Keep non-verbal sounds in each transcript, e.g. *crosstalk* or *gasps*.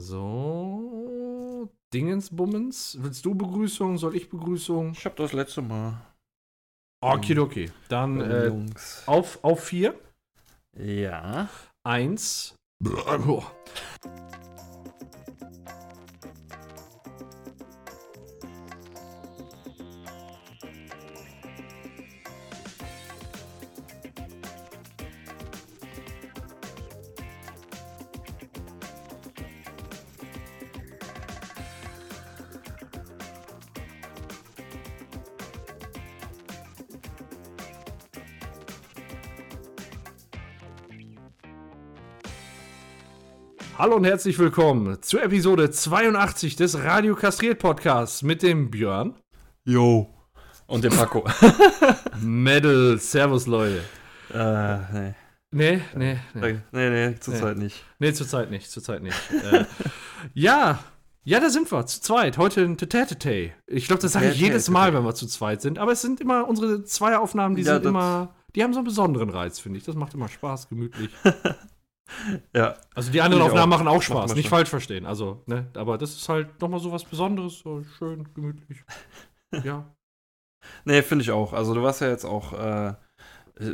So. Dingensbummens. Willst du Begrüßung? Soll ich Begrüßung? Ich hab das letzte Mal. Okidoki. Dann äh, Jungs. auf, auf vier. Ja. Eins. Oh. Hallo und herzlich willkommen zur Episode 82 des Radio Kastriert Podcasts mit dem Björn. Jo. Und dem Paco. *laughs* Medal, Servus Leute. äh, nee. Nee, nee, nee. Nee, nee, zurzeit nicht. Nee, zurzeit nicht, zurzeit nicht. äh, *laughs* ja, ja, da sind wir, zu zweit. Heute ein Tete. Ich glaube, das sage ich jedes Mal, wenn wir zu zweit sind. Aber es sind immer unsere Zweieraufnahmen, die Ja, sind immer, die haben so einen besonderen Reiz, finde ich. Das macht immer Spaß, gemütlich. *laughs* *laughs* Ja. Also die anderen Aufnahmen auch. machen auch Spaß, nicht falsch verstehen. Also, ne, aber das ist halt nochmal so was Besonderes, so schön, gemütlich. *laughs* Ja. Nee, finde ich auch. Also du warst ja jetzt auch, äh,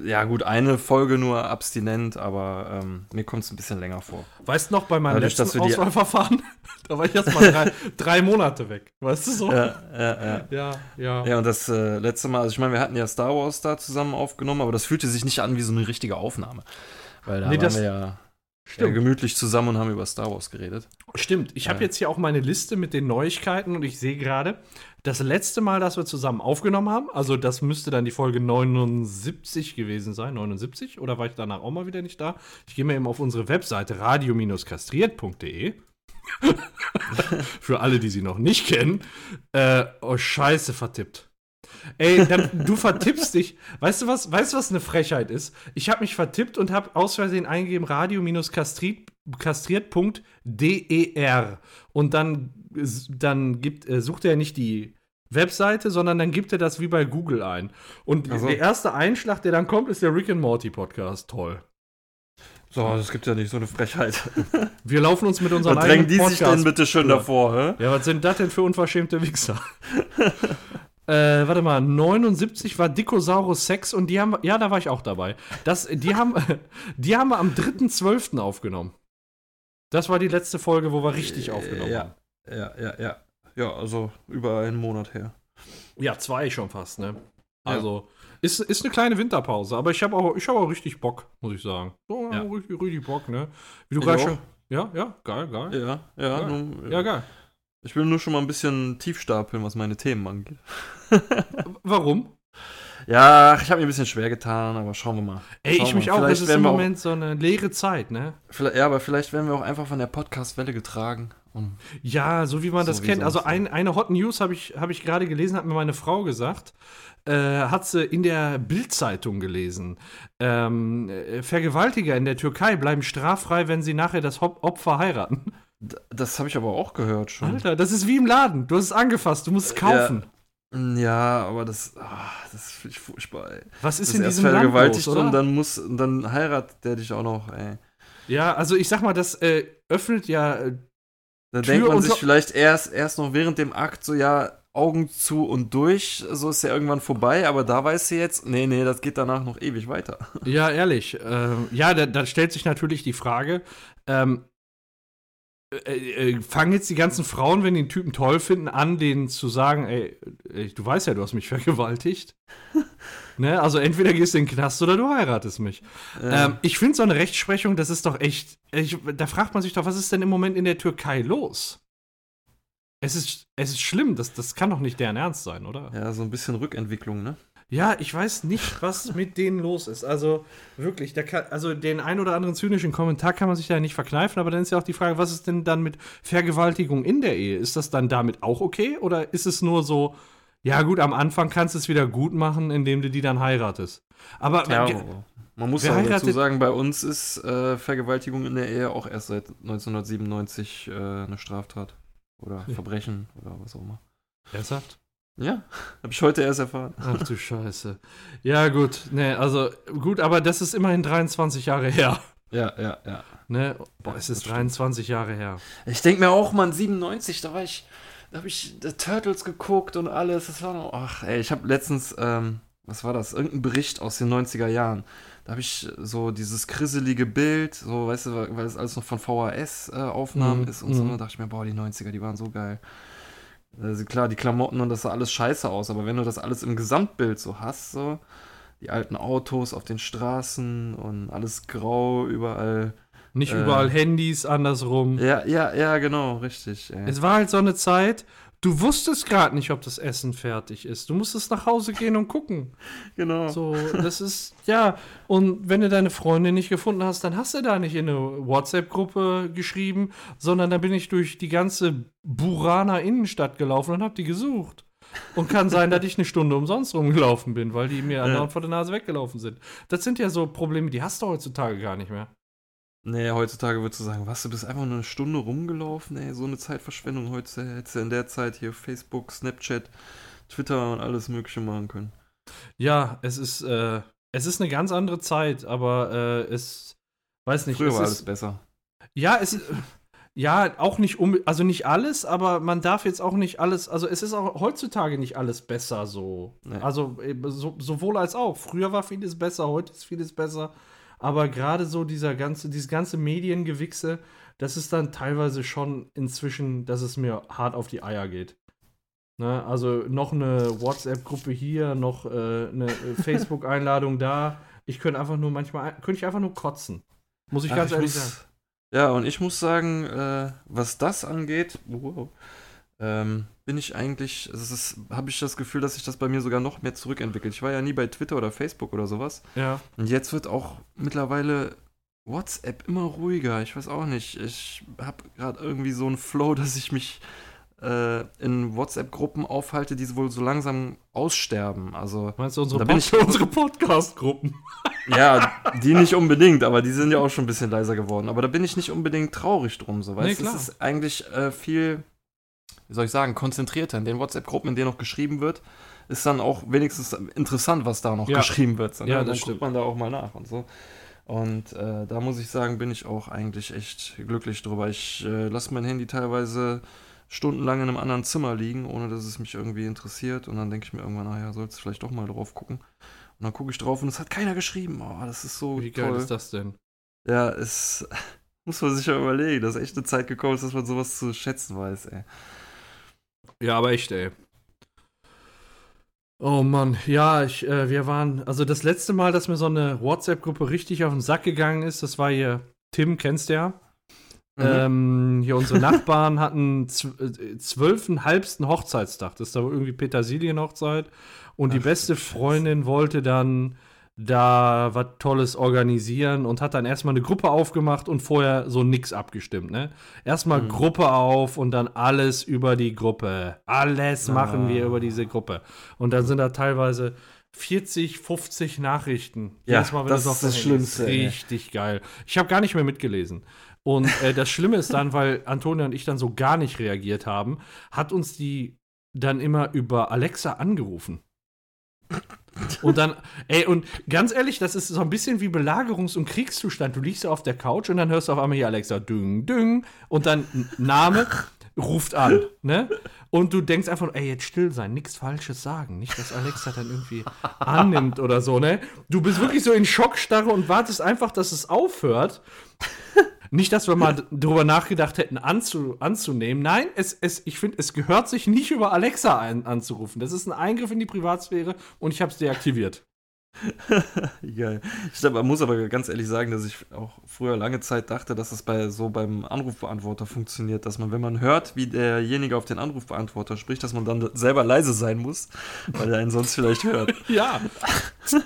ja gut, eine Folge nur abstinent, aber ähm, mir kommt es ein bisschen länger vor. Weißt du noch, bei meinem Dadurch, letzten Auswahlverfahren, *laughs* da war ich erst mal drei, drei Monate weg. Weißt du so? Ja, ja, ja. ja. Ja, Ja, und das äh, letzte Mal, also ich meine, wir hatten ja Star Wars da zusammen aufgenommen, aber das fühlte sich nicht an wie so eine richtige Aufnahme. Weil da Nee, waren das- ja Stimmt. gemütlich zusammen und haben über Star Wars geredet. Stimmt. Ich habe jetzt hier auch meine Liste mit den Neuigkeiten und ich sehe gerade, das letzte Mal, dass wir zusammen aufgenommen haben, also das müsste dann die Folge 79 gewesen sein, 79, oder war ich danach auch mal wieder nicht da? Ich gehe mal eben auf unsere Webseite radio-kastriert.de. *laughs* Für alle, die sie noch nicht kennen. Äh, oh, scheiße, vertippt. Ey, dann, du vertippst dich. Weißt du was? Weißt du, was eine Frechheit ist? Ich habe mich vertippt und habe aus Versehen eingegeben radio-kastriert.der und dann, dann gibt, äh, sucht er nicht die Webseite, sondern dann gibt er das wie bei Google ein. Und Ach so. der erste Einschlag, der dann kommt, ist der Rick and Morty Podcast. Toll. So, das gibt ja nicht so eine Frechheit. *laughs* Wir laufen uns mit unseren Was drängen eigenen die sich denn bitte schön davor, hä? Ja, was sind das denn für unverschämte Wichser? *laughs* äh, warte mal, 79 war Dikosaurus Sex und die haben, ja, da war ich auch dabei. Das, die haben, *laughs* die haben wir am 3.12. aufgenommen. Das war die letzte Folge, wo wir richtig aufgenommen ja. haben. Ja, ja, ja. Ja, also über einen Monat her. Ja, zwei schon fast, ne? Ja. Also, ist, ist eine kleine Winterpause, aber ich habe auch, ich hab auch richtig Bock, muss ich sagen. So, Ja. richtig, richtig Bock, ne? Wie du gerade schon. Ja, ja, geil, geil. Ja, ja. Ja. Nun, Ja, geil. Ich will nur schon mal ein bisschen tief stapeln, was meine Themen angeht. Warum? Ja, ich habe mir ein bisschen schwer getan, aber schauen wir mal. Ey, Schauen ich mich mal. auch. Vielleicht Es ist im wir auch- Moment so eine leere Zeit, ne? Vielleicht, ja, aber vielleicht werden wir auch einfach von der Podcast-Welle getragen. Ja, so wie man So das wie kennt. Also ein, eine Hot News habe ich, hab ich gerade gelesen, hat mir meine Frau gesagt. Äh, hat sie in der Bild-Zeitung gelesen. Ähm, äh, Vergewaltiger in der Türkei bleiben straffrei, wenn sie nachher das Opfer heiraten. das habe ich aber auch gehört schon. Alter, das ist wie im Laden. Du hast es angefasst, du musst es kaufen. Ja, aber das, ah, das finde ich furchtbar, ey. Was ist Das in diesem Land los, vergewaltigt oder? und dann muss, und dann heiratet der dich auch noch, ey. Ja, also ich sag mal, das äh, öffnet ja äh, Da Tür denkt man sich vielleicht erst, erst noch während dem Akt so, ja, Augen zu und durch, so ist ja irgendwann vorbei, aber da weißt du jetzt, nee, nee, das geht danach noch ewig weiter. Ja, ehrlich. Ähm, ja, da, da stellt sich natürlich die Frage, ähm, äh, äh, fangen jetzt die ganzen Frauen, wenn die den Typen toll finden, an, denen zu sagen, ey, ey du weißt ja, du hast mich *laughs* vergewaltigt. ne? Also entweder gehst du in den Knast oder du heiratest mich. Ähm, ich finde so eine Rechtsprechung, das ist doch echt, ich, da fragt man sich doch, was ist denn im Moment in der Türkei los? Es ist, es ist schlimm, das, das kann doch nicht deren Ernst sein, oder? ja, so ein bisschen Rückentwicklung, ne? Ja, ich weiß nicht, was mit denen los ist. Also wirklich, kann, also den ein oder anderen zynischen Kommentar kann man sich da nicht verkneifen, aber dann ist ja auch die Frage, was ist denn dann mit Vergewaltigung in der Ehe? Ist das dann damit auch okay oder ist es nur so, ja gut, am Anfang kannst du es wieder gut machen, indem du die dann heiratest? Aber Ja, man muss auch dazu sagen, bei uns ist äh, Vergewaltigung in der Ehe auch erst seit 1997 äh, eine Straftat. Oder Ja. Verbrechen oder was auch immer. ernsthaft? Ja, habe ich heute erst erfahren. Ach du Scheiße. Ja gut, nee, also gut, aber das ist immerhin 23 Jahre her. Ja, ja, ja. Ne? Boah, Ja, es ist das 23 Jahre her. Ich denke mir auch, man, 97, da war ich, da habe ich The Turtles geguckt und alles. Das war noch, ach, ey, ich habe letztens, ähm, was war das? Irgendein Bericht aus den 90er Jahren. Da habe ich so dieses krisselige Bild, so, weißt du, weil das alles noch von VHS-Aufnahmen Mhm, ist und so. mhm. Da dachte ich mir, boah, die 90er, die waren so geil. Also klar, die Klamotten und das sah alles scheiße aus, aber wenn du das alles im Gesamtbild so hast, so, die alten Autos auf den Straßen und alles grau, überall. Nicht Äh. überall Handys, andersrum. Ja, ja, ja, genau, richtig. Ey. Es war halt so eine Zeit, du wusstest gerade nicht, ob das Essen fertig ist. Du musstest nach Hause gehen und gucken. *laughs* Genau. So, das ist, ja, und wenn du deine Freundin nicht gefunden hast, dann hast du da nicht in eine WhatsApp-Gruppe geschrieben, sondern da bin ich durch die ganze Burana Innenstadt gelaufen und hab die gesucht. Und kann sein, dass ich eine Stunde umsonst rumgelaufen bin, weil die mir andauernd vor der Nase weggelaufen sind. Das sind ja so Probleme, die hast du heutzutage gar nicht mehr. Nee, heutzutage würdest du sagen, was, du bist einfach nur eine Stunde rumgelaufen, ey, so eine Zeitverschwendung. Heute hättest du in der Zeit hier Facebook, Snapchat, Twitter und alles Mögliche machen können. Ja, es ist, äh, es ist eine ganz andere Zeit, aber äh, es, weiß nicht, Früher es war ist, alles besser. Ja, es ja auch nicht um, also nicht alles, aber man darf jetzt auch nicht alles, also es ist auch heutzutage nicht alles besser so. Nee. Also so, sowohl als auch. Früher war vieles besser, heute ist vieles besser, aber gerade so dieser ganze, dieses ganze Mediengewichse, das ist dann teilweise schon inzwischen, dass es mir hart auf die Eier geht. Ne? Also noch eine WhatsApp-Gruppe hier, noch äh, eine äh, *laughs* Facebook-Einladung da. Ich könnte einfach nur manchmal, könnte ich einfach nur kotzen. Muss ich Ach, ganz ehrlich muss- sagen. Ja, und ich muss sagen, äh, was das angeht, wow, ähm, bin ich eigentlich, ist, habe ich das Gefühl, dass sich das bei mir sogar noch mehr zurückentwickelt. Ich war ja nie bei Twitter oder Facebook oder sowas. Ja. Und jetzt wird auch mittlerweile WhatsApp immer ruhiger. Ich weiß auch nicht. Ich habe gerade irgendwie so einen Flow, dass ich mich äh, in WhatsApp-Gruppen aufhalte, die wohl so langsam aussterben. Also, Meinst du unsere, Da bin Pod *laughs* unsere Podcast-Gruppen? ja, die nicht unbedingt, aber die sind ja auch schon ein bisschen leiser geworden. Aber da bin ich nicht unbedingt traurig drum. So, weißt Nee, du, klar. es ist eigentlich äh, viel, wie soll ich sagen, konzentrierter. In den WhatsApp-Gruppen, in denen noch geschrieben wird, ist dann auch wenigstens interessant, was da noch Ja. geschrieben wird. So, ne? Ja, dann guckt man da auch mal nach und so. Und äh, da muss ich sagen, bin ich auch eigentlich echt glücklich drüber. Ich äh, lasse mein Handy teilweise stundenlang in einem anderen Zimmer liegen, ohne dass es mich irgendwie interessiert. Und dann denke ich mir irgendwann, naja, sollst du vielleicht doch mal drauf gucken. Und dann gucke ich drauf und es hat keiner geschrieben. Oh, das ist so Wie geil toll. ist das denn? Ja, es *laughs* muss man sich ja überlegen, dass echt eine Zeit gekommen ist, dass man sowas zu schätzen weiß, ey. Ja, aber echt, ey. Oh Mann, ja, ich, äh, wir waren, also das letzte Mal, dass mir so eine WhatsApp-Gruppe richtig auf den Sack gegangen ist, das war hier, Tim, kennst du ja? Mhm. Ähm, hier unsere Nachbarn *laughs* hatten äh, zwölfenhalbsten Hochzeitstag. Das ist da irgendwie Petersilienhochzeit. Und die Ach, beste du Scheiße. Freundin wollte dann da was Tolles organisieren und hat dann erstmal eine Gruppe aufgemacht und vorher so nix abgestimmt, ne? Erstmal Mhm. Gruppe auf und dann alles über die Gruppe. Alles machen wir Ah. über diese Gruppe. Und dann sind da teilweise 40, 50 Nachrichten. Ja, Jedes Mal, wenn das du ist das Schlimmste, ey. Richtig geil. Ich habe gar nicht mehr mitgelesen. Und äh, das Schlimme ist dann, weil Antonia und ich dann so gar nicht reagiert haben, hat uns die dann immer über Alexa angerufen. Und dann, ey, und ganz ehrlich, das ist so ein bisschen wie Belagerungs- und Kriegszustand. Du liegst ja auf der Couch und dann hörst du auf einmal hier Alexa, düng, düng, und dann Name ruft an, ne? Und du denkst einfach, ey, jetzt still sein, nichts Falsches sagen. Nicht, dass Alexa dann irgendwie annimmt oder so, ne? Du bist wirklich so in Schockstarre und wartest einfach, dass es aufhört. Nicht, dass wir mal d- drüber nachgedacht hätten, anzu, anzunehmen. Nein, es, es, ich finde, es gehört sich nicht über Alexa ein, anzurufen. Das ist ein Eingriff in die Privatsphäre und ich habe es deaktiviert. *laughs* Geil. Ich glaub, man muss aber ganz ehrlich sagen, dass ich auch früher lange Zeit dachte, dass es bei so beim Anrufbeantworter funktioniert, dass man, wenn man hört, wie derjenige auf den Anrufbeantworter spricht, dass man dann selber leise sein muss, weil er einen sonst vielleicht hört. *laughs* Ja.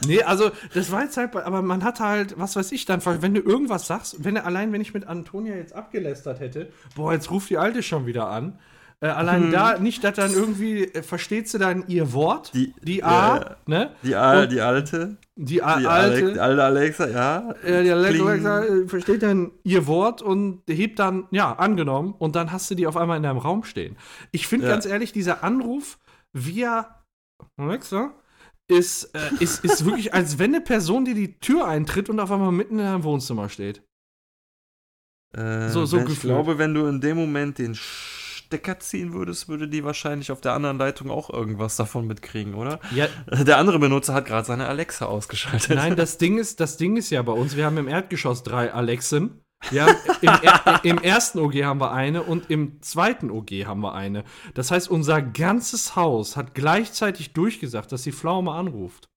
nee, also das war jetzt halt, aber man hat halt, was weiß ich dann, wenn du irgendwas sagst, wenn du allein, wenn ich mit Antonia jetzt abgelästert hätte, boah, jetzt ruft die Alte schon wieder an. Äh, allein Hm. da, nicht, dass dann irgendwie, äh, versteht sie dann ihr Wort, Die- die A, ja. ne? Die, Al Und- die alte, Die, A die Alte. Alex, alte Alexa, ja. Ja, die Kling. Alexa äh, versteht dann ihr Wort und hebt dann, ja, angenommen, und dann hast du die auf einmal in deinem Raum stehen. Ich finde Ja. ganz ehrlich, dieser Anruf via Alexa ist, äh, ist, ist wirklich, *laughs* als wenn eine Person dir die Tür eintritt und auf einmal mitten in deinem Wohnzimmer steht. Äh, So- so ich gefühlt. glaube, wenn du in dem Moment den Stecker ziehen würdest, würde die wahrscheinlich auf der anderen Leitung auch irgendwas davon mitkriegen, oder? Ja, *laughs* Der andere Benutzer hat gerade seine Alexa ausgeschaltet. nein, das Ding ist, das Ding ist ja bei uns, wir haben im Erdgeschoss drei Alexen. Haben im, er *laughs* Im ersten OG haben wir eine und im zweiten OG haben wir eine. Das heißt, unser ganzes Haus hat gleichzeitig durchgesagt, dass die Pflaume anruft.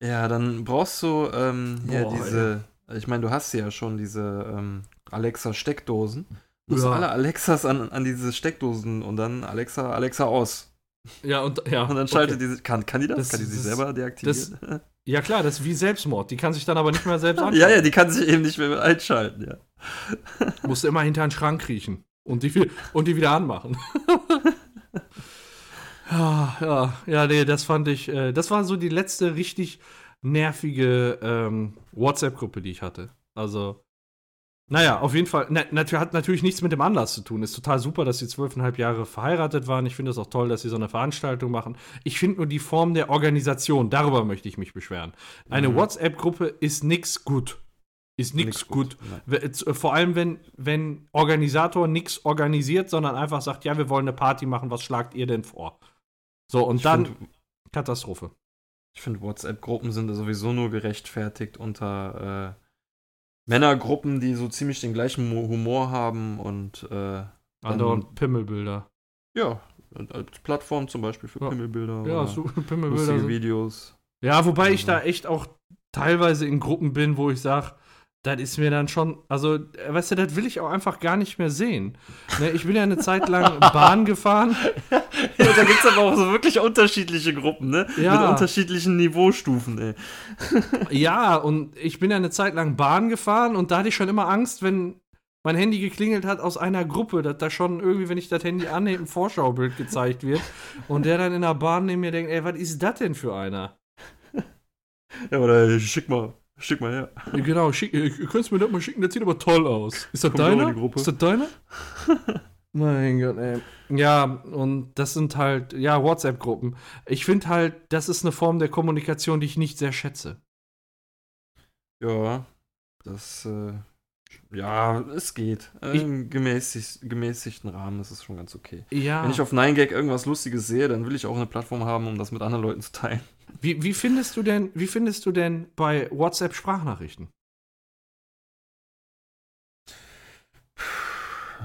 Ja, dann brauchst du ähm, Boah, diese, ich meine, du hast ja schon diese ähm, Alexa-Steckdosen. Du musst Ja. alle Alexas an, an diese Steckdosen und dann Alexa, Alexa aus. Ja, und, ja, Und dann schaltet die, kann, kann die das? Das- kann die sich das- selber deaktivieren? Ja, klar, das ist wie Selbstmord. Die kann sich dann aber nicht mehr selbst *laughs* ja, anschauen. ja, die kann sich eben nicht mehr einschalten, ja. *laughs* Musst immer hinter einen Schrank kriechen und die, und die wieder anmachen. *laughs* ja, ja, ja, nee, das fand ich, äh, das war so die letzte richtig nervige ähm, WhatsApp-Gruppe, die ich hatte. Also, naja, auf jeden Fall, na, nat hat natürlich nichts mit dem Anlass zu tun. Ist total super, dass sie zwölfeinhalb Jahre verheiratet waren. Ich finde es auch toll, dass sie so eine Veranstaltung machen. Ich finde nur die Form der Organisation, darüber möchte ich mich beschweren. Eine Mhm. WhatsApp-Gruppe ist nix gut. Ist nix, Nix gut. gut, Vor allem, wenn, wenn Organisator nichts organisiert, sondern einfach sagt, ja, wir wollen eine Party machen, was schlagt ihr denn vor? So, und Ich dann find- Katastrophe. Ich finde, WhatsApp-Gruppen sind sowieso nur gerechtfertigt unter äh, Männergruppen, die so ziemlich den gleichen Mo- Humor haben und äh, Andauernd Pimmelbilder. ja, als Plattform zum Beispiel für Ja. Pimmelbilder Ja, so *laughs* Pimmelbilder. lustige. Videos. Ja, wobei ich Also. da echt auch teilweise in Gruppen bin, wo ich sage, das ist mir dann schon, also, äh, weißt du, das will ich auch einfach gar nicht mehr sehen. Ne, ich bin ja eine Zeit lang *laughs* Bahn gefahren. Ja, da gibt es aber auch so wirklich unterschiedliche Gruppen, ne? Ja. Mit unterschiedlichen Niveaustufen, ey. *laughs* Ja, und ich bin ja eine Zeit lang Bahn gefahren und da hatte ich schon immer Angst, wenn mein Handy geklingelt hat aus einer Gruppe, dass da schon irgendwie, wenn ich das Handy annehme, ein Vorschaubild gezeigt wird und der dann in der Bahn neben mir denkt, ey, was ist das denn für einer? Ja, oder schick mal, schick mal her. Genau, schick, äh, könntest du mir das mal schicken, das sieht aber toll aus. Ist das deiner? Ist das deiner? *laughs* mein Gott, ey. Ja, und das sind halt, ja, WhatsApp-Gruppen. Ich finde halt, das ist eine Form der Kommunikation, die ich nicht sehr schätze. Ja, das, äh, ja, es geht. Äh, Im gemäßig, gemäßigten Rahmen ist es schon ganz okay. Ja. Wenn ich auf 9gag irgendwas Lustiges sehe, dann will ich auch eine Plattform haben, um das mit anderen Leuten zu teilen. Wie, wie findest du denn, wie findest du denn bei WhatsApp Sprachnachrichten?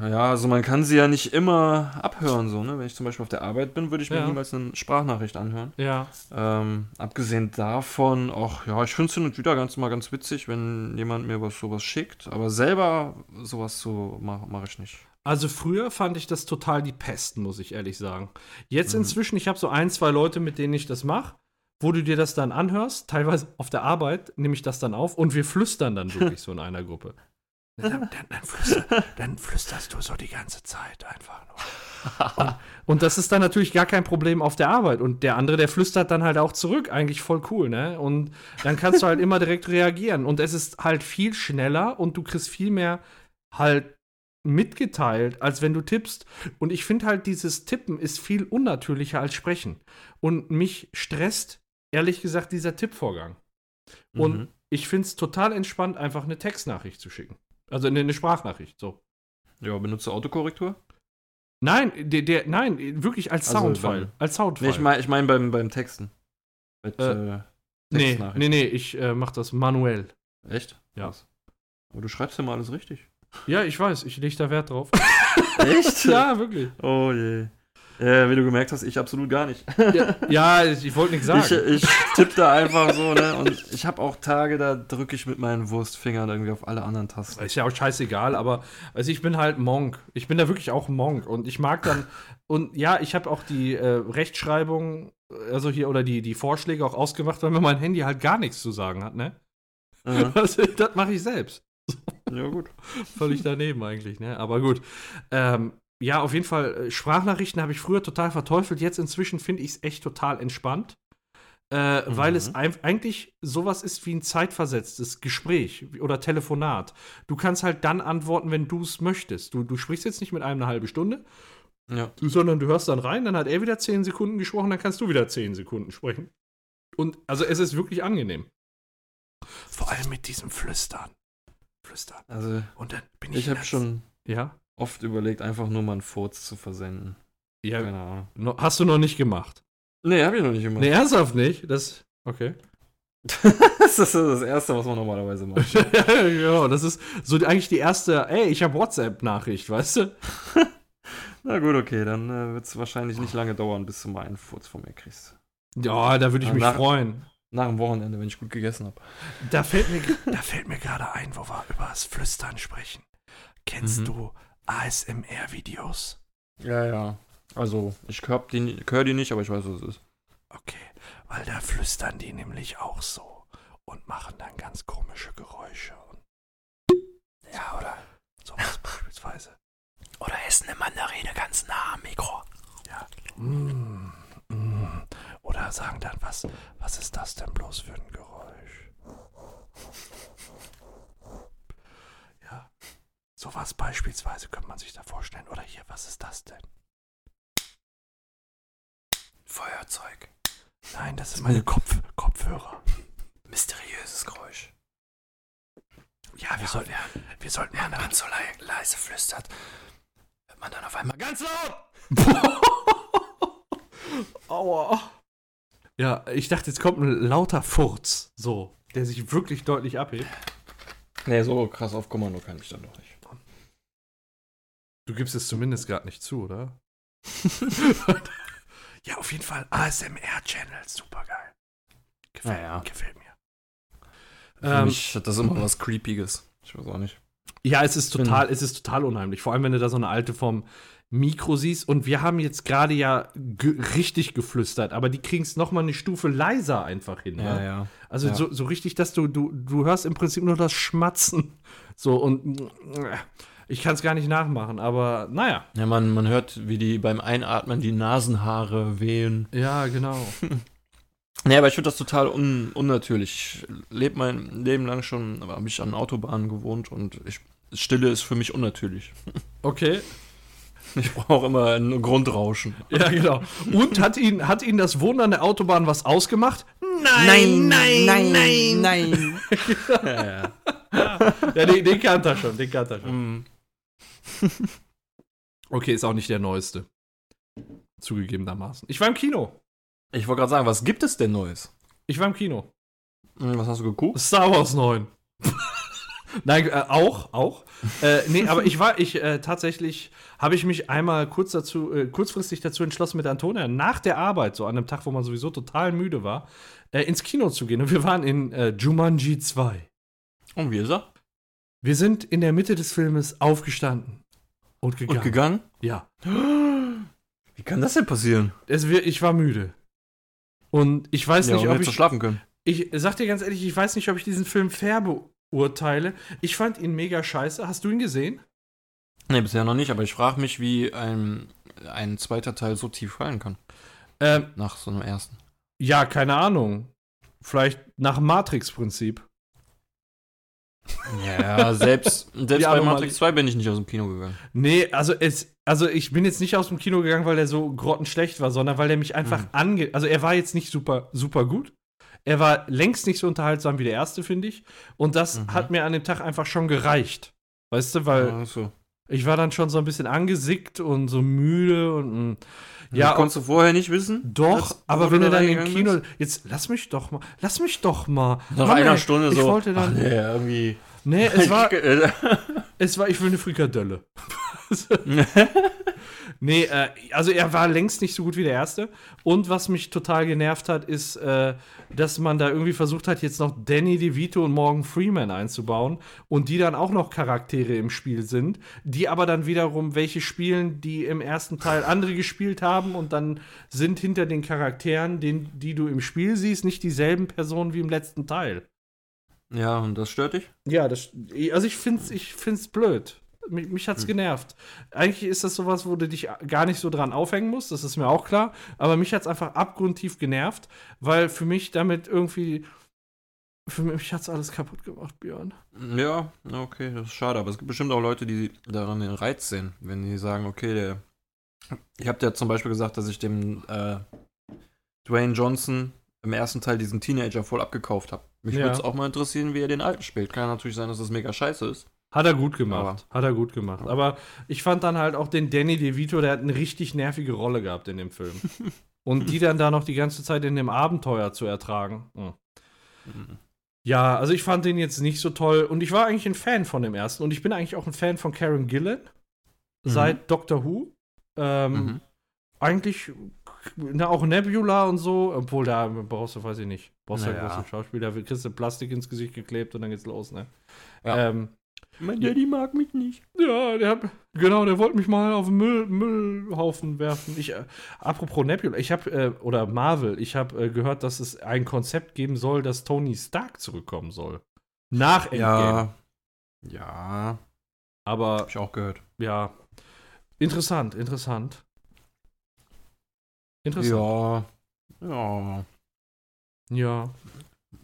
Ja, also man kann sie ja nicht immer abhören, so, ne? Wenn ich zum Beispiel auf der Arbeit bin, würde ich mir Ja. niemals eine Sprachnachricht anhören. Ja. Ähm, abgesehen davon, auch, ja, ich finde es hin und wieder ganz mal ganz witzig, wenn jemand mir was sowas schickt, aber selber sowas so mache mach ich nicht. Also früher fand ich das total die Pest, muss ich ehrlich sagen. Jetzt Mhm. inzwischen, ich habe so ein, zwei Leute, mit denen ich das mache, wo du dir das dann anhörst, teilweise auf der Arbeit nehme ich das dann auf und wir flüstern dann wirklich so in einer Gruppe. Dann, dann, flüster, dann flüsterst du so die ganze Zeit einfach nur. Und, und das ist dann natürlich gar kein Problem auf der Arbeit. Und der andere, der flüstert dann halt auch zurück. Eigentlich voll cool, ne? Und dann kannst du halt immer direkt reagieren. Und es ist halt viel schneller und du kriegst viel mehr halt mitgeteilt, als wenn du tippst. Und ich finde halt, dieses Tippen ist viel unnatürlicher als Sprechen. Und mich stresst, ehrlich gesagt, dieser Tippvorgang. Und Mhm. ich finde es total entspannt, einfach eine Textnachricht zu schicken. Also eine, eine Sprachnachricht, so. Ja, benutze Autokorrektur? Nein, der, der, nein, wirklich als Also Soundfile. beim- als Soundfile. Nee, ich meine ich mein beim, beim Texten. Mit, Äh, äh, nee, nee, nee, ich äh, mach das manuell. Echt? Ja. Aber du schreibst ja mal alles richtig. Ja, ich weiß, ich lege da Wert drauf. *laughs* Echt? *laughs* ja, wirklich. Oh je. Ja, wie du gemerkt hast, ich absolut gar nicht. Ja, *laughs* ich, ich wollte nichts sagen. Ich, ich tippe da einfach so, ne? Und ich habe auch Tage, da drücke ich mit meinen Wurstfingern irgendwie auf alle anderen Tasten. Ist ja auch scheißegal, aber also ich bin halt Monk. Ich bin da wirklich auch Monk und ich mag dann und ja, ich habe auch die äh, Rechtschreibung, also hier oder die, die Vorschläge auch ausgemacht, weil mir mein Handy halt gar nichts zu sagen hat, ne? Ja, *laughs* Also, das mache ich selbst. ja gut. Völlig daneben eigentlich, ne? Aber gut. Ähm, ja, auf jeden Fall, äh, Sprachnachrichten habe ich früher total verteufelt. Jetzt inzwischen finde ich es echt total entspannt. Äh, Weil es Mhm. eigentlich sowas ist wie ein zeitversetztes Gespräch oder Telefonat. Du kannst halt dann antworten, wenn du es möchtest. Du, du sprichst jetzt nicht mit einem eine halbe Stunde, Ja. sondern du hörst dann rein, dann hat er wieder 10 Sekunden gesprochen, dann kannst du wieder 10 Sekunden sprechen. Und also es ist wirklich angenehm. Vor allem mit diesem Flüstern. flüstern. Also, Und dann bin ich. ich habe schon Ja? Oft überlegt, einfach nur mal einen Furz zu versenden. Ja. Keine Ahnung. no- Hast du noch nicht gemacht? Nee, habe ich noch nicht gemacht. Nee, ernsthaft nicht? Das. Okay. *laughs* das ist das Erste, was man normalerweise macht. *laughs* ja, das ist so eigentlich die erste, ey, ich habe WhatsApp-Nachricht, weißt du? *laughs* Na gut, okay, dann äh, wird es wahrscheinlich nicht lange dauern, bis du mal einen Furz von mir kriegst. Ja, da würde ich Ja, mich nach- freuen. Nach dem Wochenende, wenn ich gut gegessen habe. Da fällt mir, da fällt mir gerade ein, wo wir über das Flüstern sprechen. Kennst Mhm. du ASMR-Videos? Ja, ja. Also, ich hör die, hör die nicht, aber ich weiß, was es ist. Okay, weil da flüstern die nämlich auch so und machen dann ganz komische Geräusche. Und ja, oder sowas *laughs* beispielsweise. Oder essen eine Mandarine ganz nah am Mikro. Mm, mm. Oder sagen dann, was, was ist das denn bloß für ein Geräusch? Ja, sowas beispielsweise könnte man sich da vorstellen. Oder hier, was ist das denn? Feuerzeug. Nein, das sind meine Kopf Kopfhörer. Mysteriöses Geräusch. Ja, wir sollten, wir sollten mal Während man so lei- leise flüstert, hört man dann auf einmal ganz laut. *laughs* Aua. Ja, ich dachte, jetzt kommt ein lauter Furz, so, der sich wirklich deutlich abhebt. Nee, so krass auf Kommando kann ich dann doch nicht. Du gibst es zumindest gerade nicht zu, oder? *laughs* ja, auf jeden Fall ASMR-Channel, super geil. Gefällt, Naja. gefällt mir. Für Ähm, mich hat das immer was Creepiges. Ich weiß auch nicht. ja, es ist total, es ist total unheimlich. Vor allem, wenn du da so eine alte vom Mikro siehst. Und wir haben jetzt gerade ja ge richtig geflüstert, aber die kriegen es nochmal eine Stufe leiser einfach hin. Ja, ne? ja. Also Ja. so, so richtig, dass du, du, du hörst im Prinzip nur das Schmatzen. So und ich kann es gar nicht nachmachen, aber naja. Ja, man, man hört, wie die beim Einatmen die Nasenhaare wehen. Ja, genau. *laughs* Nee, aber ich finde das total un unnatürlich. Ich lebe mein Leben lang schon, aber habe ich an Autobahnen gewohnt und ich, Stille ist für mich unnatürlich. *laughs* Okay. Ich brauche immer ein Grundrauschen. Ja, genau. Und hat ihn, hat ihn das Wohnen an der Autobahn was ausgemacht? Nein, nein, nein. nein. *laughs* ja, ja. Ja, den, den kannte er schon, den kannte er schon. Mm. *laughs* Okay, ist auch nicht der neueste. Zugegebenermaßen. Ich war im Kino. Ich wollte gerade sagen, was gibt es denn Neues? Ich war im Kino. Hm, Was hast du geguckt? Star Wars 9. *laughs* Nein, äh, auch, auch. Äh, nee, aber ich war, ich äh, tatsächlich, habe ich mich einmal kurz dazu, äh, kurzfristig dazu entschlossen, mit Antonia nach der Arbeit, so an einem Tag, wo man sowieso total müde war, äh, ins Kino zu gehen. Und wir waren in äh, Jumanji 2. Und wie ist er? Wir sind in der Mitte des Filmes aufgestanden und gegangen. Und gegangen? Ja. Wie kann das denn passieren? Es, ich war müde. Und ich weiß Ja, nicht, ob ich. schlafen können. Ich sag dir ganz ehrlich, ich weiß nicht, ob ich diesen Film fair beurteile. Ich fand ihn mega scheiße. Hast du ihn gesehen? Nee, bisher noch nicht, aber ich frage mich, wie ein, ein zweiter Teil so tief fallen kann. Ähm, Nach so einem ersten. ja, keine Ahnung. Vielleicht nach Matrix-Prinzip. Ja, selbst, selbst Die bei. Matrix 2 bin ich nicht aus dem Kino gegangen. Nee, also es, also ich bin jetzt nicht aus dem Kino gegangen, weil der so grottenschlecht war, sondern weil der mich einfach Mhm. ange. Also er war jetzt nicht super, super gut. Er war längst nicht so unterhaltsam wie der erste, finde ich. Und das Mhm. hat mir an dem Tag einfach schon gereicht. Weißt du, weil Ach so. ich war dann schon so ein bisschen angesickt und so müde und mm, Ja, ja, konntest du vorher nicht wissen? Doch, aber wenn du du da dann im Kino. Jetzt lass mich doch mal. Lass mich doch mal. Nach Mann, einer ey, Stunde ich so. wollte dann. ach, nee, irgendwie. Nee, es war, *laughs* es war, ich will eine Frikadelle. *laughs* *laughs* nee, äh, also er war längst nicht so gut wie der erste. Und was mich total genervt hat, ist, äh, dass man da irgendwie versucht hat, jetzt noch Danny DeVito und Morgan Freeman einzubauen und die dann auch noch Charaktere im Spiel sind, die aber dann wiederum welche spielen, die im ersten Teil andere gespielt haben und dann sind hinter den Charakteren, den, die du im Spiel siehst, nicht dieselben Personen wie im letzten Teil. ja, und das stört dich? Ja, das, also ich find's, ich find's blöd. Mich, mich hat's genervt. Eigentlich ist das sowas, wo du dich gar nicht so dran aufhängen musst, das ist mir auch klar. Aber mich hat's einfach abgrundtief genervt, weil für mich damit irgendwie. Für mich hat's alles kaputt gemacht, Björn. Ja, okay, das ist schade. Aber es gibt bestimmt auch Leute, die daran den Reiz sehen, wenn die sagen, okay, der. Ich habe ja zum Beispiel gesagt, dass ich dem äh, Dwayne Johnson im ersten Teil diesen Teenager voll abgekauft habe. Mich Ja. würde es auch mal interessieren, wie er den alten spielt. Kann natürlich sein, dass das mega scheiße ist. Hat er gut gemacht. hat er gut gemacht. Aber ich fand dann halt auch den Danny DeVito, der hat eine richtig nervige Rolle gehabt in dem Film. *laughs* Und die dann da noch die ganze Zeit in dem Abenteuer zu ertragen. hm. Ja, also ich fand den jetzt nicht so toll. Und ich war eigentlich ein Fan von dem ersten. Und ich bin eigentlich auch ein Fan von Karen Gillan. Seit Doctor Who. Ähm, Mhm. Eigentlich na, auch Nebula und so. Obwohl, da brauchst du, weiß ich nicht. Brauchst du ja Naja. großen Schauspieler. Da kriegst du Plastik ins Gesicht geklebt und dann geht's los, ne? Ja. Ähm, Mein Daddy mag mich nicht. ja, der hat, genau, der wollte mich mal auf den Müll, Müllhaufen werfen. Ich, äh, apropos Nebula, ich habe, äh, oder Marvel, ich habe äh, gehört, dass es ein Konzept geben soll, dass Tony Stark zurückkommen soll. Nach Endgame. Ja. Ja, Aber, hab ich auch gehört. ja, interessant, interessant. Interessant. Ja. Ja. Ja.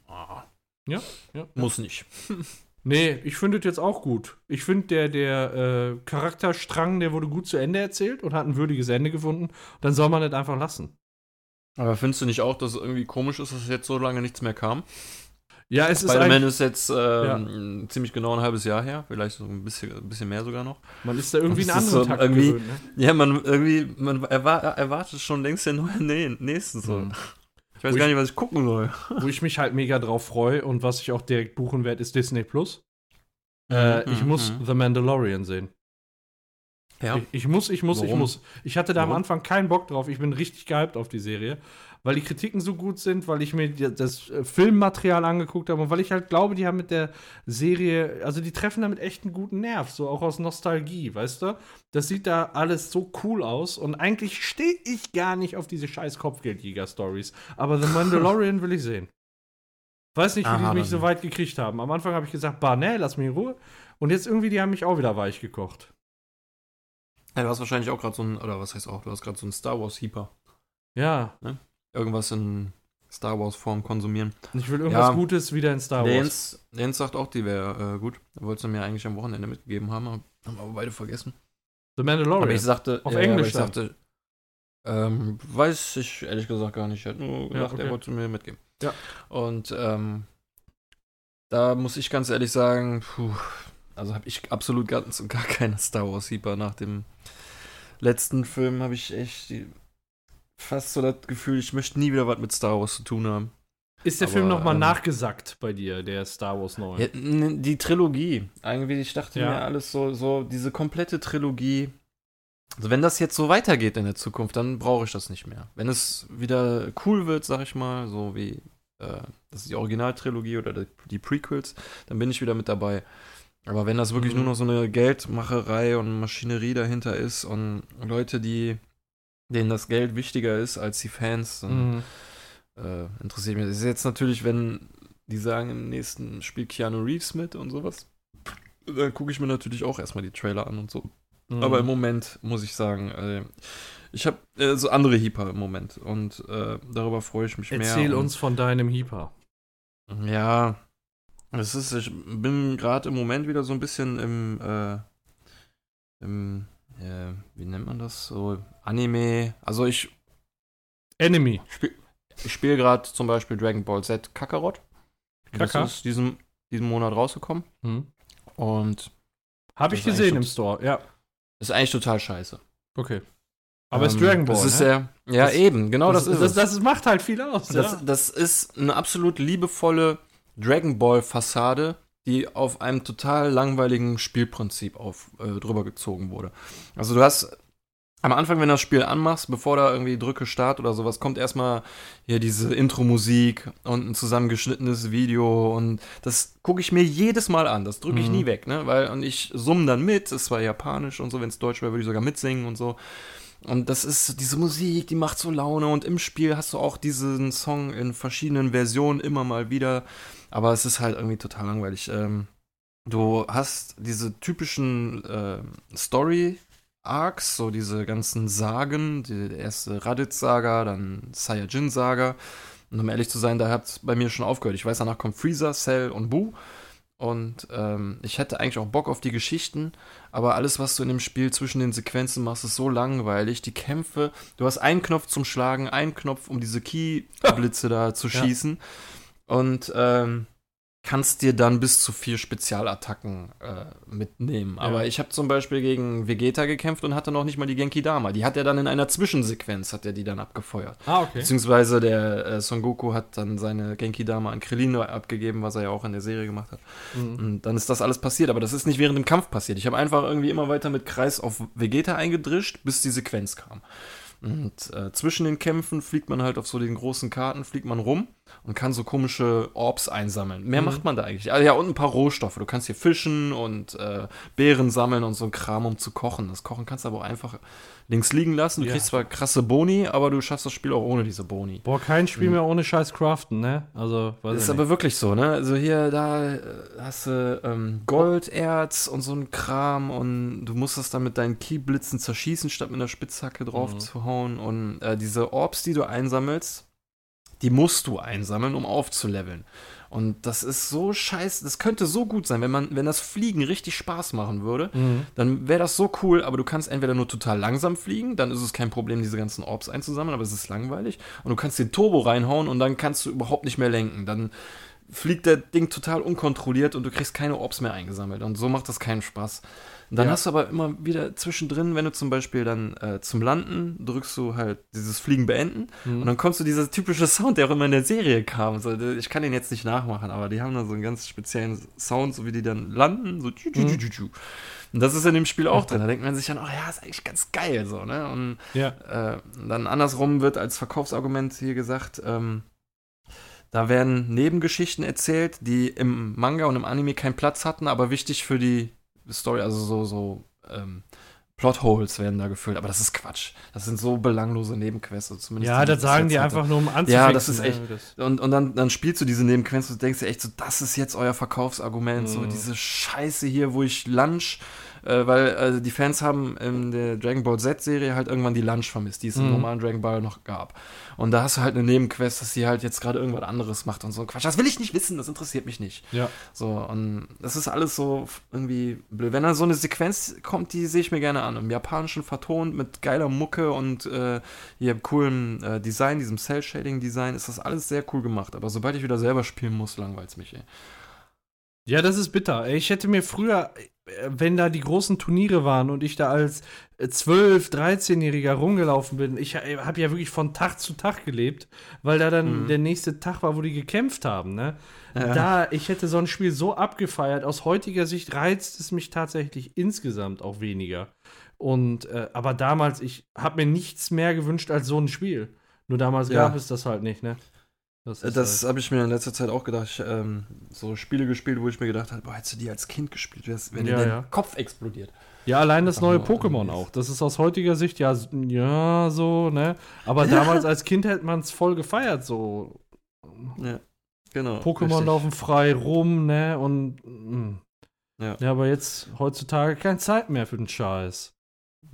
Ah. Ja, ja. Muss nicht. *laughs* Nee, ich finde es jetzt auch gut. Ich finde, der, der äh, Charakterstrang, der wurde gut zu Ende erzählt und hat ein würdiges Ende gefunden. Dann soll man das einfach lassen. Aber findest du nicht auch, dass es irgendwie komisch ist, dass jetzt so lange nichts mehr kam? Ja, es ist Spider-Man ist jetzt ähm, ziemlich genau ein halbes Jahr her, vielleicht so ein bisschen, ein bisschen mehr sogar noch. man ist da irgendwie einen anderen so Takt irgendwie- gewöhnt. Ne? Ja, man irgendwie, man erwa erwartet schon längst den neuen nächsten so. Mhm. Ich weiß gar ich- nicht, was ich gucken soll. *laughs* Wo ich mich halt mega drauf freue und was ich auch direkt buchen werde, ist Disney Plus. Äh, ich Mhm, muss mhm. The Mandalorian sehen. Ja. Ich, ich muss, ich muss, ich Warum? muss. Ich hatte da am Warum? Anfang keinen Bock drauf. Ich bin richtig gehypt auf die Serie, weil die Kritiken so gut sind, weil ich mir das äh, Filmmaterial angeguckt habe und weil ich halt glaube, die haben mit der Serie, also die treffen damit echt einen guten Nerv, so auch aus Nostalgie, weißt du? Das sieht da alles so cool aus und eigentlich stehe ich gar nicht auf diese scheiß Kopfgeldjäger-Stories. Aber The Mandalorian will ich sehen. Weiß nicht, wie Aha, die mich so weit gekriegt haben. Am Anfang habe ich gesagt, bah, nee, lass mich in Ruhe. Und jetzt irgendwie, die haben mich auch wieder weich gekocht. Ja, du hast wahrscheinlich auch gerade so ein, oder was heißt auch, du hast gerade so einen Star Wars Heeper. Ja, Irgendwas in Star Wars Form konsumieren. ich will irgendwas Ja. Gutes wieder in Star Wars. Jens, Jens sagt auch, die wäre äh, gut. Wolltest du mir eigentlich am Wochenende mitgegeben haben, aber haben wir beide vergessen. The Mandalorian. Aber ich sagte, Auf ja, Englisch aber ich sagte, ähm, weiß ich ehrlich gesagt gar nicht. Ich hätte nur gesagt, okay. er wollte mir mitgeben. Ja. Und ähm, da muss ich ganz ehrlich sagen, puh, also habe ich absolut ganz und gar keine Star Wars Heeper. Nach dem letzten Film habe ich echt die, fast so das Gefühl, ich möchte nie wieder was mit Star Wars zu tun haben. ist der aber, Film nochmal ähm, nachgesackt bei dir, der Star Wars 9? Ja, n- die Trilogie. Irgendwie, ich dachte Ja. mir alles so, so, diese komplette Trilogie. Also wenn das jetzt so weitergeht in der Zukunft, dann brauche ich das nicht mehr. Wenn es wieder cool wird, sag ich mal, so wie äh, das ist die Originaltrilogie oder die, die Prequels, dann bin ich wieder mit dabei. Aber wenn das wirklich Mhm. nur noch so eine Geldmacherei und Maschinerie dahinter ist und Leute, die denen das Geld wichtiger ist als die Fans, dann Mhm. äh, interessiert mich. Das ist jetzt natürlich, wenn die sagen, im nächsten spielt Keanu Reeves mit und sowas, dann gucke ich mir natürlich auch erstmal die Trailer an und so. Mhm. Aber im Moment muss ich sagen, äh, ich habe äh, so andere Heeper im Moment und äh, darüber freue ich mich mehr. Erzähl uns von deinem Heeper. Ja, es ist, ich bin gerade im Moment wieder so ein bisschen im, äh, im äh, wie nennt man das? So Anime. Also ich Enemy. Ich spiele gerade zum Beispiel Dragon Ball Z Kakarot. Kaka? Das ist diesen, diesen Monat rausgekommen. Hm. Und Habe ich Das ist gesehen im Store, ja. ist eigentlich total scheiße. Okay. Aber es ist Ähm, Dragon Ball. Das ist ne? ja, Das- eben, genau das, ist das, es. das macht halt viel aus. Das, ja. das ist eine absolut liebevolle Dragon Ball Fassade, die auf einem total langweiligen Spielprinzip auf, äh, drüber gezogen wurde. Also du hast am Anfang, wenn du das Spiel anmachst, bevor da irgendwie drücke Start oder sowas, kommt erstmal hier diese Intro-Musik und ein zusammengeschnittenes Video und das gucke ich mir jedes Mal an. Das drücke ich Mhm. nie weg, ne? Weil, und ich summe dann mit, es war japanisch und so, wenn es deutsch wäre, würde ich sogar mitsingen und so. Und das ist diese Musik, die macht so Laune und im Spiel hast du auch diesen Song in verschiedenen Versionen immer mal wieder. Aber es ist halt irgendwie total langweilig. Ähm, du hast diese typischen äh, Story-Arcs, so diese ganzen Sagen, die erste Raditz-Saga, dann Saiyajin-Saga. Und um ehrlich zu sein, da hat es bei mir schon aufgehört. Ich weiß, danach kommt Freezer, Cell und Boo. Und ähm, ich hätte eigentlich auch Bock auf die Geschichten, aber alles, was du in dem Spiel zwischen den Sequenzen machst, ist so langweilig. Die Kämpfe, du hast einen Knopf zum Schlagen, einen Knopf, um diese Key-Blitze *laughs* da zu Ja. Und ähm, kannst dir dann bis zu vier Spezialattacken äh, mitnehmen. Aber ich habe zum Beispiel gegen Vegeta gekämpft und hatte noch nicht mal die Genki Dama. Die hat er dann in einer Zwischensequenz, hat er die dann abgefeuert. Ah, okay. Beziehungsweise der äh, Son Goku hat dann seine Genki Dama an Krillin abgegeben, was er ja auch in der Serie gemacht hat. Mhm. Und dann ist das alles passiert, aber das ist nicht während dem Kampf passiert. Ich habe einfach irgendwie immer weiter mit Kreis auf Vegeta eingedrischt, bis die Sequenz kam. Und äh, zwischen den Kämpfen fliegt man halt auf so den großen Karten, fliegt man rum und kann so komische Orbs einsammeln. Mehr Mhm. macht man da eigentlich. Ah, ja, und ein paar Rohstoffe. Du kannst hier fischen und äh, Beeren sammeln und so ein Kram, um zu kochen. Das Kochen kannst du aber auch einfach links liegen lassen. Du Ja. kriegst zwar krasse Boni, aber du schaffst das Spiel auch ohne diese Boni. Boah, kein Spiel mehr ohne scheiß Craften, ne? Also, weiß Das ist aber wirklich so, ne? Also hier, da äh, hast du ähm, Golderz und so ein Kram und du musst das dann mit deinen Keyblitzen zerschießen, statt mit einer Spitzhacke drauf Mhm. zu hauen. Und äh, diese Orbs, die du einsammelst, die musst du einsammeln, um aufzuleveln. Und das ist so scheiße, das könnte so gut sein, wenn man, wenn das Fliegen richtig Spaß machen würde, Mhm. dann wäre das so cool, aber du kannst entweder nur total langsam fliegen, dann ist es kein Problem, diese ganzen Orbs einzusammeln, aber es ist langweilig. Und du kannst den Turbo reinhauen und dann kannst du überhaupt nicht mehr lenken. Dann fliegt der Ding total unkontrolliert und du kriegst keine Orbs mehr eingesammelt. Und so macht das keinen Spaß. Und dann Ja. hast du aber immer wieder zwischendrin, wenn du zum Beispiel dann äh, zum Landen drückst du halt dieses Fliegen beenden Mhm. und dann kommst du dieser typische Sound, der auch immer in der Serie kam. So, ich kann den jetzt nicht nachmachen, aber die haben da so einen ganz speziellen Sound, so wie die dann landen, so tschu, tschu, Mhm. tschu, tschu. Und das ist in dem Spiel auch drin. Da denkt man sich dann, oh ja, ist eigentlich ganz geil so, ne? Und Ja. äh, dann andersrum wird als Verkaufsargument hier gesagt, ähm, da werden Nebengeschichten erzählt, die im Manga und im Anime keinen Platz hatten, aber wichtig für die Story, also so, so ähm, Plotholes werden da gefüllt. Aber das ist Quatsch. Das sind so belanglose Nebenquests. Zumindest Ja, das sagen die einfach nur, um anzufixen. Ja, das ist ne? echt- und, und dann, dann spielst du diese Nebenquests und denkst dir echt so, das ist jetzt euer Verkaufsargument, so Mhm. diese Scheiße hier, wo ich Lunch, äh, weil äh, die Fans haben in der Dragon Ball Z-Serie halt irgendwann die Lunch vermisst, die es im Mhm. normalen Dragon Ball noch gab. Und da hast du halt eine Nebenquest, dass sie halt jetzt gerade irgendwas anderes macht und so ein Quatsch. Das will ich nicht wissen, das interessiert mich nicht. Ja. So, und das ist alles so irgendwie blöd. Wenn da so eine Sequenz kommt, die sehe ich mir gerne an. Im Japanischen vertont mit geiler Mucke und äh, hier coolem äh, Design, diesem Cell-Shading-Design, ist das alles sehr cool gemacht. Aber sobald ich wieder selber spielen muss, langweilt es mich, ey. Ja, das ist bitter. Ich hätte mir früher, wenn da die großen Turniere waren und ich da als äh, 12-, 13-Jähriger rumgelaufen bin, ich habe ja wirklich von Tag zu Tag gelebt, weil da dann Mhm. der nächste Tag war, wo die gekämpft haben, ne? Ja. Da, ich hätte so ein Spiel so abgefeiert. Aus heutiger Sicht reizt es mich tatsächlich insgesamt auch weniger. Und, äh, aber damals, ich habe mir nichts mehr gewünscht als so ein Spiel. Nur damals Ja. gab es das halt nicht, ne? Das Äh, Das halt- habe ich mir in letzter Zeit auch gedacht. Ich, ähm, so Spiele gespielt, wo ich mir gedacht habe, boah, hättest du die als Kind gespielt, wenn Ja, dir der ja. Kopf explodiert. Ja, allein das neue Pokémon auch. Das ist aus heutiger Sicht ja, ja so, ne? Aber *laughs* damals als Kind hätte man es voll gefeiert, so. Ja, genau. Pokémon richtig. laufen frei rum, ne? Und. mm. Ja. ja, aber jetzt heutzutage keine Zeit mehr für den Scheiß.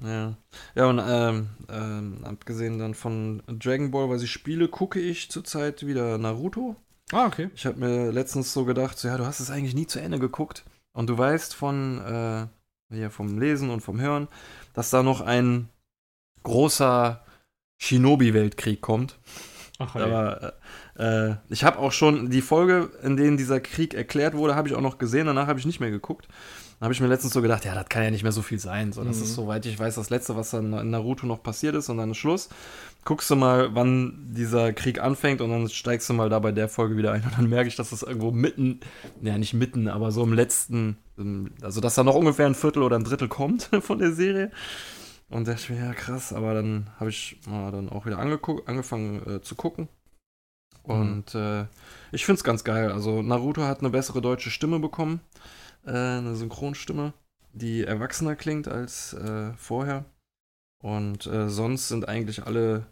Ja. Ja, und ähm, ähm, abgesehen dann von Dragon Ball, weil ich spiele, gucke ich zurzeit wieder Naruto. Ah, okay. Ich habe mir letztens so gedacht, so, ja, du hast es eigentlich nie zu Ende geguckt. Und du weißt von, äh, hier vom Lesen und vom Hören, dass da noch ein großer Shinobi-Weltkrieg kommt. Ach, Aber äh, äh, ich habe auch schon die Folge, in denen dieser Krieg erklärt wurde, habe ich auch noch gesehen. Danach habe ich nicht mehr geguckt. Dann habe ich mir letztens so gedacht, ja, das kann ja nicht mehr so viel sein. So, das Mhm. ist, soweit ich weiß, das Letzte, was dann in Naruto noch passiert ist und dann ist Schluss. Guckst du mal, wann dieser Krieg anfängt und dann steigst du mal da bei der Folge wieder ein und dann merke ich, dass das irgendwo mitten, ja nicht mitten, aber so im letzten, also dass da noch ungefähr ein Viertel oder ein Drittel kommt *laughs* von der Serie. Und dachte ich mir, ja krass, aber dann habe ich mal dann auch wieder angefangen äh, zu gucken. Und äh, ich finde es ganz geil. Also Naruto hat eine bessere deutsche Stimme bekommen, äh, eine Synchronstimme, die erwachsener klingt als äh, vorher. Und äh, sonst sind eigentlich alle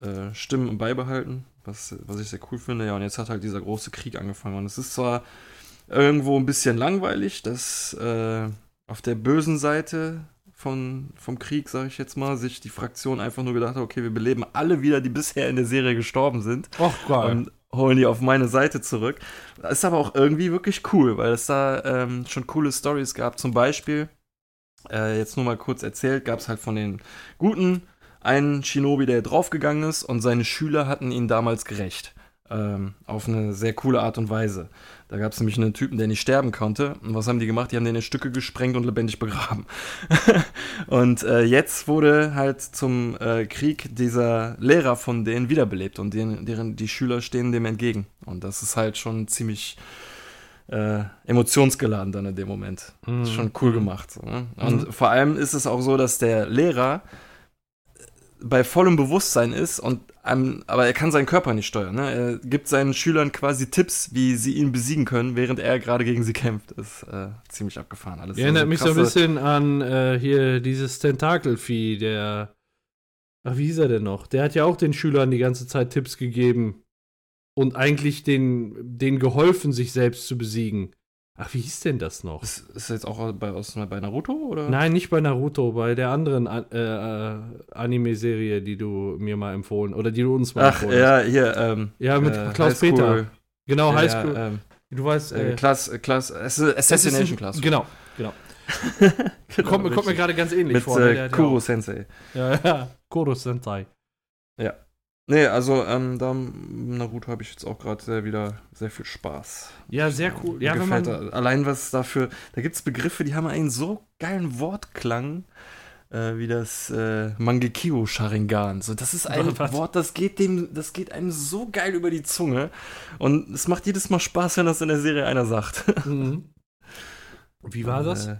äh, Stimmen beibehalten, was, was ich sehr cool finde. Ja, und jetzt hat halt dieser große Krieg angefangen. Und es ist zwar irgendwo ein bisschen langweilig, dass äh, auf der bösen Seite von, vom Krieg, sage ich jetzt mal, sich die Fraktion einfach nur gedacht hat, okay, wir beleben alle wieder, die bisher in der Serie gestorben sind Ach, geil. und holen die auf meine Seite zurück. Ist aber auch irgendwie wirklich cool, weil es da ähm, schon coole Stories gab. Zum Beispiel, äh, jetzt nur mal kurz erzählt, gab es halt von den Guten einen Shinobi, der draufgegangen ist und seine Schüler hatten ihn damals gerecht. Äh, ähm, auf eine sehr coole Art und Weise. Da gab es nämlich einen Typen, der nicht sterben konnte. Und was haben die gemacht? Die haben den in Stücke gesprengt und lebendig begraben. *laughs* und äh, jetzt wurde halt zum äh, Krieg dieser Lehrer von denen wiederbelebt und denen, deren, die Schüler stehen dem entgegen. Und das ist halt schon ziemlich äh, emotionsgeladen dann in dem Moment. Mhm. Das ist schon cool gemacht. So, ne? Und vor allem ist es auch so, dass der Lehrer bei vollem Bewusstsein ist und einem, aber er kann seinen Körper nicht steuern. Ne? Er gibt seinen Schülern quasi Tipps, wie sie ihn besiegen können, während er gerade gegen sie kämpft. Das ist äh, ziemlich abgefahren alles. Erinnert Also mich so ein bisschen an äh, hier dieses Tentakelvieh, der. Ach, wie hieß er denn noch? Der hat ja auch den Schülern die ganze Zeit Tipps gegeben und eigentlich den, denen geholfen, sich selbst zu besiegen. Ach, wie hieß denn das noch? Ist, ist jetzt auch bei, aus, bei Naruto oder? Nein, nicht bei Naruto, bei der anderen An- äh, äh, Anime-Serie, die du mir mal empfohlen oder die du uns mal Ach, empfohlen ja, hier. Ähm, Ja, mit äh, Klaus Peter. Genau, Ja, Highschool. Ja, ähm, du weißt, äh, äh, Class, Class, Assassination Class. Genau, genau. *laughs* Genau, kommt, mir- kommt mir gerade ganz ähnlich Mit vor. ne? Der äh, ja Kuro Sensei. Ja, ja. Kuro Sentai. Nee, also ähm, da Naruto habe ich jetzt auch gerade sehr wieder sehr viel Spaß. Ja, sehr cool. Ja, wenn man, da, allein was dafür, da gibt es Begriffe, die haben einen so geilen Wortklang, äh, wie das äh, Mangekyo Sharingan. So, das ist ein *laughs* Was? Wort, das geht dem, das geht einem so geil über die Zunge. Und es macht jedes Mal Spaß, wenn das in der Serie einer sagt. *laughs* Mhm. Wie war das? Äh,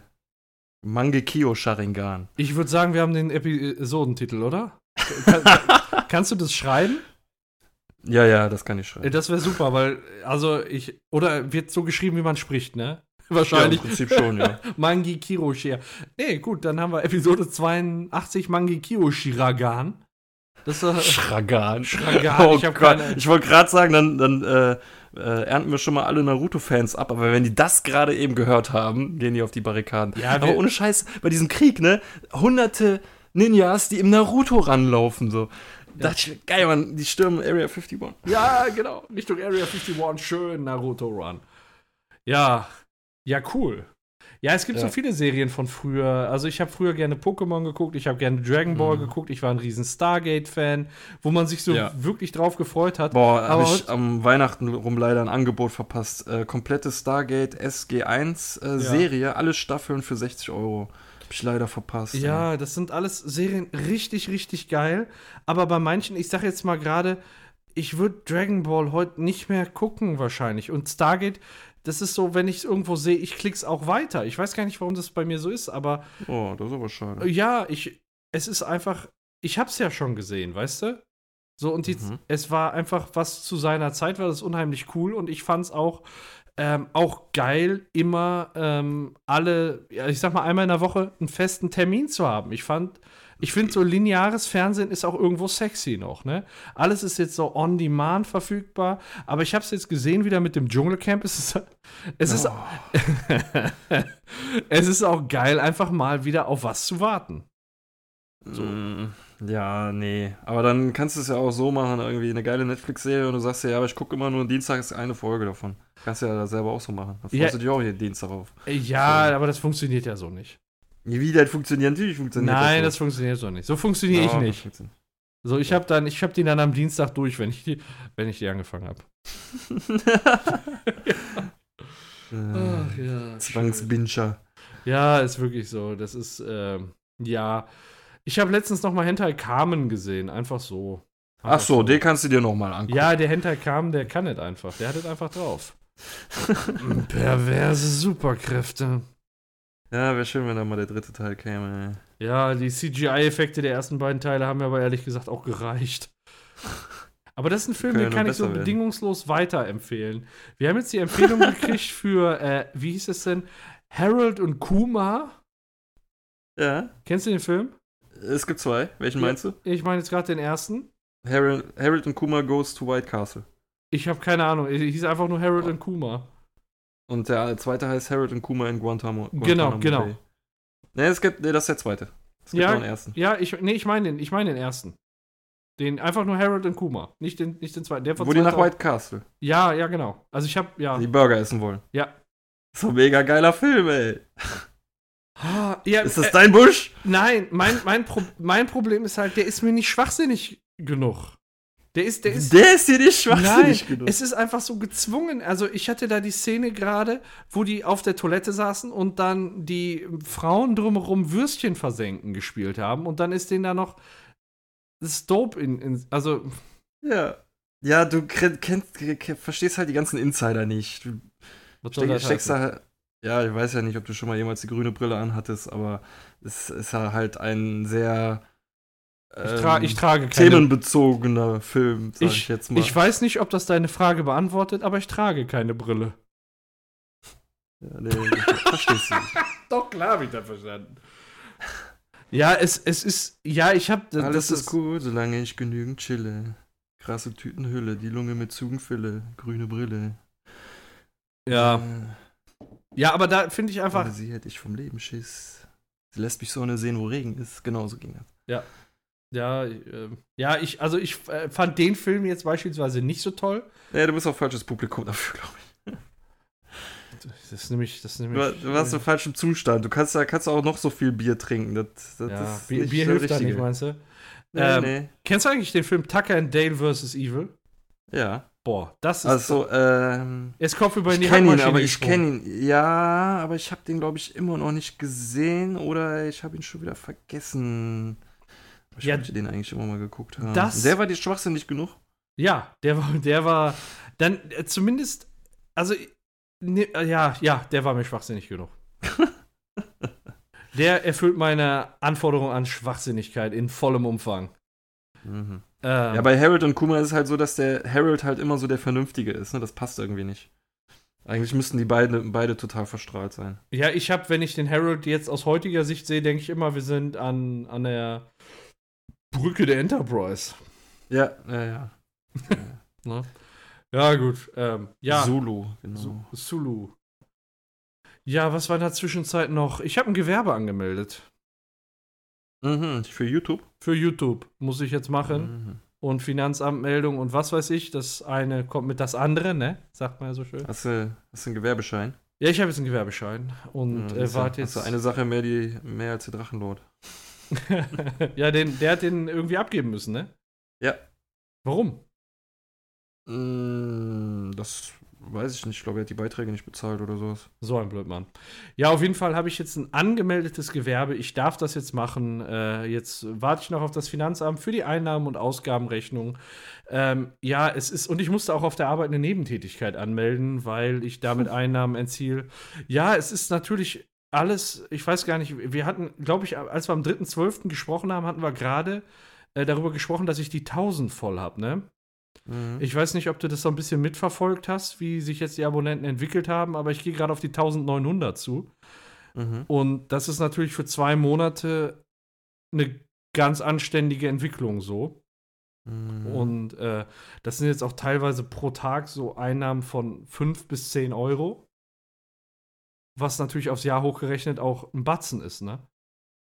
Mangekyo Sharingan. Ich würde sagen, wir haben den Episodentitel, oder? *laughs* Kann, kannst du das schreiben? Ja, ja, das kann ich schreiben. Das wäre super, weil, also ich, oder wird so geschrieben, wie man spricht, ne? *laughs* Ja, Wahrscheinlich. Im Prinzip schon, ja. *laughs* Mangi Kiroshia. Nee, gut, dann haben wir Episode 82 Mangi Kiroshiragan. Das ist äh, Shragan. Shragan, Oh ich hab Gott, keine- ich wollte gerade sagen, dann, dann äh, äh, ernten wir schon mal alle Naruto-Fans ab, aber wenn die das gerade eben gehört haben, gehen die auf die Barrikaden. Ja, aber ohne Scheiß, bei diesem Krieg, ne? Hunderte Ninjas, die im Naruto ranlaufen, so. Da dachte ich, geil, Mann, die stürmen Area 51. Ja, genau. Richtung Area 51, schön Naruto Run. Ja, ja, cool. Ja, es gibt Ja. so viele Serien von früher. Also ich habe früher gerne Pokémon geguckt, ich habe gerne Dragon Ball Mhm. geguckt, ich war ein riesen Stargate-Fan, wo man sich so Ja. wirklich drauf gefreut hat. Boah, habe ich am Weihnachten rum leider ein Angebot verpasst. Äh, komplette Stargate SG1 äh, Ja. Alle Staffeln für 60 Euro. Ich leider verpasst. Ja, das sind alles Serien richtig, richtig geil. Aber bei manchen, ich sag jetzt mal gerade, ich würde Dragon Ball heute nicht mehr gucken wahrscheinlich. Und Stargate, das ist so, wenn ich es irgendwo sehe, ich klick's auch weiter. Ich weiß gar nicht, warum das bei mir so ist, aber Oh, das ist aber schade. ja, ich, es ist einfach, ich hab's ja schon gesehen, weißt du? So, und die, Mhm. es war einfach was zu seiner Zeit, war das unheimlich cool und ich fand's auch, ähm, auch geil, immer ähm, alle, ja, ich sag mal, einmal in der Woche einen festen Termin zu haben. Ich fand, ich finde so lineares Fernsehen ist auch irgendwo sexy noch, ne? Alles ist jetzt so on demand verfügbar, aber ich habe es jetzt gesehen wieder mit dem Dschungelcamp. Es ist, es ist, *laughs* es ist auch geil, einfach mal wieder auf was zu warten. So. Ja, nee. Aber dann kannst du es ja auch so machen, irgendwie eine geile Netflix-Serie und du sagst ja, aber ich gucke immer nur dienstags eine Folge davon. Kannst du ja selber auch so machen. Dann freust Ja. du dich auch jeden Dienstag auf. Ja, aber das funktioniert ja so nicht. Wie das funktioniert, natürlich funktioniert Nein, das das. funktioniert so nicht. So funktioniere Ja, ich nicht. So, ich habe dann, ich habe die dann am Dienstag durch, wenn ich die, wenn ich die angefangen habe. *laughs* Äh, ja. Zwangsbinscher. Ja, ist wirklich so. Das ist, ähm, ja. Ich habe letztens noch mal Hentai Carmen gesehen, einfach so. Ach Einfach so, den kannst du dir nochmal angucken. Ja, der Hentai Carmen, der kann es einfach. Der hat es einfach drauf. *laughs* Perverse Superkräfte. Ja, wäre schön, wenn da mal der dritte Teil käme. Ja, die CGI-Effekte der ersten beiden Teile haben mir aber ehrlich gesagt auch gereicht. Aber das ist ein Film, den kann ich so werden. bedingungslos weiterempfehlen. Wir haben jetzt die Empfehlung *laughs* gekriegt für, äh, wie hieß es denn? Harold und Kuma. Ja, Kennst du den Film? es gibt zwei. Welchen Ja. meinst du? Ich meine jetzt gerade den ersten. Harold, Harold und Kuma Goes to White Castle. Ich habe keine Ahnung. Er hieß einfach nur Harold und Kuma. Und der zweite heißt Harold und Kuma in Guantanamo. Genau, Guantanamo genau. Bay. Nee, es gibt, nee, das ist der zweite. Es gibt Ja. noch einen ersten. Ja, ich, nee, ich meine den, ich meine den ersten. Den, einfach nur Harold und Kuma. Nicht den, nicht den zweiten. Der von Wo die nach 2000 White Castle Ja, ja, genau. Also ich habe, ja. die Burger essen wollen. Ja. So mega geiler Film, ey. *gasps* Ja Ist das äh, dein Busch? Nein, mein, mein, Pro mein Problem ist halt, der ist mir nicht schwachsinnig genug. Der ist, der ist. Der ist dir nicht Nein, schwachsinnig genug. es ist einfach so gezwungen. Also ich hatte da die Szene gerade, wo die auf der Toilette saßen und dann die Frauen drumherum Würstchen versenken gespielt haben und dann ist denen da noch das Dope in, in also Ja. Ja, du kennst, ke- verstehst halt die ganzen Insider nicht. Du was steck, steckst da. Ja, ich weiß ja nicht, ob du schon mal jemals die grüne Brille anhattest, aber es ist halt ein sehr ich, tra ähm, ich trage keine. themenbezogener Film, sag ich, ich, jetzt mal. ich weiß nicht, ob das deine Frage beantwortet, aber ich trage keine Brille. ja, nee, *laughs* verstehst du nicht. Doch, klar habe ich das verstanden. Ja, es, es ist, ja, ich habe, Alles ist gut, solange ich genügend chille. Krasse Tütenhülle, die Lunge mit Zugenfülle, grüne Brille. Ja, Äh, ja, aber da finde ich einfach, sie hätte ich vom Leben Schiss. Sie lässt mich Sonne sehen, wo Regen ist. Genauso ging das. ja, äh, ja, ich, also ich äh, fand den Film jetzt beispielsweise nicht so toll. Ja, du bist auch falsches Publikum dafür, glaube ich. Das ist nämlich, das ist Du, nämlich. du warst im falschen Zustand. Du kannst da kannst auch noch so viel Bier trinken. Das, das ja, ist Bier, Bier hilft da nicht, meinst du? Nee, Ähm, nee. Kennst du eigentlich den Film Tucker and Dale vs. Evil? Ja. Boah, das ist. Also, ähm. Jetzt Kopf über die Ich kenne ihn, aber ich kenne ihn. Ja, aber ich habe den, glaube ich, immer noch nicht gesehen oder ich habe ihn schon wieder vergessen. Ich Ja, den eigentlich immer mal geguckt haben. das- Der war dir schwachsinnig genug? Ja, der war, der war dann äh, zumindest, also ne, äh, ja, ja, der war mir schwachsinnig genug. *laughs* der erfüllt meine Anforderung an Schwachsinnigkeit in vollem Umfang. Mhm. Ähm, Ja, bei Harold und Kuma ist es halt so, dass der Harold halt immer so der Vernünftige ist. Ne? Das passt irgendwie nicht. Eigentlich müssten die beiden beide total verstrahlt sein. ja, ich habe, wenn ich den Harold jetzt aus heutiger Sicht sehe, denke ich immer, wir sind an, an der Brücke der Enterprise. Ja, ja, *laughs* ja. Ne? Ja, gut. Ähm, ja, Zulu, genau. Sulu. Ja, was war in der Zwischenzeit noch? Ich habe ein Gewerbe angemeldet. Mhm, für YouTube. Für YouTube muss ich jetzt machen. Mhm. Und Finanzamtmeldung und was weiß ich. Das eine kommt mit das andere, ne? Sagt man ja so schön. Hast, du, hast du einen Gewerbeschein? Ja, ich habe jetzt einen Gewerbeschein. Und Ja, äh, warte hast jetzt. du eine Sache mehr, die, mehr als der Drachenlord. *laughs* ja, den, der hat den irgendwie abgeben müssen, ne? Ja. Warum? Mm, Das weiß ich nicht. Ich glaube, er hat die Beiträge nicht bezahlt oder sowas. So ein Blödmann. Ja, auf jeden Fall habe ich jetzt ein angemeldetes Gewerbe. Ich darf das jetzt machen. Äh, jetzt warte ich noch auf das Finanzamt für die Einnahmen- und Ausgabenrechnung. Ähm, ja, es ist, und ich musste auch auf der Arbeit eine Nebentätigkeit anmelden, weil ich damit *laughs* Einnahmen entziele. Ja, es ist natürlich alles, ich weiß gar nicht, wir hatten, glaube ich, als wir am 3.12. gesprochen haben, hatten wir gerade äh, darüber gesprochen, dass ich die 1000 voll habe, ne? Mhm. Ich weiß nicht, ob du das so ein bisschen mitverfolgt hast, wie sich jetzt die Abonnenten entwickelt haben, aber ich gehe gerade auf die 1900 zu. Mhm. Und das ist natürlich für zwei Monate eine ganz anständige Entwicklung so. Mhm. Und äh, das sind jetzt auch teilweise pro Tag so Einnahmen von 5 bis 10 Euro. Was natürlich aufs Jahr hochgerechnet auch ein Batzen ist, ne?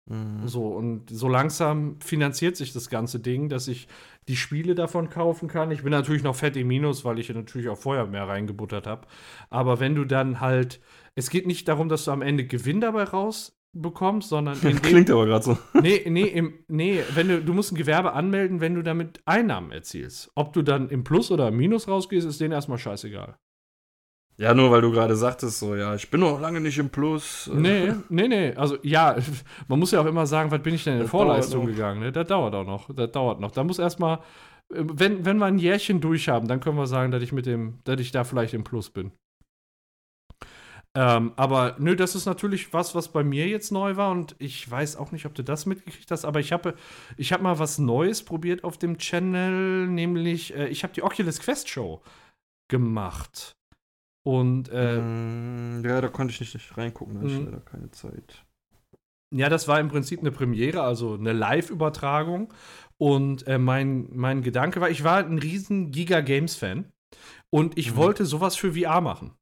Mhm. So, und so langsam finanziert sich das ganze Ding, dass ich die Spiele davon kaufen kann. Ich bin natürlich noch fett im Minus, weil ich ja natürlich auch vorher mehr reingebuttert habe. Aber wenn du dann halt, es geht nicht darum, dass du am Ende Gewinn dabei rausbekommst, sondern *laughs* in dem, Klingt aber gerade so. nee, nee, im, nee, wenn du, du musst ein Gewerbe anmelden, wenn du damit Einnahmen erzielst. Ob du dann im Plus oder im Minus rausgehst, ist denen erstmal scheißegal. Ja, nur weil du gerade sagtest, so, ja, ich bin noch lange nicht im Plus. Nee, *laughs* nee, nee. Also ja, *laughs* man muss ja auch immer sagen, was bin ich denn in Das Vorleistung gegangen? Ne? Das dauert auch noch. Das dauert noch. Da muss erstmal, wenn, wenn wir ein Jährchen durch haben, dann können wir sagen, dass ich mit dem, dass ich da vielleicht im Plus bin. Ähm, aber nö, das ist natürlich was, was bei mir jetzt neu war und ich weiß auch nicht, ob du das mitgekriegt hast, aber ich habe ich hab mal was Neues probiert auf dem Channel, nämlich äh, ich habe die Oculus Quest Show gemacht. Und äh, Mm, ja, da konnte ich nicht, nicht reingucken, da hatte ich Mhm. leider keine Zeit. Ja, das war im Prinzip eine Premiere, also eine Live-Übertragung. Und äh, mein, mein Gedanke war, ich war ein riesen Giga Games-Fan und ich Mhm. wollte sowas für VR machen.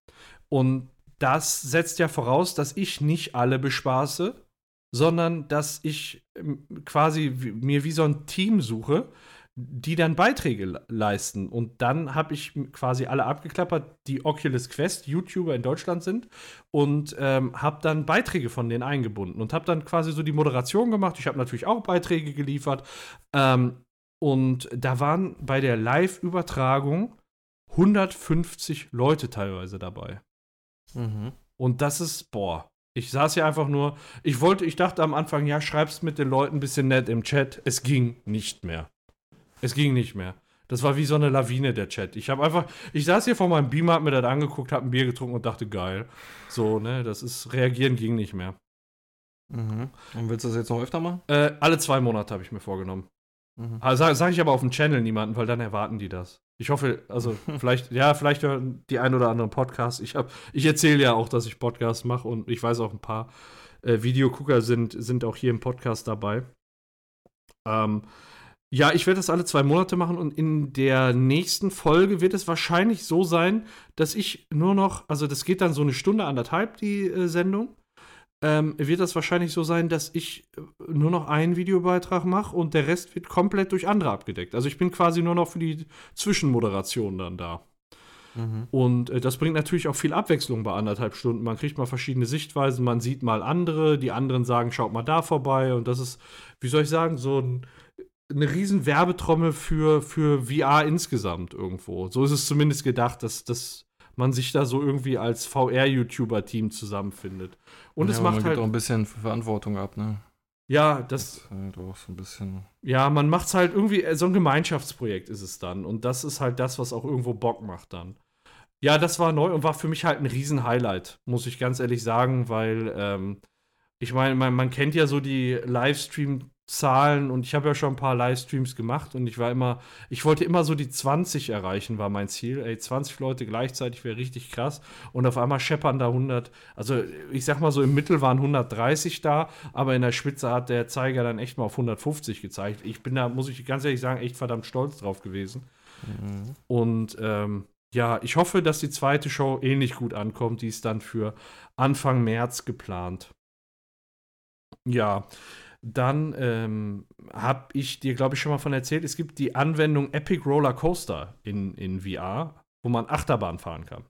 Und das setzt ja voraus, dass ich nicht alle bespaße, sondern dass ich ähm, quasi mir wie so ein Team suche, die dann Beiträge le- leisten. Und dann habe ich quasi alle abgeklappert, die Oculus Quest YouTuber in Deutschland sind und ähm, habe dann Beiträge von denen eingebunden und habe dann quasi so die Moderation gemacht. Ich habe natürlich auch Beiträge geliefert. Ähm, Und da waren bei der Live-Übertragung 150 Leute teilweise dabei. Mhm. Und das ist, boah, ich saß hier einfach nur, ich wollte, ich dachte am Anfang, ja, schreib's mit den Leuten ein bisschen nett im Chat. Es ging nicht mehr. Es ging nicht mehr. Das war wie so eine Lawine, der Chat. Ich habe einfach, ich saß hier vor meinem Beamer, hab mir das angeguckt, hab ein Bier getrunken und dachte, geil. So, ne, das ist, reagieren ging nicht mehr. Mhm. Und willst du das jetzt noch öfter machen? Äh, alle zwei Monate habe ich mir vorgenommen. Mhm. Also, Sage sag ich aber auf dem Channel niemanden, weil dann erwarten die das. Ich hoffe, also *laughs* vielleicht, ja, vielleicht hören die ein oder anderen Podcasts. Ich, hab- ich erzähle ja auch, dass ich Podcasts mache und ich weiß auch, ein paar äh, Videogucker sind, sind auch hier im Podcast dabei. Ähm, ja, ich werde das alle zwei Monate machen und in der nächsten Folge wird es wahrscheinlich so sein, dass ich nur noch, also das geht dann so eine Stunde, anderthalb, die äh, Sendung. Ähm, wird das wahrscheinlich so sein, dass ich äh, nur noch einen Videobeitrag mache und der Rest wird komplett durch andere abgedeckt. Also ich bin quasi nur noch für die Zwischenmoderation dann da. Mhm. Und äh, das bringt natürlich auch viel Abwechslung bei anderthalb Stunden. Man kriegt mal verschiedene Sichtweisen, man sieht mal andere, die anderen sagen, schaut mal da vorbei. Und das ist, wie soll ich sagen, so ein, eine riesen Werbetrommel für, für VR insgesamt irgendwo. So ist es zumindest gedacht, dass, dass man sich da so irgendwie als VR-YouTuber-Team zusammenfindet. Und ja, es macht man halt, gibt auch ein bisschen Verantwortung ab, ne? ja, das, halt auch so ein bisschen. ja, man macht es halt irgendwie, äh, so ein Gemeinschaftsprojekt ist es dann. Und das ist halt das, was auch irgendwo Bock macht dann. Ja, das war neu und war für mich halt ein Riesen-Highlight, muss ich ganz ehrlich sagen, weil ähm, ich meine, man, man kennt ja so die Livestream-Zahlen und ich habe ja schon ein paar Livestreams gemacht und ich war immer, ich wollte immer so die 20 erreichen, war mein Ziel. Ey, 20 Leute gleichzeitig wäre richtig krass und auf einmal scheppern da 100, also ich sag mal so im Mittel waren 130 da, aber in der Spitze hat der Zeiger dann echt mal auf 150 gezeigt. Ich bin da, muss ich ganz ehrlich sagen, echt verdammt stolz drauf gewesen. Mhm. Und ähm, ja, ich hoffe, dass die zweite Show ähnlich gut ankommt. Die ist dann für Anfang März geplant. Ja, dann ähm, habe ich dir, glaube ich, schon mal von erzählt, es gibt die Anwendung Epic Roller Coaster in, in VR, wo man Achterbahn fahren kann.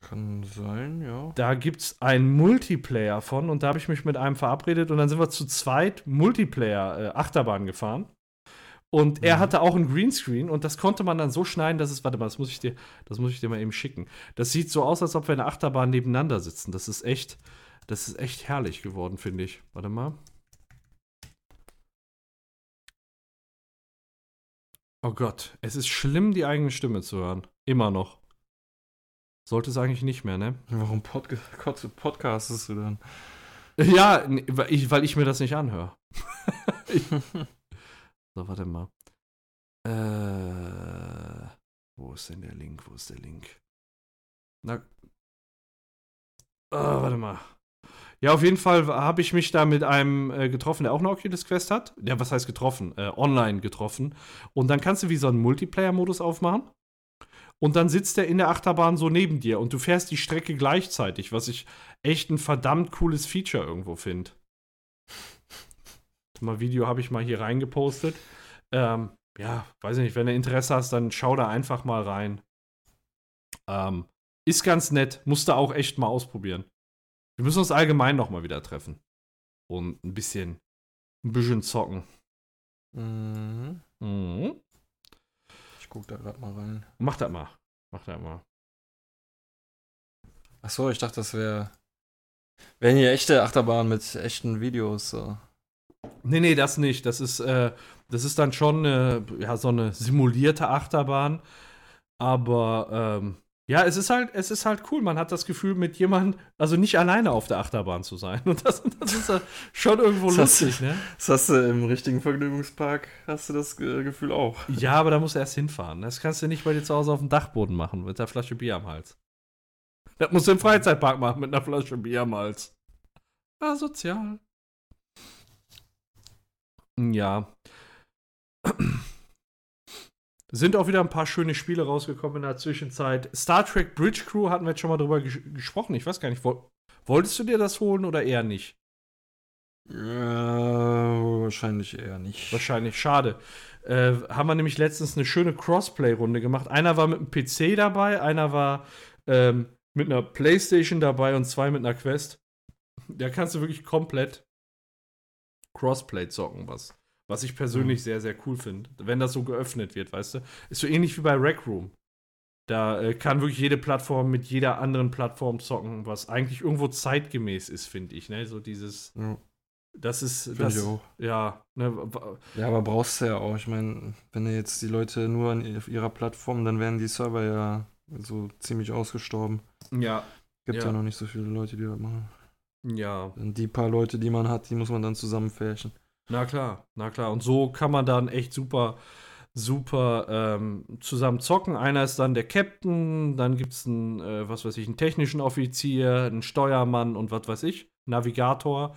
Kann sein, ja. Da gibt es einen Multiplayer von und da habe ich mich mit einem verabredet und dann sind wir zu zweit Multiplayer äh, Achterbahn gefahren. Und er Mhm. hatte auch einen Greenscreen und das konnte man dann so schneiden, dass es, warte mal, das muss ich dir, das muss ich dir mal eben schicken. Das sieht so aus, als ob wir in der Achterbahn nebeneinander sitzen. Das ist echt, das ist echt herrlich geworden, finde ich. Warte mal. Oh Gott, es ist schlimm, die eigene Stimme zu hören. Immer noch. Sollte es eigentlich nicht mehr, ne? Warum Pod podcastest du dann? Ja, weil ich, weil ich mir das nicht anhöre. *laughs* So, warte mal. Äh, wo ist denn der Link? Wo ist der Link? Na. Ah, warte mal. Ja, auf jeden Fall habe ich mich da mit einem äh, getroffen, der auch eine Oculus Quest hat. Ja, was heißt getroffen? Äh, online getroffen. Und dann kannst du wie so einen Multiplayer-Modus aufmachen. Und dann sitzt er in der Achterbahn so neben dir und du fährst die Strecke gleichzeitig, was ich echt ein verdammt cooles Feature irgendwo finde. Mal Video habe ich mal hier reingepostet. Ähm, ja, weiß ich nicht, wenn du Interesse hast, dann schau da einfach mal rein. Ähm, ist ganz nett, musst du auch echt mal ausprobieren. Wir müssen uns allgemein noch mal wieder treffen. Und ein bisschen, ein bisschen zocken. Mhm. Mhm. Ich guck da gerade mal rein. Mach das mal. Mach das mal. Achso, ich dachte, das wäre. Wären hier echte Achterbahnen mit echten Videos. So. Nee, nee, das nicht. Das ist, äh, das ist dann schon äh, ja, so eine simulierte Achterbahn. Aber ähm, ja, es ist halt, es ist halt cool. Man hat das Gefühl, mit jemandem, also nicht alleine auf der Achterbahn zu sein. Und das, *laughs* das ist schon irgendwo Das- lustig, ne? Das hast du im richtigen Vergnügungspark, hast du das äh, Gefühl auch. *laughs* Ja, aber da musst du erst hinfahren. Das kannst du nicht bei dir zu Hause auf dem Dachboden machen, mit der Flasche Bier am Hals. Das musst du im Freizeitpark machen, mit einer Flasche Bier am Hals. Asozial. Ja. *clears throat* Sind auch wieder ein paar schöne Spiele rausgekommen in der Zwischenzeit. Star Trek Bridge Crew hatten wir jetzt schon mal drüber ges gesprochen. Ich weiß gar nicht, woll wolltest du dir das holen oder eher nicht? Äh, wahrscheinlich eher nicht. Wahrscheinlich, schade. Äh, haben wir nämlich letztens eine schöne Crossplay-Runde gemacht. Einer war mit einem PC dabei, einer war ähm, mit einer Playstation dabei und zwei mit einer Quest. Da kannst du wirklich komplett Crossplay zocken, was, Was ich persönlich sehr, sehr cool finde, wenn das so geöffnet wird, weißt du? Ist so ähnlich wie bei Rec Room. Da äh, kann wirklich jede Plattform mit jeder anderen Plattform zocken, was eigentlich irgendwo zeitgemäß ist, finde ich. Ne? So dieses, Ja, das ist, finde das, ich auch. ja, ne, Ja, aber brauchst du ja auch. Ich meine, wenn du jetzt die Leute nur an, auf ihrer Plattform, dann wären die Server ja so ziemlich ausgestorben. ja, Gibt ja, Ja. noch nicht so viele Leute, die das machen. ja, Und die paar Leute, die man hat, die muss man dann zusammenfärchen. Na klar, na klar. Und so kann man dann echt super, super ähm, zusammen zocken. Einer ist dann der Captain, dann gibt es einen, äh, was weiß ich, einen technischen Offizier, einen Steuermann und was weiß ich, Navigator.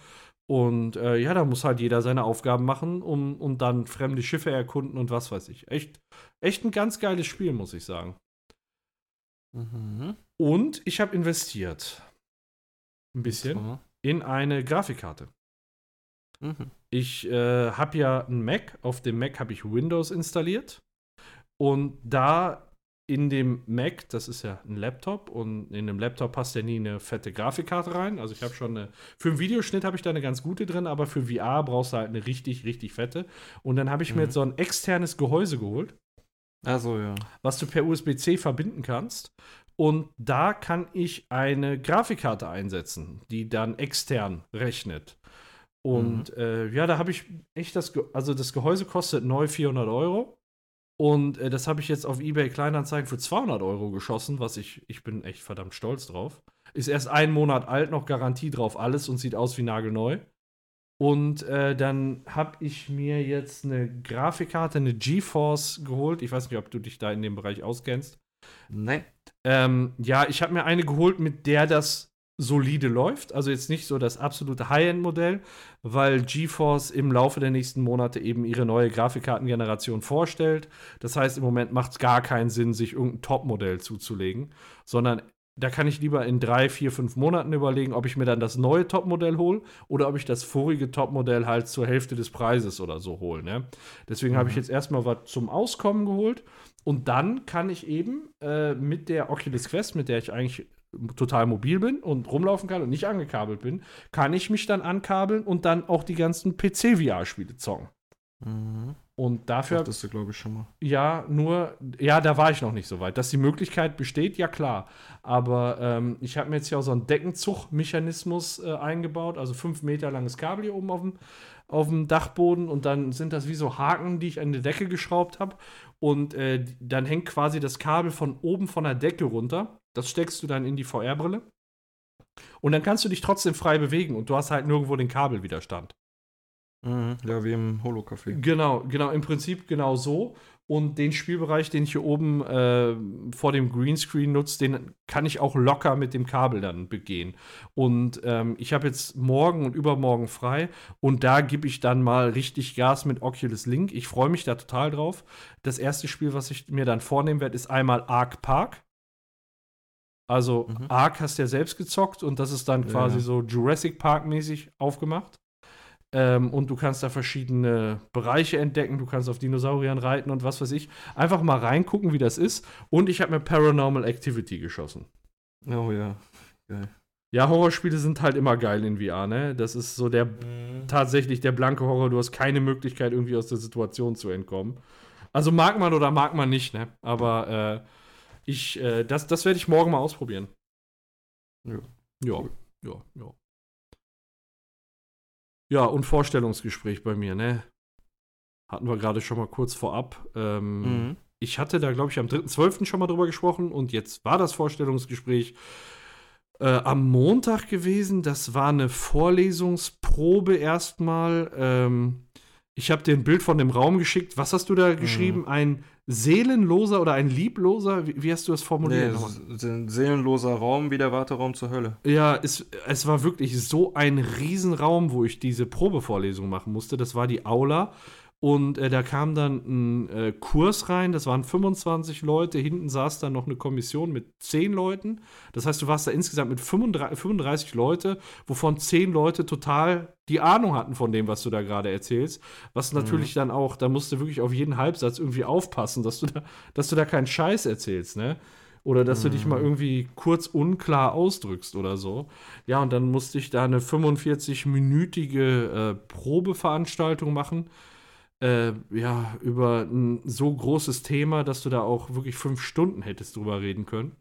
Und äh, ja, da muss halt jeder seine Aufgaben machen um, und dann fremde Schiffe erkunden und was weiß ich. Echt, echt ein ganz geiles Spiel, muss ich sagen. Mhm. Und ich habe investiert. Ein bisschen. In eine Grafikkarte. Mhm. Ich äh, habe ja einen Mac. Auf dem Mac habe ich Windows installiert. Und da in dem Mac, das ist ja ein Laptop, und in dem Laptop passt ja nie eine fette Grafikkarte rein. Also ich habe schon eine, für einen Videoschnitt habe ich da eine ganz gute drin, aber für VR brauchst du halt eine richtig, richtig fette. Und dann habe ich mir Mhm. jetzt so ein externes Gehäuse geholt. Also ja. was du per USB-C verbinden kannst. Und da kann ich eine Grafikkarte einsetzen, die dann extern rechnet. Und äh, ja, da habe ich echt das, Ge also das Gehäuse kostet neu 400 Euro. Und äh, das habe ich jetzt auf eBay Kleinanzeigen für 200 Euro geschossen, was ich, ich bin echt verdammt stolz drauf. Ist erst einen Monat alt, noch Garantie drauf, alles und sieht aus wie nagelneu. Und äh, dann habe ich mir jetzt eine Grafikkarte, eine GeForce geholt. Ich weiß nicht, ob du dich da in dem Bereich auskennst. Nein. Ähm, ja, ich habe mir eine geholt, mit der das solide läuft. Also jetzt nicht so das absolute High-End-Modell, weil GeForce im Laufe der nächsten Monate eben ihre neue Grafikkartengeneration vorstellt. Das heißt, im Moment macht es gar keinen Sinn, sich irgendein Top-Modell zuzulegen, sondern da kann ich lieber in drei, vier, fünf Monaten überlegen, ob ich mir dann das neue Top-Modell hole oder ob ich das vorige Top-Modell halt zur Hälfte des Preises oder so hole. Ne? Deswegen habe ich jetzt erstmal was zum Auskommen geholt und dann kann ich eben äh, mit der Oculus Quest, mit der ich eigentlich total mobil bin und rumlaufen kann und nicht angekabelt bin, kann ich mich dann ankabeln und dann auch die ganzen PC-VR-Spiele zocken. Mhm. Und dafür Hattest du, glaube ich, schon mal. ja, nur, ja, da war ich noch nicht so weit. Dass die Möglichkeit besteht, ja klar. Aber ähm, ich habe mir jetzt hier auch so einen Deckenzug-Mechanismus äh, eingebaut, also fünf Meter langes Kabel hier oben auf dem, auf dem Dachboden und dann sind das wie so Haken, die ich an die Decke geschraubt habe. Und äh, dann hängt quasi das Kabel von oben von der Decke runter. Das steckst du dann in die VR-Brille. Und dann kannst du dich trotzdem frei bewegen und du hast halt nirgendwo den Kabelwiderstand. Mhm. Ja, wie im Holo-Café. Genau, genau, im Prinzip genau so. Und den Spielbereich, den ich hier oben äh, vor dem Greenscreen nutze, den kann ich auch locker mit dem Kabel dann begehen. Und ähm, ich habe jetzt morgen und übermorgen frei und da gebe ich dann mal richtig Gas mit Oculus Link. Ich freue mich da total drauf. Das erste Spiel, was ich mir dann vornehmen werde, ist einmal Ark Park. Also Mhm. Ark hast du ja selbst gezockt und das ist dann quasi ja. so Jurassic Park mäßig aufgemacht. Ähm, und du kannst da verschiedene Bereiche entdecken, du kannst auf Dinosauriern reiten und was weiß ich. Einfach mal reingucken, wie das ist. Und ich habe mir Paranormal Activity geschossen. Oh ja. Geil. Ja, Horrorspiele sind halt immer geil in VR, ne? Das ist so der tatsächlich der blanke Horror. Du hast keine Möglichkeit, irgendwie aus der Situation zu entkommen. Also mag man oder mag man nicht, ne? Aber äh, ich, äh, das, das werde ich morgen mal ausprobieren. Ja. Ja, Cool. ja, ja. Ja, und Vorstellungsgespräch bei mir, ne? Hatten wir gerade schon mal kurz vorab. Ähm, Mhm. Ich hatte da, glaube ich, am 3.12. schon mal drüber gesprochen und jetzt war das Vorstellungsgespräch äh, am Montag gewesen. Das war eine Vorlesungsprobe erstmal. Ähm, ich habe dir ein Bild von dem Raum geschickt. Was hast du da geschrieben? Ein seelenloser oder ein liebloser? Wie, wie hast du das Nee, formuliert? ist ein seelenloser Raum wie der Warteraum zur Hölle. Ja, es, es war wirklich so ein Riesenraum, wo ich diese Probevorlesung machen musste. Das war die Aula. Und äh, da kam dann ein äh, Kurs rein, das waren 25 Leute, hinten saß dann noch eine Kommission mit 10 Leuten. Das heißt, du warst da insgesamt mit 35, 35 Leute, wovon 10 Leute total die Ahnung hatten von dem, was du da gerade erzählst. Was natürlich dann auch, da musst du wirklich auf jeden Halbsatz irgendwie aufpassen, dass du da, dass du da keinen Scheiß erzählst, ne? Oder dass du dich mal irgendwie kurz unklar ausdrückst oder so. Ja, und dann musste ich da eine 45-minütige äh, Probeveranstaltung machen. Äh, ja, über ein so großes Thema, dass du da auch wirklich fünf Stunden hättest drüber reden können.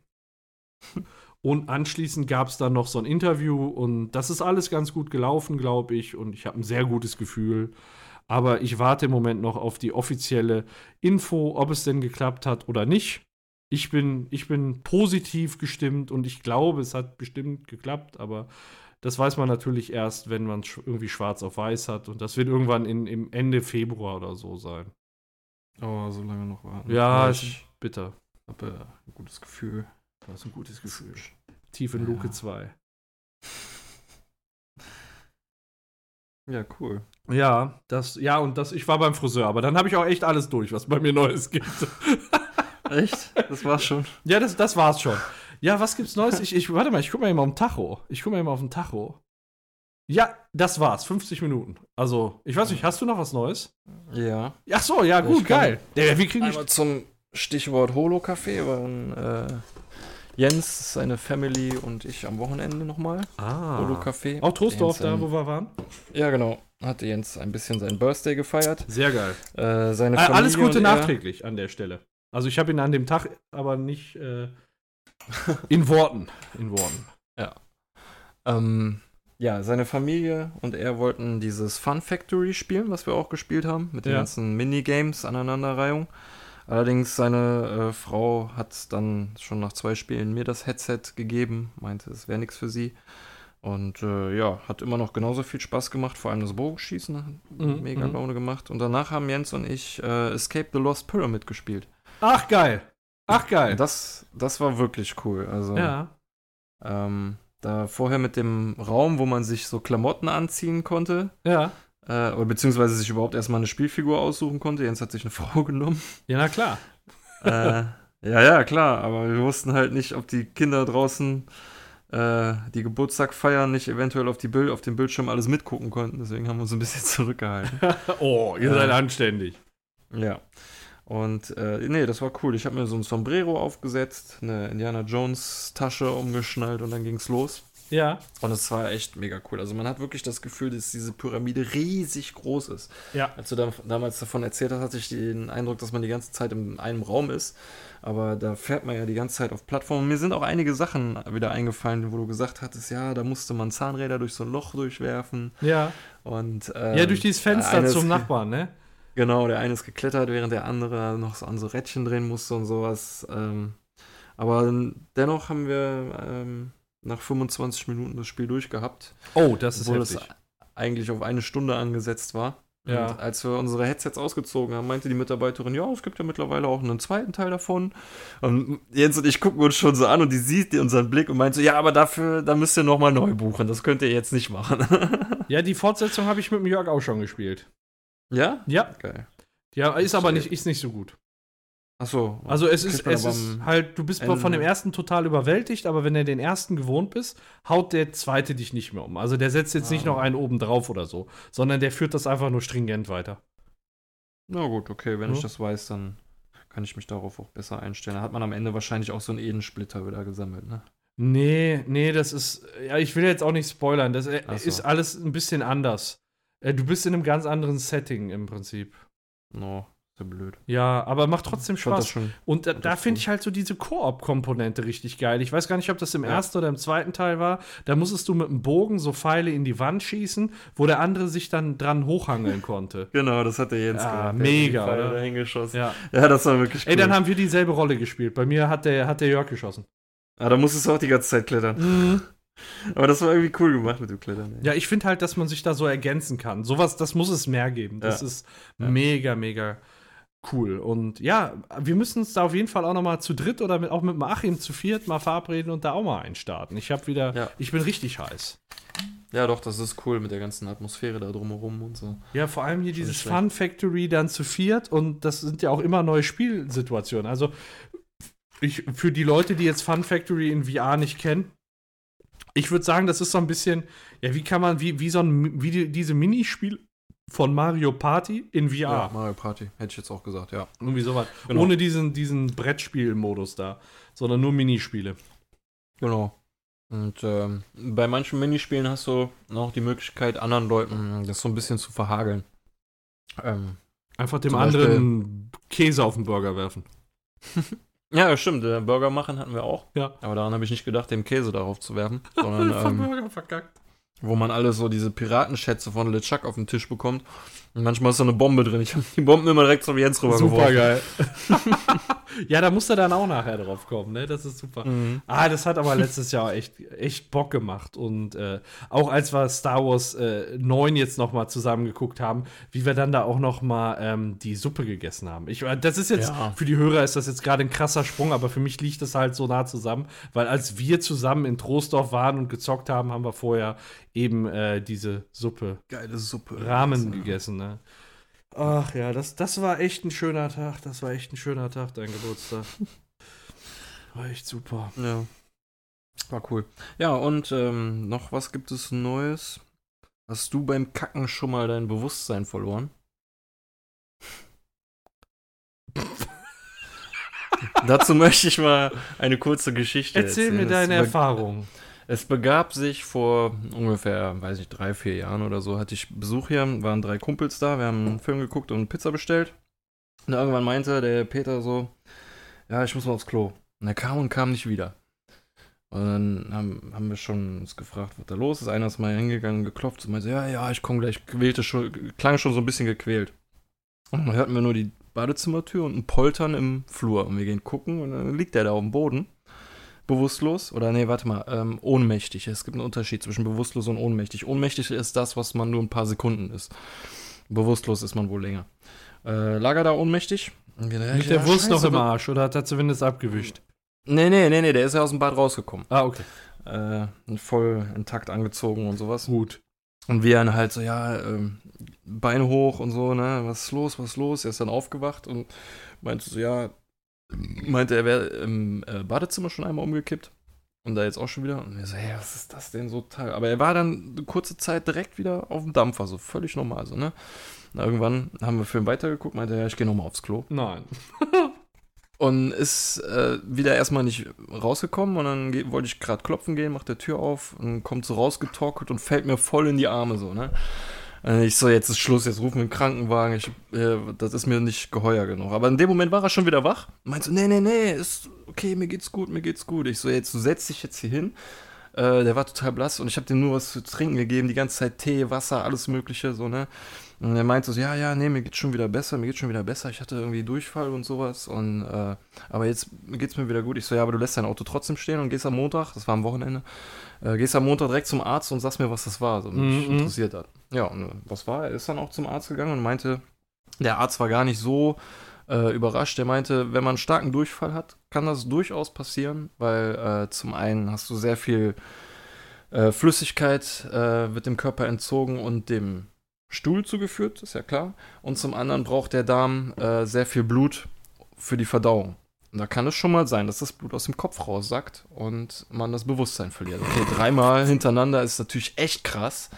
*laughs* Und anschließend gab es dann noch so ein Interview und das ist alles ganz gut gelaufen, glaube ich. Und ich habe ein sehr gutes Gefühl. Aber ich warte im Moment noch auf die offizielle Info, ob es denn geklappt hat oder nicht. Ich bin, ich bin positiv gestimmt und ich glaube, es hat bestimmt geklappt, aber das weiß man natürlich erst, wenn man es irgendwie schwarz auf weiß hat. Und das wird irgendwann in, im Ende Februar oder so sein. Oh, so lange noch warten. Ja, Aber ich bitter. habe äh, ein gutes Gefühl. Das ist ein gutes Gefühl. Tief in Ja. Luke 2. *laughs* Ja, cool. Ja, das, ja, und das, ich war beim Friseur, aber dann habe ich auch echt alles durch, was bei mir Neues gibt. *laughs* Echt? Das war's schon. ja, das, das war's schon. Ja, was gibt's Neues? Ich, ich, warte mal, ich guck mal eben auf den Tacho. Ich guck mal eben auf den Tacho. Ja, das war's. 50 Minuten. Also, ich weiß nicht, hast du noch was Neues? Ja. Ach so, ja, gut, Ich geil. Ja, wir kriegen die. Einmal zum Stichwort Holo-Café waren äh, Jens, seine Family und ich am Wochenende nochmal. Ah. Holo-Café. Auch Trostdorf, da, wo wir waren? Ja, genau. Hatte Jens ein bisschen seinen Birthday gefeiert. Sehr geil. Äh, seine Ah, Familie Alles Gute und er- nachträglich an der Stelle. Also, ich habe ihn an dem Tag aber nicht äh, in Worten. In Worten. Ähm, ja, seine Familie und er wollten dieses Fun Factory spielen, was wir auch gespielt haben, mit den Ja. ganzen Minigames, Aneinanderreihung. Allerdings seine äh, Frau hat dann schon nach zwei Spielen mir das Headset gegeben, meinte, es wäre nichts für sie. Und äh, ja, hat immer noch genauso viel Spaß gemacht, vor allem das Bogenschießen hat Mhm, mega mhm. Laune gemacht. Und danach haben Jens und ich äh, Escape the Lost Pyramid gespielt. Ach, geil. Ach, geil. Das, das war wirklich cool. Also ja. ähm, da vorher mit dem Raum, wo man sich so Klamotten anziehen konnte, Ja. äh, oder beziehungsweise sich überhaupt erstmal eine Spielfigur aussuchen konnte. Jens hat sich eine *laughs* Frau genommen. Ja, na klar. äh, ja, ja, klar, aber wir wussten halt nicht, ob die Kinder draußen äh, die Geburtstag feiern, nicht eventuell auf, die Bild auf dem Bildschirm alles mitgucken konnten. Deswegen haben wir uns ein bisschen *laughs* zurückgehalten. *laughs* oh, ihr seid anständig. ja. Und äh, nee, das war cool. Ich habe mir so ein Sombrero aufgesetzt, eine Indiana Jones Tasche umgeschnallt und dann ging's los. Ja. Und es war echt mega cool. Also man hat wirklich das Gefühl, dass diese Pyramide riesig groß ist. Ja. Als du da, damals davon erzählt hast, hatte ich den Eindruck, dass man die ganze Zeit in einem Raum ist. Aber da fährt man ja die ganze Zeit auf Plattformen. Mir sind auch einige Sachen wieder eingefallen, wo du gesagt hattest, ja, da musste man Zahnräder durch so ein Loch durchwerfen. Ja. Und, ähm, ja, durch dieses Fenster zum Nachbarn, ne? Genau, der eine ist geklettert, während der andere noch so an so Rädchen drehen musste und sowas. Ähm, aber dennoch haben wir ähm, nach 25 Minuten das Spiel durchgehabt. Oh, das ist obwohl es heftig. eigentlich auf eine Stunde angesetzt war. Ja. Und als wir unsere Headsets ausgezogen haben, meinte die Mitarbeiterin, ja, es gibt ja mittlerweile auch einen zweiten Teil davon. Und Jens und ich gucken uns schon so an und die sieht unseren Blick und meint so, ja, aber dafür, da müsst ihr nochmal neu buchen. Das könnt ihr jetzt nicht machen. *laughs* Ja, die Fortsetzung habe ich mit dem Jörg auch schon gespielt. Ja? Ja. Geil. Ja, ist aber nicht, ist nicht so gut. Achso. Also es ist, es ist halt, du bist Ende- von dem ersten total überwältigt, aber wenn du den ersten gewohnt bist, haut der zweite dich nicht mehr um. Also der setzt jetzt nicht Ah. noch einen oben drauf oder so, sondern der führt das einfach nur stringent weiter. Na gut, okay, wenn Ja. ich das weiß, dann kann ich mich darauf auch besser einstellen. Da hat man am Ende wahrscheinlich auch so einen Edensplitter wieder gesammelt, ne? Nee, nee, das ist, ja, ich will jetzt auch nicht spoilern, das äh, Ach so. ist alles ein bisschen anders. Äh, Du bist in einem ganz anderen Setting im Prinzip. No, ist ja blöd. Ja, aber macht trotzdem Spaß. Und da, da finde ich halt so diese Koop-Komponente richtig geil. Ich weiß gar nicht, ob das im Ja. ersten oder im zweiten Teil war. Da musstest du mit dem Bogen so Pfeile in die Wand schießen, wo der andere sich dann dran hochhangeln konnte. *laughs* Genau, das hat der Jens Ah, gemacht. Der mega, die Pfeile oder? dahin geschossen. Ja. Ja, das war wirklich cool. Ey, dann haben wir dieselbe Rolle gespielt. Bei mir hat der, hat der Jörg geschossen. ah, da musstest du auch die ganze Zeit klettern. Aber das war irgendwie cool gemacht mit dem Klettern. ey. Ja, ich finde halt, dass man sich da so ergänzen kann. Sowas, das muss es mehr geben. Das Ja. ist Ja. mega, mega cool. Und ja, wir müssen uns da auf jeden Fall auch noch mal zu dritt oder mit, auch mit Achim zu viert mal verabreden und da auch mal einstarten. Ich habe wieder, Ja. ich bin richtig heiß. Ja, doch, das ist cool mit der ganzen Atmosphäre da drumherum und so. Ja, vor allem hier Schon dieses Fun Factory dann zu viert und das sind ja auch immer neue Spielsituationen. Also ich, für die Leute, die jetzt Fun Factory in VR nicht kennen, ich würde sagen, das ist so ein bisschen, ja, wie kann man, wie, wie so ein, wie die, diese Minispiel von Mario Party in VR. Ja, Mario Party, hätte ich jetzt auch gesagt, ja. Irgendwie sowas. Genau. Ohne diesen, diesen Brettspielmodus da, sondern nur Minispiele. Genau. Und ähm, bei manchen Minispielen hast du noch die Möglichkeit, anderen Leuten das so ein bisschen zu verhageln. Ähm, Einfach dem anderen Käse auf den Burger werfen. *laughs* Ja, stimmt. Der Burger machen hatten wir auch. Ja. Aber daran habe ich nicht gedacht, dem Käse darauf zu werfen. *laughs* Sondern ähm, Burger verkackt. wo man alles so diese Piratenschätze von LeChuck auf den Tisch bekommt. Und manchmal ist so eine Bombe drin. Ich habe die Bomben immer direkt zum Jens rüber Super geil. *laughs* ja, da musst du dann auch nachher drauf kommen, ne? Das ist super. Mhm. Ah, das hat aber letztes Jahr echt, echt Bock gemacht. Und äh, auch als wir Star Wars äh, 9 jetzt noch mal zusammen geguckt haben, wie wir dann da auch noch mal ähm, die Suppe gegessen haben. Ich, äh, das ist jetzt, Ja. für die Hörer ist das jetzt gerade ein krasser Sprung, aber für mich liegt das halt so nah zusammen, weil als wir zusammen in Troisdorf waren und gezockt haben, haben wir vorher eben äh, diese Suppe Geile Suppe. Rahmen gegessen, ne? Ach ja, das, das war echt ein schöner Tag. Das war echt ein schöner Tag, dein Geburtstag. War echt super. Ja. War cool. Ja, und ähm, noch was gibt es Neues? Hast du beim Kacken schon mal dein Bewusstsein verloren? *laughs* Dazu möchte ich mal eine kurze Geschichte Erzähl erzählen. mir deine Erfahrung. Es begab sich vor ungefähr, weiß ich, drei, vier Jahren oder so, hatte ich Besuch hier, waren drei Kumpels da, wir haben einen Film geguckt und Pizza bestellt. Und irgendwann meinte der Peter so, ja, ich muss mal aufs Klo. Und er kam und kam nicht wieder. Und dann haben, haben wir schon uns gefragt, was da los ist. Einer ist mal hingegangen, geklopft und meinte, ja, ja, ich komme gleich, quälte schon, klang schon so ein bisschen gequält. Und dann hörten wir nur die Badezimmertür und ein Poltern im Flur. Und wir gehen gucken und dann liegt der da auf dem Boden. Bewusstlos. Oder nee, warte mal, ähm, ohnmächtig. Es gibt einen Unterschied zwischen bewusstlos und ohnmächtig. Ohnmächtig ist das, was man nur ein paar Sekunden ist. Bewusstlos ist man wohl länger. Äh, lag er da ohnmächtig? Wir, Liegt ja, der Wurst noch im Arsch oder hat er zumindest abgewischt? Nee, nee, nee, nee, der ist ja aus dem Bad rausgekommen. Ah, okay. Äh, voll intakt angezogen und sowas. Gut. Und wir dann halt so, ja, ähm, Beine hoch und so, ne, was ist los, was ist los? Er ist dann aufgewacht und meinte so, ja, meinte, er wäre im äh, Badezimmer schon einmal umgekippt. Und da jetzt auch schon wieder. Und wir so, hey, was ist das denn so? Aber er war dann eine kurze Zeit direkt wieder auf dem Dampfer, so völlig normal, so, ne? Und irgendwann haben wir Film weitergeguckt, meinte er, ja, ich gehe nochmal aufs Klo. Nein. *laughs* Und ist äh, wieder erstmal nicht rausgekommen und dann wollte ich gerade klopfen gehen, macht der Tür auf und kommt so rausgetorkelt und fällt mir voll in die Arme so, ne? Und ich so, jetzt ist Schluss, jetzt rufen wir einen Krankenwagen, ich, äh, das ist mir nicht geheuer genug. Aber in dem Moment war er schon wieder wach. Meint so, nee, nee, nee, ist okay, mir geht's gut, mir geht's gut. Ich so, jetzt, du setzt dich jetzt hier hin. Äh, der war total blass und ich habe dem nur was zu trinken gegeben, die ganze Zeit Tee, Wasser, alles mögliche, so, ne? Und er meinte so, ja, ja, nee, mir geht's schon wieder besser, mir geht's schon wieder besser. Ich hatte irgendwie Durchfall und sowas. Und äh, aber jetzt geht's mir wieder gut. Ich so, ja, aber du lässt dein Auto trotzdem stehen und gehst am Montag, das war am Wochenende, äh, gehst am Montag direkt zum Arzt und sagst mir, was das war. So, mich Mhm. interessiert hat. Ja, und äh, was war? Er ist dann auch zum Arzt gegangen und meinte, der Arzt war gar nicht so äh, überrascht. Der meinte, wenn man einen starken Durchfall hat, kann das durchaus passieren, weil äh, zum einen hast du sehr viel äh, Flüssigkeit wird dem Körper entzogen und dem Stuhl zugeführt, ist ja klar. Und zum anderen braucht der Darm äh, sehr viel Blut für die Verdauung. Und da kann es schon mal sein, dass das Blut aus dem Kopf raussackt und man das Bewusstsein verliert. Okay, dreimal hintereinander ist natürlich echt krass.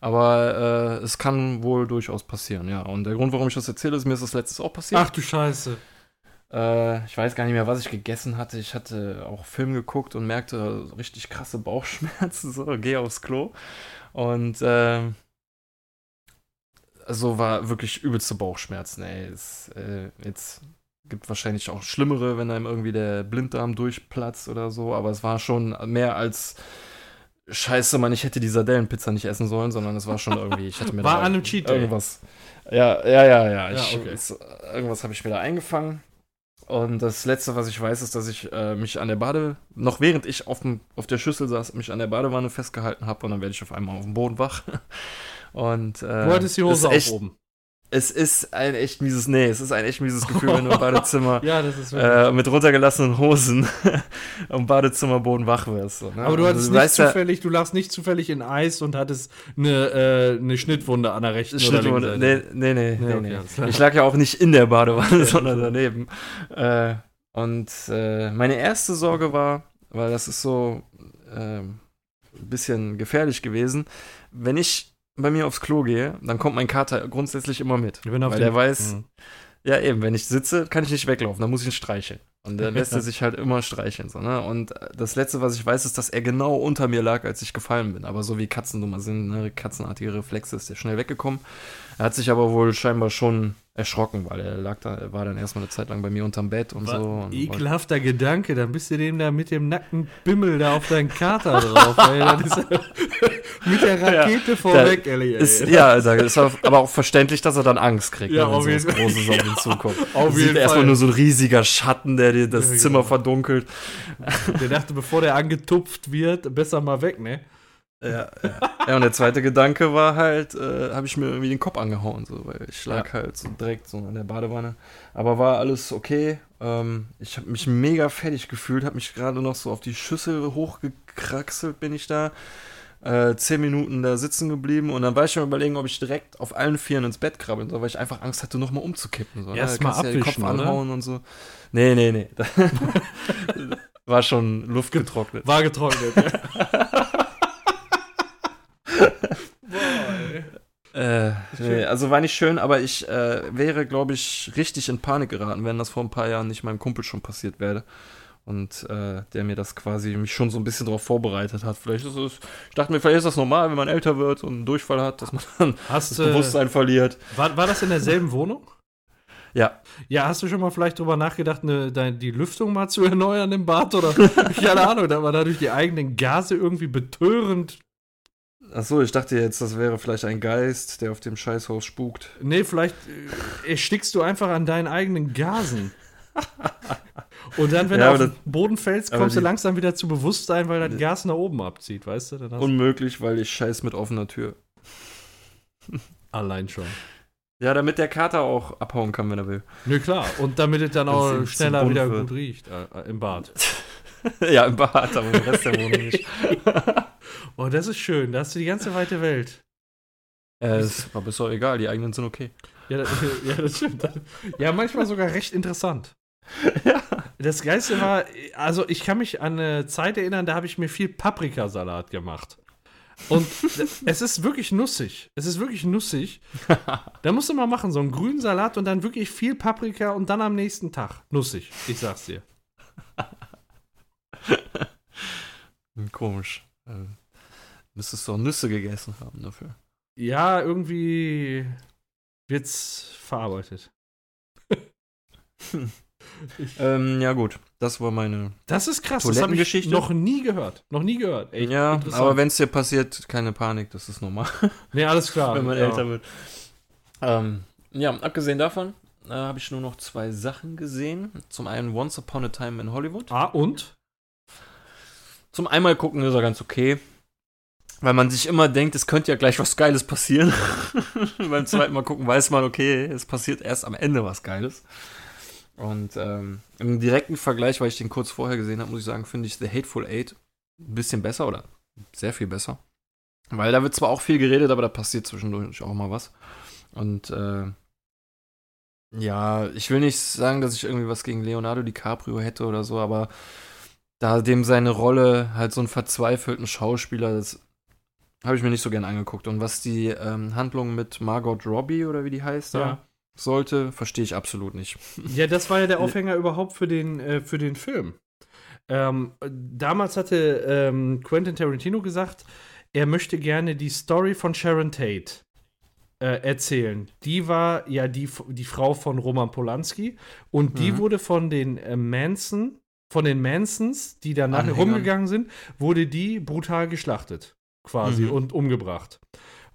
Aber äh, es kann wohl durchaus passieren, ja. Und der Grund, warum ich das erzähle, ist, mir ist das letztes auch passiert. Ach du Scheiße. Äh, ich weiß gar nicht mehr, was ich gegessen hatte. Ich hatte auch Film geguckt und merkte richtig krasse Bauchschmerzen. *laughs* So, geh aufs Klo. Und ähm, also war wirklich übelste Bauchschmerzen, ey. Es, äh, jetzt gibt wahrscheinlich auch schlimmere, wenn einem irgendwie der Blinddarm durchplatzt oder so. Aber es war schon mehr als Scheiße, Mann, ich hätte die Sardellenpizza nicht essen sollen, sondern es war schon irgendwie, ich hatte mir *laughs* War da an einem Cheat irgendwas. Ja, ja, ja, ja. Ja, Ich, okay. es, irgendwas habe ich mir da eingefangen. Und das letzte, was ich weiß, ist, dass ich äh, mich an der Bade, noch während ich auf, dem, auf der Schüssel saß, mich an der Badewanne festgehalten habe und dann werde ich auf einmal auf dem Boden wach. Und äh, Du hattest die Hose echt, auch oben. es ist ein echt mieses, nee, es ist ein echt mieses Gefühl, wenn du im *laughs* Badezimmer Ja, äh, mit runtergelassenen Hosen *laughs* am Badezimmerboden wach wirst. So, ne? Aber du Und hattest nicht weißt ja- zufällig, du lagst nicht zufällig in Eis und hattest eine, äh, eine Schnittwunde an der rechten Schnittwunde. Nee, nee, nee. Nee, nee, okay. Ich lag ja auch nicht in der Badewanne, *laughs* sondern daneben. Äh, und äh, meine erste Sorge war, weil das ist so ähm, ein bisschen gefährlich gewesen, wenn ich bei mir aufs Klo gehe, dann kommt mein Kater grundsätzlich immer mit. Wenn er Weil der weiß, Mhm. ja, eben, wenn ich sitze, kann ich nicht weglaufen, dann muss ich ihn streicheln. Und dann lässt er *laughs* sich halt immer streicheln. So, ne? Und das Letzte, was ich weiß, ist, dass er genau unter mir lag, als ich gefallen bin. Aber so wie Katzen mal sind, ne? katzenartige Reflexe, ist der schnell weggekommen. Er hat sich aber wohl scheinbar schon erschrocken, weil er lag da, er war dann erstmal eine Zeit lang bei mir unterm Bett und so. Und Ekelhafter Gedanke, dann bist du dem da mit dem nackten Bimmel da auf deinen Kater drauf, ey. Das ist *laughs* mit der Rakete vorweg, Ellie. ey. Ist, ja, ist aber auch verständlich, dass er dann Angst kriegt, Ja, ne, wenn auf so jeden- auf ihn zukommt. Auf Sieht jeden erstmal nur so ein riesiger Schatten, der dir das Ja, Zimmer genau. verdunkelt. Der dachte, bevor der angetupft wird, besser mal weg, ne? Ja, ja. ja, und der zweite Gedanke war halt, äh, habe ich mir irgendwie den Kopf angehauen, so, weil ich lag halt so direkt so an der Badewanne. Aber war alles okay. Ähm, ich habe mich mega fertig gefühlt, habe mich gerade noch so auf die Schüssel hochgekraxelt, bin ich da. Äh, zehn Minuten da sitzen geblieben und dann war ich schon überlegen, ob ich direkt auf allen Vieren ins Bett krabbeln soll, weil ich einfach Angst hatte, nochmal umzukippen. So, Erst Da mal kannst du ja den Kopf oder? anhauen und so. Nee, nee, nee. *laughs* war schon Luft getrocknet. War getrocknet. ja. *laughs* Äh, nee, also war nicht schön, aber ich äh, wäre, glaube ich, richtig in Panik geraten, wenn das vor ein paar Jahren nicht meinem Kumpel schon passiert wäre. Und äh, der mir das quasi mich schon so ein bisschen darauf vorbereitet hat. Vielleicht ist es, ich dachte mir, vielleicht ist das normal, wenn man älter wird und einen Durchfall hat, dass man dann Hast das Bewusstsein verliert. war, war das in derselben Wohnung? Ja, Ja, hast du schon mal vielleicht drüber nachgedacht, ne, dein, die Lüftung mal zu erneuern im Bad? Oder *laughs* keine Ahnung, da war dadurch die eigenen Gase irgendwie betörend. Achso, ich dachte jetzt, das wäre vielleicht ein Geist, der auf dem Scheißhaus spukt. Nee, vielleicht äh, erstickst du einfach an deinen eigenen Gasen. Und dann, wenn Ja, du auf den Boden fällst, kommst du langsam wieder zu Bewusstsein, weil das Gas nach oben abzieht, weißt du? Unmöglich, weil ich scheiß mit offener Tür. *laughs* allein schon. Ja, damit der Kater auch abhauen kann, wenn er will. Nö, klar. Und damit es dann auch schneller wieder wird. gut riecht äh, äh, im Bad. *laughs* ja, im Bad, aber im Rest der Wohnung nicht. *laughs* Oh, das ist schön. Da hast du die ganze weite Welt. Äh, ist aber ist doch egal, die eigenen sind okay. Ja, das, *laughs* ja, das stimmt. Ja, manchmal sogar recht interessant. *laughs* Ja. Das Geilste war, also ich kann mich an eine Zeit erinnern, da habe ich mir viel Paprikasalat gemacht. Und *laughs* es ist wirklich nussig. Es ist wirklich nussig. Da musst du mal machen, so einen grünen Salat und dann wirklich viel Paprika und dann am nächsten Tag. Nussig, ich sag's dir. Komisch. Äh, müsstest du auch Nüsse gegessen haben dafür. Ja, irgendwie wird's verarbeitet. *laughs* Ähm, ja, gut. Das war meine. Das ist krass, das habe ich noch nie gehört. Noch nie gehört. Echt ja, aber wenn es dir passiert, keine Panik, das ist normal, *laughs* Nee, alles klar. *laughs* wenn man ja. älter wird. Ähm, ja, abgesehen davon äh, habe ich nur noch zwei Sachen gesehen. Zum einen Once Upon a Time in Hollywood. Ah, und? Zum einmal gucken ist er ganz okay. Weil man sich immer denkt, es könnte ja gleich was Geiles passieren. *laughs* Beim zweiten Mal gucken weiß man, okay, es passiert erst am Ende was Geiles. Und ähm, im direkten Vergleich, weil ich den kurz vorher gesehen habe, muss ich sagen, finde ich The Hateful Eight ein bisschen besser oder sehr viel besser. Weil da wird zwar auch viel geredet, aber da passiert zwischendurch auch mal was. Und äh, ja, ich will nicht sagen, dass ich irgendwie was gegen Leonardo DiCaprio hätte oder so, aber da dem seine Rolle halt so einen verzweifelten Schauspieler, das habe ich mir nicht so gern angeguckt. Und was die ähm, Handlung mit Margot Robbie oder wie die heißt, da Ja. sollte, verstehe ich absolut nicht. *laughs* Ja, das war ja der Aufhänger überhaupt für den, äh, für den Film. Ähm, damals hatte ähm, Quentin Tarantino gesagt, er möchte gerne die Story von Sharon Tate äh, erzählen. Die war ja die, die Frau von Roman Polanski und die Mhm. wurde von den äh, Manson, von den Mansons, die danach Anhängern. rumgegangen sind, wurde die brutal geschlachtet quasi Mhm. und umgebracht.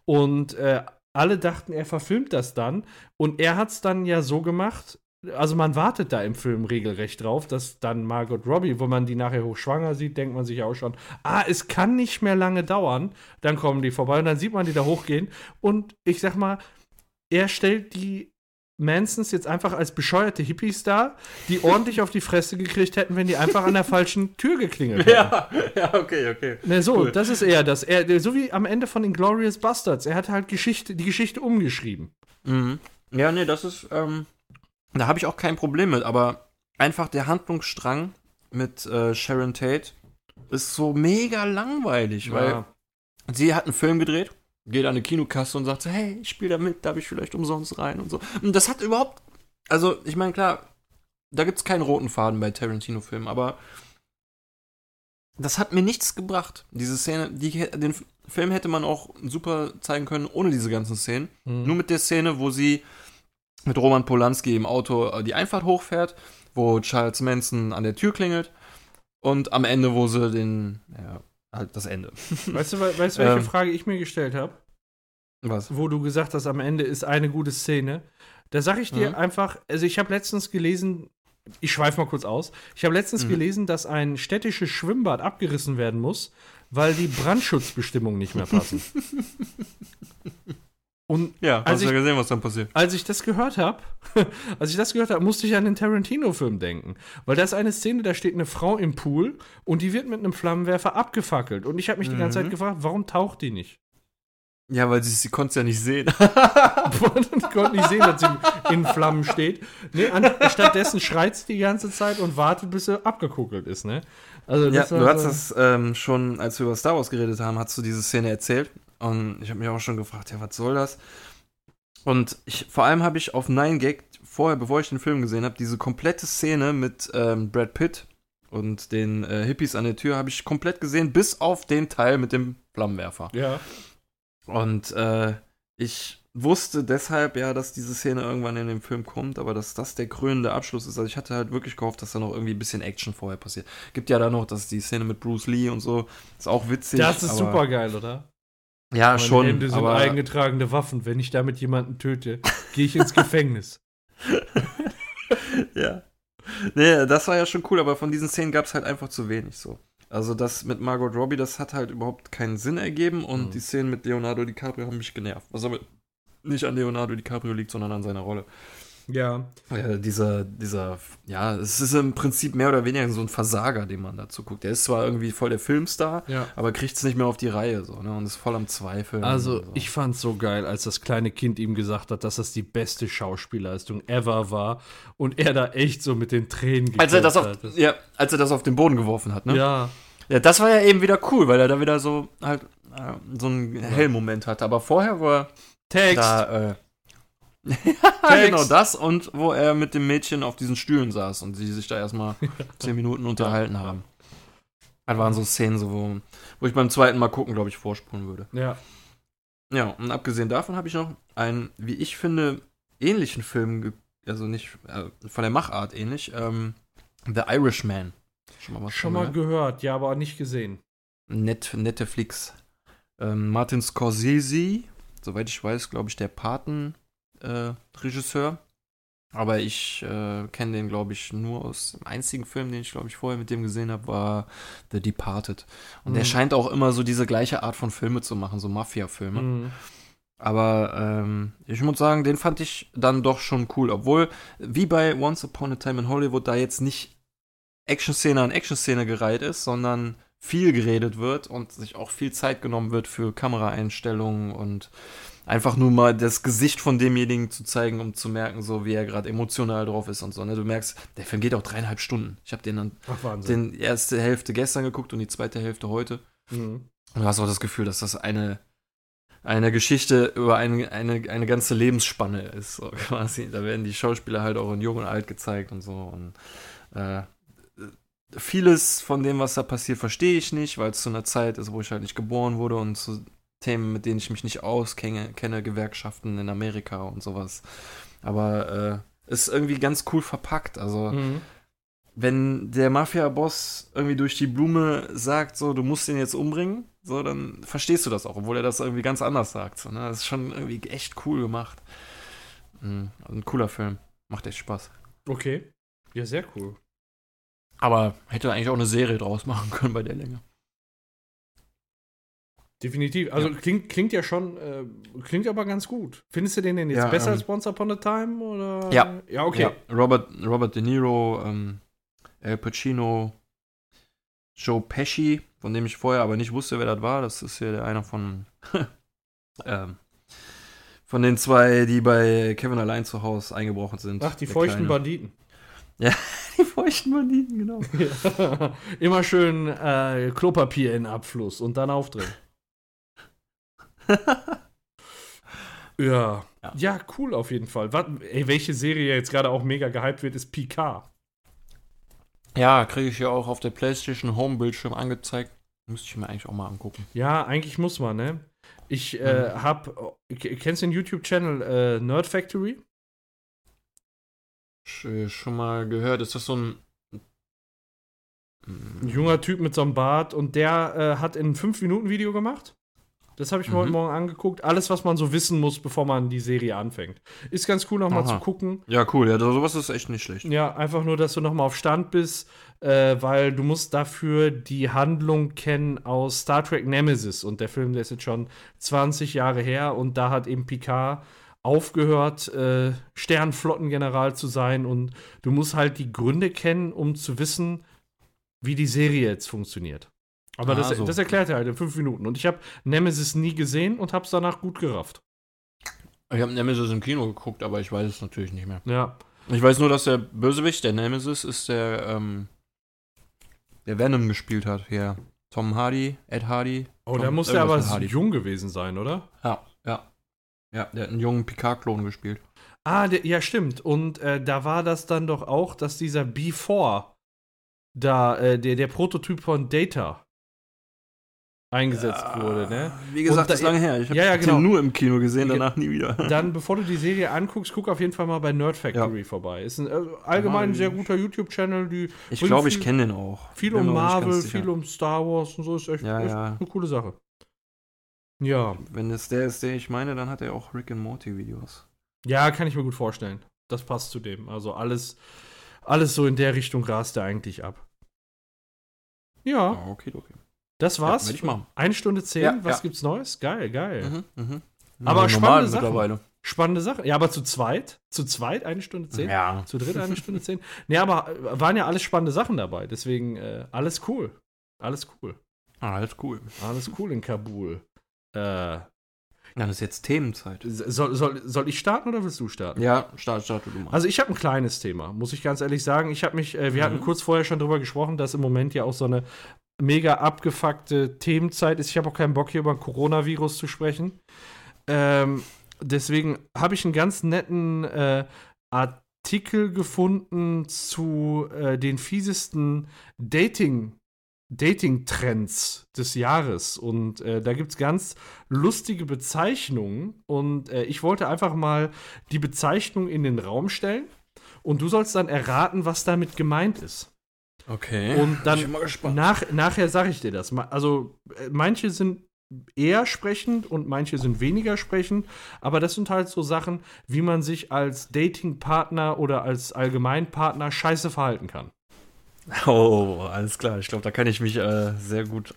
Und äh, alle dachten, er verfilmt das dann. Und er hat es dann ja so gemacht, also man wartet da im Film regelrecht drauf, dass dann Margot Robbie, wo man die nachher hochschwanger sieht, denkt man sich ja auch schon, ah, es kann nicht mehr lange dauern. Dann kommen die vorbei und dann sieht man die da hochgehen. Und ich sag mal, er stellt die Mansons jetzt einfach als bescheuerte Hippies dar, die ordentlich auf die Fresse gekriegt hätten, wenn die einfach an der falschen Tür geklingelt hätten. *laughs* ja, okay, okay. Ne, so, Cool. das ist eher das. Er, so wie am Ende von Inglourious Bastards. Er hat halt Geschichte, die Geschichte umgeschrieben. Mhm. Ja, nee, das ist, ähm, da habe ich auch kein Problem mit, aber einfach der Handlungsstrang mit äh, Sharon Tate ist so mega langweilig, weil sie hat einen Film gedreht, geht an eine Kinokasse und sagt so, hey, ich spiele da mit, darf ich vielleicht umsonst rein und so. Und das hat überhaupt, also ich meine, klar, da gibt es keinen roten Faden bei Tarantino-Filmen, aber das hat mir nichts gebracht. Diese Szene, die, den, Film hätte man auch super zeigen können, ohne diese ganzen Szenen. Mhm. Nur mit der Szene, wo sie mit Roman Polanski im Auto äh, die Einfahrt hochfährt, wo Charles Manson an der Tür klingelt und am Ende, wo sie den, ja, halt das Ende. *laughs* Weißt du, we- weißt, welche Ähm. Frage ich mir gestellt habe? Was? Wo du gesagt hast, am Ende ist eine gute Szene. Da sage ich dir Mhm. einfach, also ich habe letztens gelesen, ich schweife mal kurz aus, ich habe letztens Mhm. gelesen, dass ein städtisches Schwimmbad abgerissen werden muss, weil die *laughs* Brandschutzbestimmungen nicht mehr passen. *laughs* Und Ja, Als hast du ich- ja gesehen, was dann passiert. als ich das gehört habe, *laughs* als ich das gehört habe, musste ich an den Tarantino-Film denken. Weil da ist eine Szene, da steht eine Frau im Pool und die wird mit einem Flammenwerfer abgefackelt. Und ich habe mich die ganze Mhm. Zeit gefragt, warum taucht die nicht? Ja, weil sie, sie konnte es ja nicht sehen. *laughs* *laughs* ich konnte nicht sehen, dass sie in Flammen steht. Nee, an, stattdessen schreit sie die ganze Zeit und wartet, bis sie abgekuckelt ist, ne? Also Ja, du hast so- das ähm, schon, als wir über Star Wars geredet haben, hast du diese Szene erzählt. Und ich habe mich auch schon gefragt, ja, was soll das? Und ich, vor allem habe ich auf 9gag, vorher, bevor ich den Film gesehen habe, diese komplette Szene mit ähm, Brad Pitt und den äh, Hippies an der Tür habe ich komplett gesehen, bis auf den Teil mit dem Flammenwerfer. Ja. Und äh, ich wusste deshalb ja, dass diese Szene irgendwann in dem Film kommt, aber dass das der krönende Abschluss ist. Also ich hatte halt wirklich gehofft, dass da noch irgendwie ein bisschen Action vorher passiert. Gibt ja da noch, dass die Szene mit Bruce Lee und so ist auch witzig. Das ist super geil, oder? Ja, Meine schon. Hände sind aber eingetragene Waffen. Wenn ich damit jemanden töte, gehe ich ins Gefängnis. *laughs* *laughs* ja. Nee, das war ja schon cool, aber von diesen Szenen gab es halt einfach zu wenig so. Also das mit Margot Robbie, das hat halt überhaupt keinen Sinn ergeben und Mhm. die Szenen mit Leonardo DiCaprio haben mich genervt. Was aber nicht an Leonardo DiCaprio liegt, sondern an seiner Rolle. Ja. Ja, dieser, dieser, ja, es ist im Prinzip mehr oder weniger so ein Versager, den man dazu guckt. Der ist zwar irgendwie voll der Filmstar, Ja. aber kriegt es nicht mehr auf die Reihe so, ne? Und ist voll am Zweifeln. Also, so. ich fand's so geil, als das kleine Kind ihm gesagt hat, dass das die beste Schauspielleistung ever war und er da echt so mit den Tränen als er das auf, hat. ja, als er das auf den Boden geworfen hat, ne? Ja. Ja, das war ja eben wieder cool, weil er da wieder so halt äh, so einen Hellmoment hatte. Aber vorher war Text. da äh, Text. Genau das und wo er mit dem Mädchen auf diesen Stühlen saß und sie sich da erstmal *laughs* zehn Minuten unterhalten haben. Das waren so Szenen, so, wo, wo ich beim zweiten Mal gucken, glaube ich, vorspulen würde. Ja. Ja, und abgesehen davon habe ich noch einen, wie ich finde, ähnlichen Film, also nicht äh, von der Machart ähnlich, ähm, The Irishman. Schon mal was Schon mal gehört? ja, aber nicht gesehen. Net, Netflix. Ähm, Martin Scorsese, soweit ich weiß, glaube ich, der Paten-Regisseur. Aber ich äh, kenne den, glaube ich, nur aus dem einzigen Film, den ich, glaube ich, vorher mit dem gesehen habe, war The Departed. Und der Mhm. scheint auch immer so diese gleiche Art von Filme zu machen, so Mafia-Filme. Mhm. Aber ähm, ich muss sagen, den fand ich dann doch schon cool. Obwohl, wie bei Once Upon a Time in Hollywood, da jetzt nicht Action-Szene an Action-Szene gereiht ist, sondern viel geredet wird und sich auch viel Zeit genommen wird für Kameraeinstellungen und einfach nur mal das Gesicht von demjenigen zu zeigen, um zu merken, so wie er gerade emotional drauf ist und so. Ne? Du merkst, der Film geht auch dreieinhalb Stunden. Ich habe den dann Ach, den erste Hälfte gestern geguckt und die zweite Hälfte heute. Mhm. Und du hast auch das Gefühl, dass das eine, eine Geschichte über eine, eine, eine ganze Lebensspanne ist, so *laughs* quasi. Da werden die Schauspieler halt auch in Jung und Alt gezeigt und so. Und äh, vieles von dem, was da passiert, verstehe ich nicht, weil es zu einer Zeit ist, wo ich halt nicht geboren wurde und zu Themen, mit denen ich mich nicht auskenne, kenne, Gewerkschaften in Amerika und sowas. Aber äh, ist irgendwie ganz cool verpackt. Also Mhm. wenn der Mafia-Boss irgendwie durch die Blume sagt, so, du musst ihn jetzt umbringen, so, dann verstehst du das auch, obwohl er das irgendwie ganz anders sagt. So, ne? Das ist schon irgendwie echt cool gemacht. Mhm, ein cooler Film. Macht echt Spaß. Okay. Ja, sehr cool. Aber hätte eigentlich auch eine Serie draus machen *laughs* können bei der Länge. Definitiv. Also klingt, klingt ja schon, äh, klingt aber ganz gut. Findest du den denn jetzt Ja, besser ähm, als Once Upon a Time? Oder? Ja. Ja, okay. Ja, Robert, Robert De Niro, ähm, Al Pacino, Joe Pesci, von dem ich vorher aber nicht wusste, wer das war. Das ist ja der einer von, *laughs* ähm, von den zwei, die bei Kevin allein zu Hause eingebrochen sind. Ach, die feuchten Kleine. Banditen. *laughs* Die feuchten Banditen, genau. Ja. *laughs* Immer schön äh, Klopapier in Abfluss und dann aufdrehen. *laughs* ja. Ja. ja. cool auf jeden Fall. Was, ey, welche Serie jetzt gerade auch mega gehypt wird, ist Picard. Ja, kriege ich ja auch auf der PlayStation Home Bildschirm angezeigt. Müsste ich mir eigentlich auch mal angucken. Ja, eigentlich muss man, ne? Ich äh, hab. k- Kennst du den YouTube-Channel äh, Nerd Factory? Sch- Schon mal gehört, ist das so ein. Ein junger Typ mit so einem Bart und der äh, hat ein 5-Minuten-Video gemacht. Das habe ich mir Mhm. heute Morgen angeguckt. Alles, was man so wissen muss, bevor man die Serie anfängt. Ist ganz cool, nochmal zu gucken. Ja, cool, ja, sowas ist echt nicht schlecht. Ja, einfach nur, dass du nochmal auf Stand bist, äh, weil du musst dafür die Handlung kennen aus Star Trek Nemesis. Und der Film, der ist jetzt schon 20 Jahre her und da hat eben Picard aufgehört, äh, Sternflottengeneral zu sein. Und du musst halt die Gründe kennen, um zu wissen, wie die Serie jetzt funktioniert. Aber Ah, das, so. das erklärt er halt in fünf Minuten. Und ich habe Nemesis nie gesehen und habe es danach gut gerafft. Ich habe Nemesis im Kino geguckt, aber ich weiß es natürlich nicht mehr. Ja. Ich weiß nur, dass der Bösewicht, der Nemesis, ist der, ähm, der Venom gespielt hat. Hier. Tom Hardy, Ed Hardy. Oh, Tom- da muss der aber Hardy. jung gewesen sein, oder? Ja, ja. Ja, der hat einen jungen Picard-Klon gespielt. Ah, der, ja, stimmt. Und äh, da war das dann doch auch, dass dieser B4 da, äh, der, der Prototyp von Data eingesetzt wurde, ne? Wie gesagt, da- das ist lange her. Ich habe Ja, ja, genau. den nur im Kino gesehen, Ge- danach nie wieder. *laughs* Dann, bevor du die Serie anguckst, guck auf jeden Fall mal bei Nerd Factory vorbei. Ist ein äh, allgemein ein sehr guter YouTube-Channel, die Ich glaube, ich kenne den auch. viel um Marvel, viel um Star Wars und so ist echt, Ja, echt ja. eine coole Sache. Ja. Wenn es der ist, der ich meine, dann hat er auch Rick and Morty Videos. Ja, kann ich mir gut vorstellen. Das passt zu dem. Also alles, alles so in der Richtung rast er eigentlich ab. Ja, okay, okay. Das war's. Ja. Eine Stunde zehn. Ja, Was ja. gibt's Neues? Geil, geil. Mhm, mhm. Aber Ja, spannende Sachen. mittlerweile. Spannende Sache. Ja, aber zu zweit? Zu zweit eine Stunde zehn? Ja. Zu dritt eine Stunde zehn? Nee, aber äh, waren ja alles spannende Sachen dabei. Deswegen äh, alles cool. Alles cool. Ah, alles cool. Alles cool in Kabul. Äh, Dann ist jetzt Themenzeit. soll, soll, soll ich starten oder willst du starten? Ja, start, start du mal. Also ich habe ein kleines Thema, muss ich ganz ehrlich sagen. Ich habe mich, äh, wir Mhm. hatten kurz vorher schon drüber gesprochen, dass im Moment ja auch so eine mega abgefuckte Themenzeit ist. Ich habe auch keinen Bock hier über ein Coronavirus zu sprechen. Ähm, deswegen habe ich einen ganz netten äh, Artikel gefunden zu äh, den fiesesten Dating Dating-Trends des Jahres. Und äh, da gibt es ganz lustige Bezeichnungen. Und äh, ich wollte einfach mal die Bezeichnung in den Raum stellen. Und du sollst dann erraten, was damit gemeint ist. Okay. Und dann ich bin mal gespannt. Nach, nachher sage ich dir das. Also, äh, manche sind eher sprechend und manche sind weniger sprechend. Aber das sind halt so Sachen, wie man sich als Datingpartner oder als Allgemeinpartner scheiße verhalten kann. *laughs* Oh, alles klar. Ich glaube, da kann ich mich äh, sehr gut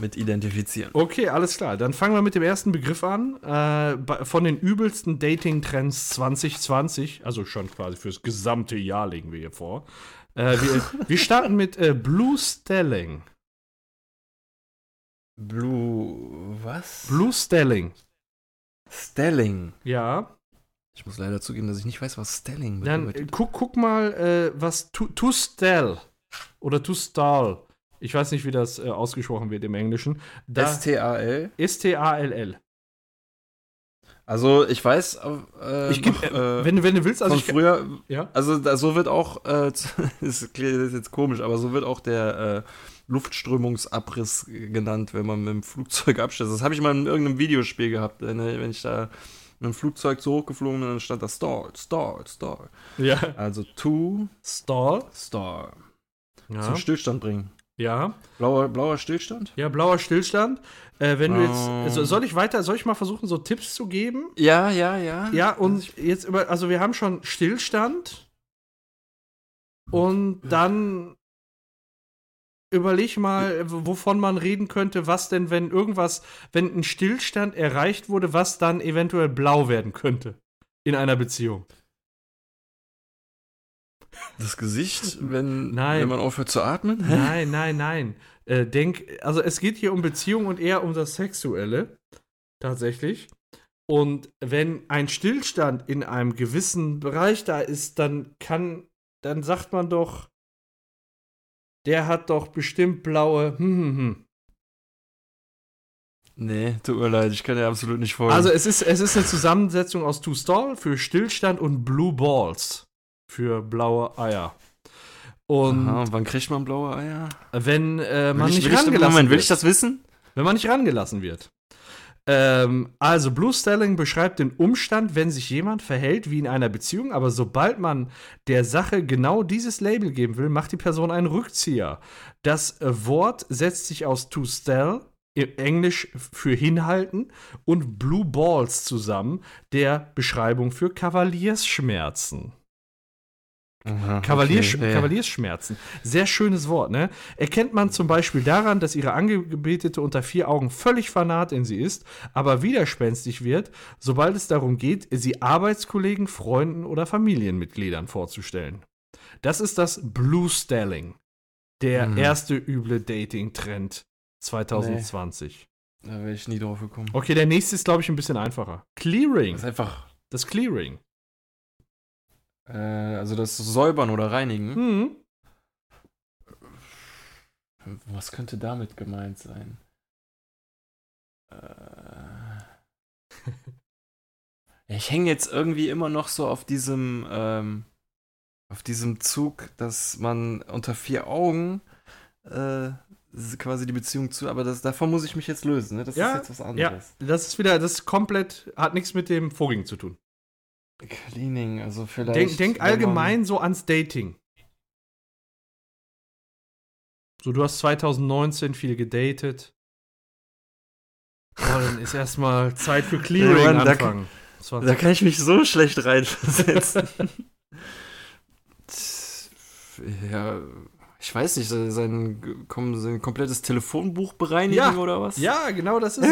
mit identifizieren. Okay, alles klar. Dann fangen wir mit dem ersten Begriff an. Äh, von den übelsten Dating-Trends 2020, also schon quasi fürs gesamte Jahr legen wir hier vor. Äh, wir, wir starten mit äh, Blue Stelling. Blue. Was? Blue Stelling. Stelling. Ja. Ich muss leider zugeben, dass ich nicht weiß, was Stelling Dann äh, bedeutet. guck, guck mal, äh, was to, to Stell oder To Stall. Ich weiß nicht, wie das äh, ausgesprochen wird im Englischen. S-T-A-L. S-T-A-L-L. Also, ich weiß. Äh, Ich geb, äh, äh, wenn, du- wenn du willst, also von ich, früher. ja. Also, da, so wird auch. Äh, *laughs* das ist jetzt komisch, aber so wird auch der. Äh, Luftströmungsabriss genannt, wenn man mit dem Flugzeug abstürzt. Das habe ich mal in irgendeinem Videospiel gehabt, wenn, ich da mit dem Flugzeug zu hoch geflogen bin, dann stand da Stall, Stall, Stall. ja. Also to Stall. Stall. Ja. Zum Stillstand bringen. Ja. Blauer, blauer Stillstand? Ja, blauer Stillstand. Äh, wenn du Ähm. jetzt. So, soll ich weiter, soll ich mal versuchen, so Tipps zu geben? Ja, ja, ja. Ja, und jetzt über, also wir haben schon Stillstand. Und dann überleg mal, wovon man reden könnte, was denn, wenn irgendwas, wenn ein Stillstand erreicht wurde, was dann eventuell blau werden könnte in einer Beziehung. Das Gesicht, wenn, Nein. wenn man aufhört zu atmen? *laughs* Nein, nein, nein. Äh, denk, also es geht hier um Beziehung und eher um das Sexuelle. Tatsächlich. Und wenn ein Stillstand in einem gewissen Bereich da ist, dann kann, dann sagt man doch, der hat doch bestimmt blaue. Hm, hm, hm. Nee, tut mir leid, ich kann dir absolut nicht folgen. Also es ist, es ist eine Zusammensetzung aus To Stall für Stillstand und Blue Balls für blaue Eier. Und Aha, wann kriegt man blaue Eier? wenn äh, man Will ich, nicht will ich, rangelassen Moment, will wird. ich das wissen? wenn man nicht rangelassen wird. Ähm, also Blue Stelling beschreibt den Umstand, wenn sich jemand verhält wie in einer Beziehung, aber sobald man der Sache genau dieses Label geben will, macht die Person einen Rückzieher. Das äh, Wort setzt sich aus to stell, im Englisch für hinhalten, und Blue Balls zusammen, der Beschreibung für Kavaliersschmerzen. Kavaliers okay, ja. Kavaliersschmerzen. Sehr schönes Wort, ne? Erkennt man zum Beispiel daran, dass ihre Angebetete unter vier Augen völlig fanat in sie ist, aber widerspenstig wird, sobald es darum geht, sie Arbeitskollegen, Freunden oder Familienmitgliedern vorzustellen. Das ist das Blue Stelling. Der Mhm. erste üble Dating-Trend 2020. Da wäre ich nie drauf gekommen. Okay, der nächste ist, glaube ich, ein bisschen einfacher. Clearing. Das ist einfach, Das Clearing. Äh, also das Säubern oder Reinigen. Mhm. Was könnte damit gemeint sein? Äh, ja, ich hänge jetzt irgendwie immer noch so auf diesem, ähm, auf diesem Zug, dass man unter vier Augen äh, quasi die Beziehung zu, aber das, davon muss ich mich jetzt lösen. Ne? Das Ja, ist jetzt was Ja, anderes. das ist wieder, das ist komplett, hat nichts mit dem Vorigen zu tun. Cleaning, also vielleicht. Denk, denk allgemein so ans Dating. So, du hast 2019 viel gedatet. Oh, dann ist erstmal Zeit für *laughs* Clearing Ja, Mann, da- anfangen. War- Da kann ich mich so schlecht reinversetzen. *laughs* ja, ich weiß nicht, sein, sein komplettes Telefonbuch bereinigen Ja, oder was? ja, genau das ist es.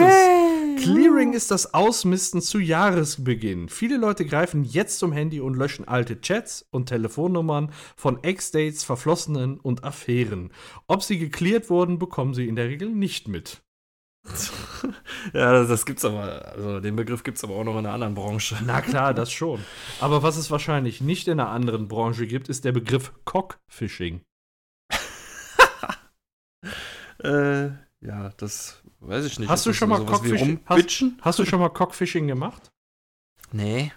Clearing ist das Ausmisten zu Jahresbeginn. Viele Leute greifen jetzt zum Handy und löschen alte Chats und Telefonnummern von Ex-Dates, Verflossenen und Affären. Ob sie geklärt wurden, bekommen sie in der Regel nicht mit. *laughs* Ja, das, das gibt's aber, also den Begriff gibt's aber auch noch in einer anderen Branche. Na klar, das schon. Aber was es wahrscheinlich nicht in einer anderen Branche gibt, ist der Begriff Cockfishing. *laughs* Äh, ja, das weiß ich nicht. Hast du schon mal Cockfishing- Rumbitchen? Hast du schon mal Cockfishing gemacht? Nee.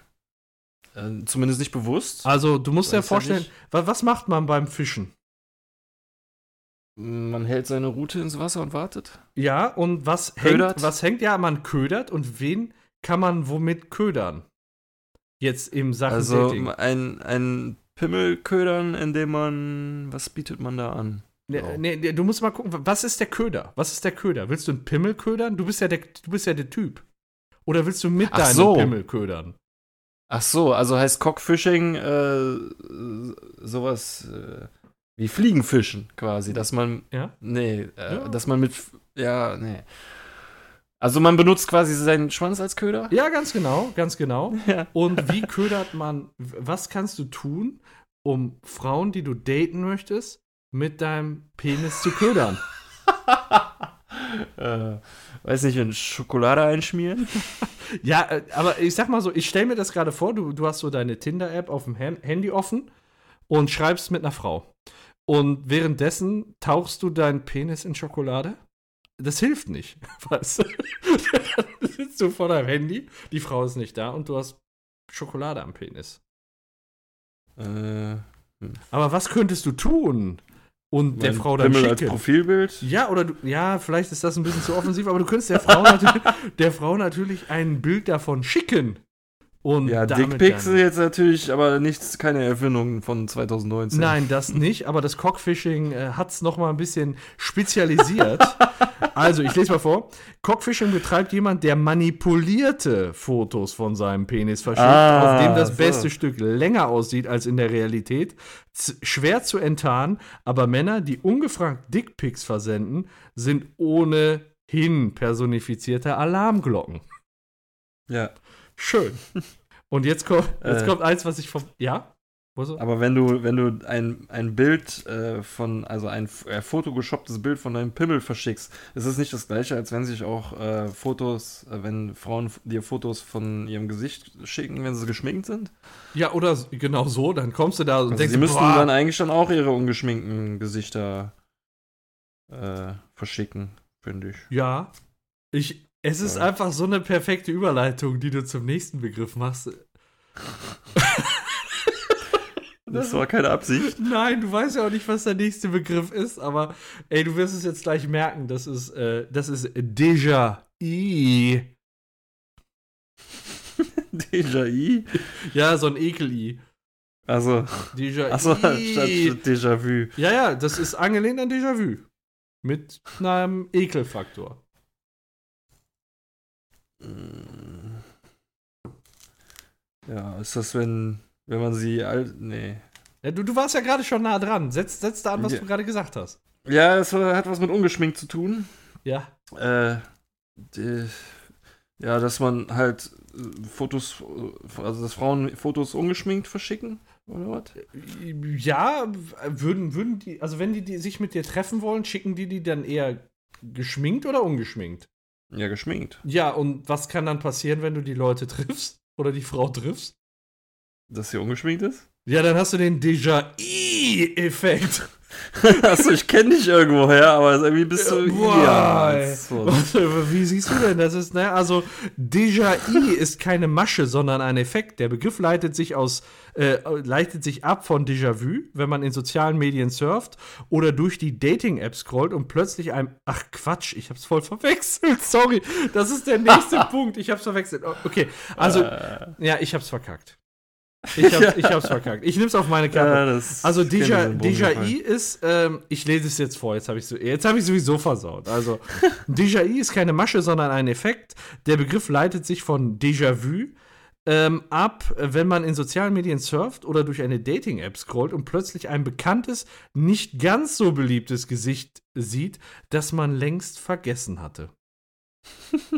Äh, zumindest nicht bewusst. Also, du musst dir Weiß ja vorstellen, wa- was macht man beim Fischen? Man hält seine Route ins Wasser und wartet. Ja, und was Ködert? hängt, was hängt? Ja, man ködert und wen kann man womit ködern? Jetzt im Sachen Also Dating. ein, ein Pimmel ködern, indem man. Was bietet man da an? Nee, nee, nee, du musst mal gucken, was ist der Köder? Was ist der Köder? Willst du einen Pimmel ködern? Du bist ja der, du bist ja der Typ. Oder willst du mit Ach deinem so. Pimmel ködern? Ach so, also heißt Cockfishing äh, sowas äh, wie Fliegenfischen quasi, dass man. Ja? Nee, äh, Ja. dass man mit. Ja, nee. Also man benutzt quasi seinen Schwanz als Köder? Ja, ganz genau, ganz genau. *laughs* Ja. Und wie ködert man, was kannst du tun, um Frauen, die du daten möchtest, mit deinem Penis zu ködern? *laughs* äh, weiß nicht, in Schokolade einschmieren? *laughs* Ja, äh, aber ich sag mal so, ich stell mir das gerade vor, du, du hast so deine Tinder-App auf dem Han- Handy offen und schreibst mit einer Frau. Und währenddessen tauchst du deinen Penis in Schokolade? Das hilft nicht, *laughs* weißt du? Dann sitzt du vor deinem Handy, die Frau ist nicht da und du hast Schokolade am Penis. Äh, Aber was könntest du tun? Und der mein Frau dann Pimmel als schicken? Profilbild? Ja, oder du, ja, vielleicht ist das ein bisschen zu offensiv, aber du könntest der Frau, *laughs* der Frau natürlich ein Bild davon schicken. Und Ja, Dickpics ist jetzt natürlich aber nichts, keine Erfindung von 2019. Nein, das nicht, aber das Cockfishing äh, hat es nochmal ein bisschen spezialisiert. *laughs* also, ich lese mal vor. Cockfishing betreibt jemand, der manipulierte Fotos von seinem Penis verschickt, Ah, auf dem das so. beste Stück länger aussieht als in der Realität. Z schwer zu enttarnen, aber Männer, die ungefragt Dickpics versenden, sind ohnehin personifizierte Alarmglocken. Ja. Schön. Und jetzt, kommt jetzt Äh. kommt eins, was ich vom. Ja? Aber wenn du, wenn du ein, ein Bild äh, von, also ein äh, fotogeshopptes Bild von deinem Pimmel verschickst, ist es nicht das gleiche, als wenn sich auch äh, Fotos, äh, wenn Frauen dir Fotos von ihrem Gesicht schicken, wenn sie geschminkt sind? Ja, oder genau so, dann kommst du da und Also denkst, sie müssten boah, dann eigentlich dann auch ihre ungeschminkten Gesichter äh, verschicken, finde ich. ja, ich, es ist Ja. einfach so eine perfekte Überleitung, die du zum nächsten Begriff machst. *laughs* Das war keine Absicht. Nein, du weißt ja auch nicht, was der nächste Begriff ist, aber ey, du wirst es jetzt gleich merken. Das ist, äh, das ist Déjà I. *laughs* Déjà-i? Ja, so ein Ekel-I. Also, Déjà achso, *laughs* statt I. Déjà-vu. Ja, ja, das ist angelehnt an Déjà-vu. Mit einem Ekelfaktor. Ja, ist das, wenn, wenn man sie alt. Nee. Ja, du, du warst ja gerade schon nah dran. Setz, setz da an, was Ja. du gerade gesagt hast. Ja, es hat was mit ungeschminkt zu tun. Ja. Äh, die, ja, dass man halt äh, Fotos, äh, also dass Frauen Fotos ungeschminkt verschicken, oder was? Ja, würden, würden die, also wenn die, die sich mit dir treffen wollen, schicken die die dann eher geschminkt oder ungeschminkt? Ja, geschminkt. Ja, und was kann dann passieren, wenn du die Leute triffst? Oder die Frau triffst? Dass sie ungeschminkt ist? Ja, dann hast du den Déjà-i-Effekt. *laughs* Achso, ich kenne dich irgendwoher, aber irgendwie bist du. Boah, ja, Warte, Wie siehst du denn? Das ist, ne, also Déjà-i ist keine Masche, sondern ein Effekt. Der Begriff leitet sich aus, äh, leitet sich ab von Déjà-vu, wenn man in sozialen Medien surft oder durch die Dating-App scrollt und plötzlich ein, ach Quatsch, ich hab's voll verwechselt, sorry, das ist der nächste *laughs* Punkt, ich hab's verwechselt. Okay, also, Äh, ja, ich hab's verkackt. Ich, hab, *laughs* ich hab's verkackt. Ich nehm's auf meine Kappe. ja, Also Déjà-i ist, ähm, ich lese es jetzt vor, jetzt habe ich so, jetzt habe ich sowieso versaut. Also *laughs* Déjà-i ist keine Masche, sondern ein Effekt. Der Begriff leitet sich von Déjà-vu ähm, ab, wenn man in sozialen Medien surft oder durch eine Dating-App scrollt und plötzlich ein bekanntes, nicht ganz so beliebtes Gesicht sieht, das man längst vergessen hatte. *laughs*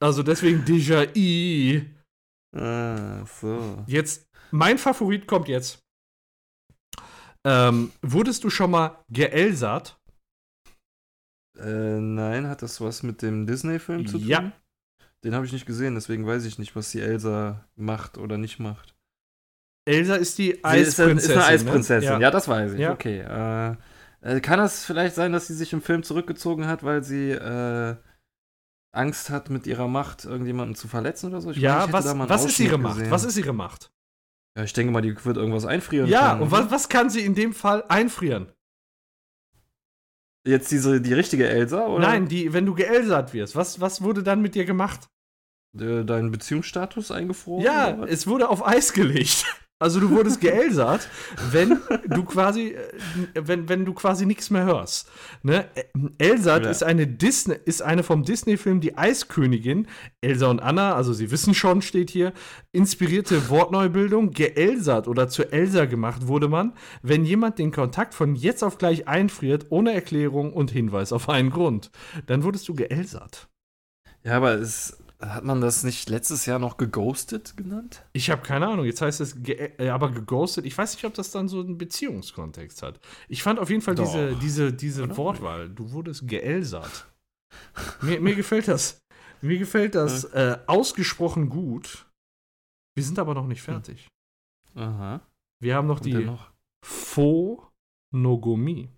Also deswegen Déjà-i. Ah, so. Jetzt, mein Favorit kommt jetzt. Ähm, wurdest du schon mal geelsert? Äh, nein, hat das was mit dem Disney-Film zu tun? Ja. Den habe ich nicht gesehen, deswegen weiß ich nicht, was die Elsa macht oder nicht macht. Elsa ist die Sie ist, Eisprinzessin. ist eine Eisprinzessin, Ne? ja. das weiß ich. Ja. Okay. Äh, äh, kann das vielleicht sein, dass sie sich im Film zurückgezogen hat, weil sie äh, Angst hat, mit ihrer Macht irgendjemanden zu verletzen oder so? Ich Ja, meine, was, was ist ihre Macht? gesehen. Was ist ihre Macht? Ja, ich denke mal, die wird irgendwas einfrieren Ja, können. und was, was kann sie in dem Fall einfrieren? Jetzt diese, die richtige Elsa, oder? Nein, die, wenn du geelsert wirst, was, was wurde dann mit dir gemacht? Äh, Dein Beziehungsstatus eingefroren? Ja, es wurde auf Eis gelegt. Also du wurdest geelsert, wenn du quasi, äh, wenn, wenn du quasi nichts mehr hörst. Ne? Äh, Elsat Ja. ist eine Disney, ist eine vom Disney-Film Die Eiskönigin. Elsa und Anna, also sie wissen schon, steht hier, inspirierte Wortneubildung. Geelsert oder zu Elsa gemacht wurde man, wenn jemand den Kontakt von jetzt auf gleich einfriert, ohne Erklärung und Hinweis auf einen Grund. Dann wurdest du geelsert. Ja, aber es, hat man das nicht letztes Jahr noch geghostet genannt? Ich habe keine Ahnung, jetzt heißt es ge äh, aber geghostet. Ich weiß nicht, ob das dann so einen Beziehungskontext hat. Ich fand auf jeden Fall Doch. diese, diese, diese Oder? Wortwahl. Du wurdest geelsert. mir, mir gefällt das. Mir gefällt das äh, ausgesprochen gut. Wir sind aber noch nicht fertig. Aha. Wir haben noch Und die noch. Phonogomie.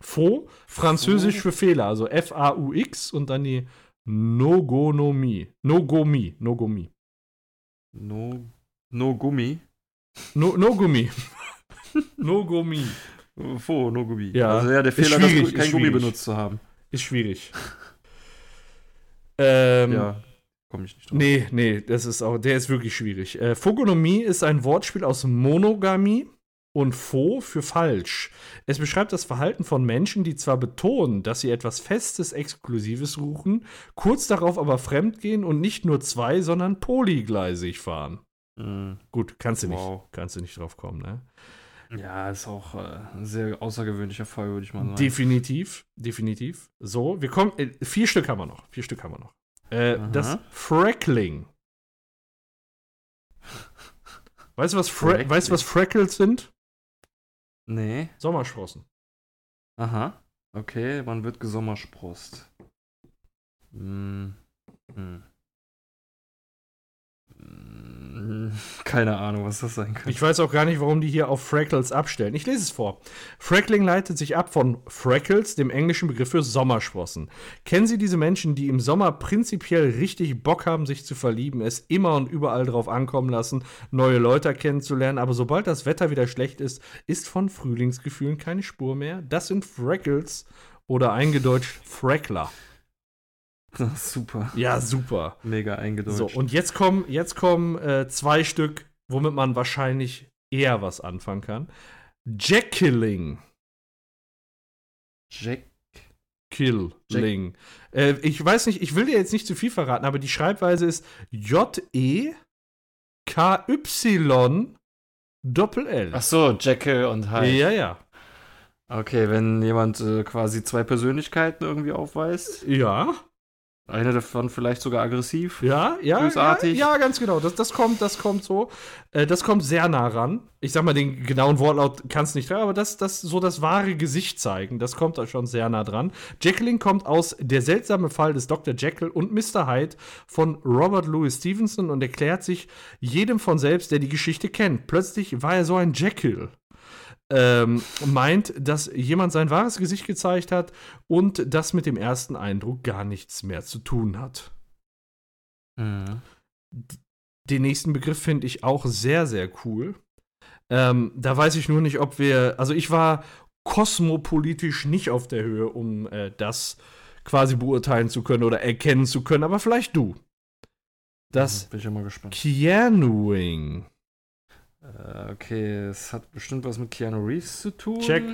Pho, französisch für Fehler, also F-A-U-X und dann die Nogonomie. Nogomie. Nogomie. No, no Gummi. *laughs* No, Nogummi. Nogummi. Fo, no Gummi. Ja, Also ja, der Fehler, du kein Gummi schwierig. benutzt zu haben. Ist schwierig. ähm, Ja, komme ich nicht drauf. Nee, nee, das ist auch, der ist wirklich schwierig. Äh, Phogonomie ist ein Wortspiel aus Monogamie und Pho für falsch. Es beschreibt das Verhalten von Menschen, die zwar betonen, dass sie etwas Festes, Exklusives suchen, kurz darauf aber fremdgehen und nicht nur zwei, sondern polygleisig fahren. Mhm. Gut, kannst du Wow. nicht, kannst du nicht drauf kommen, ne? Ja, ist auch äh, ein sehr außergewöhnlicher Fall, würde ich mal sagen. Definitiv, definitiv. So, wir kommen, äh, vier Stück haben wir noch, vier Stück haben wir noch. Äh, das Freckling. Weißt du, was, Fre Freckling. weißt, du, was Freckles sind? Nee. Sommersprossen. Aha. Okay, wann wird gesommersprost? Hm. Hm. Mm, Keine Ahnung, was das sein könnte. Ich weiß auch gar nicht, warum die hier auf Freckles abstellen. Ich lese es vor. Freckling leitet sich ab von Freckles, dem englischen Begriff für Sommersprossen. Kennen Sie diese Menschen, die im Sommer prinzipiell richtig Bock haben, sich zu verlieben, es immer und überall drauf ankommen lassen, neue Leute kennenzulernen, aber sobald das Wetter wieder schlecht ist, ist von Frühlingsgefühlen keine Spur mehr? Das sind Freckles oder eingedeutscht Freckler. *laughs* Super. Ja, super. Mega eingedeutscht. So, und jetzt kommen, jetzt kommen äh, zwei Stück, womit man wahrscheinlich eher was anfangen kann. Jackiling. Jack. Killing. Äh, ich weiß nicht, ich will dir jetzt nicht zu viel verraten, aber die Schreibweise ist J-E-K-Y Doppel-L. Ach so, Jekyll und Hyde. Ja, ja. Okay, wenn jemand äh, quasi zwei Persönlichkeiten irgendwie aufweist, Ja, eine davon vielleicht sogar aggressiv. ja, ja. Bösartig. Ja, ja, ganz genau. Das, das kommt, das kommt so. Äh, das kommt sehr nah ran. Ich sag mal, den genauen Wortlaut kannst du nicht dran, aber das, das so das wahre Gesicht zeigen, das kommt da schon sehr nah dran. Jekyll kommt aus Der seltsame Fall des Dr. Jekyll und Mr. Hyde von Robert Louis Stevenson und erklärt sich jedem von selbst, der die Geschichte kennt. Plötzlich war er so ein Jekyll. Ähm, meint, dass jemand sein wahres Gesicht gezeigt hat und das mit dem ersten Eindruck gar nichts mehr zu tun hat. Mhm. Den nächsten Begriff finde ich auch sehr, sehr cool. Ähm, da weiß ich nur nicht, ob wir. Also, ich war kosmopolitisch nicht auf der Höhe, um äh, das quasi beurteilen zu können oder erkennen zu können, aber vielleicht du. Das Bin ich ja mal gespannt. Keanuing. Äh, okay, es hat bestimmt was mit Keanu Reeves zu tun. Check.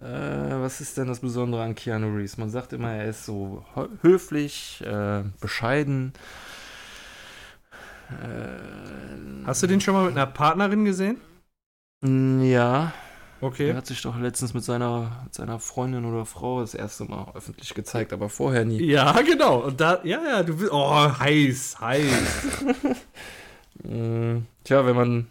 Äh, was ist denn das Besondere an Keanu Reeves? Man sagt immer, er ist so hö- höflich, äh, bescheiden. Äh, Hast du den schon mal mit einer Partnerin gesehen? Ja, er Okay. hat sich doch letztens mit seiner, mit seiner Freundin oder Frau das erste Mal öffentlich gezeigt, aber vorher nie. Ja, genau. Und da, ja, ja, du bist. Oh, heiß, heiß. *laughs* Mm, Tja, wenn man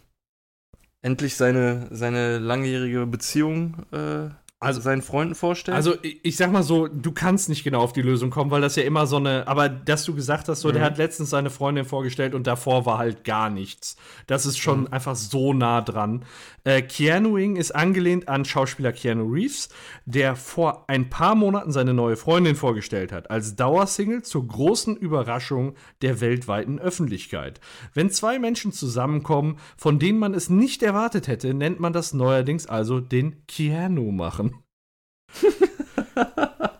endlich seine, seine langjährige Beziehung äh, Also- seinen Freunden vorstellt. Also, ich sag mal so, du kannst nicht genau auf die Lösung kommen, weil das ja immer so eine. Aber dass du gesagt hast, so, der Mhm. hat letztens seine Freundin vorgestellt und davor war halt gar nichts. Das ist schon Mhm. einfach so nah dran. Äh, Keanuing ist angelehnt an Schauspieler Keanu Reeves, der vor ein paar Monaten seine neue Freundin vorgestellt hat, als Dauersingle zur großen Überraschung der weltweiten Öffentlichkeit. Wenn zwei Menschen zusammenkommen, von denen man es nicht erwartet hätte, nennt man das neuerdings also den Keanu machen. *laughs*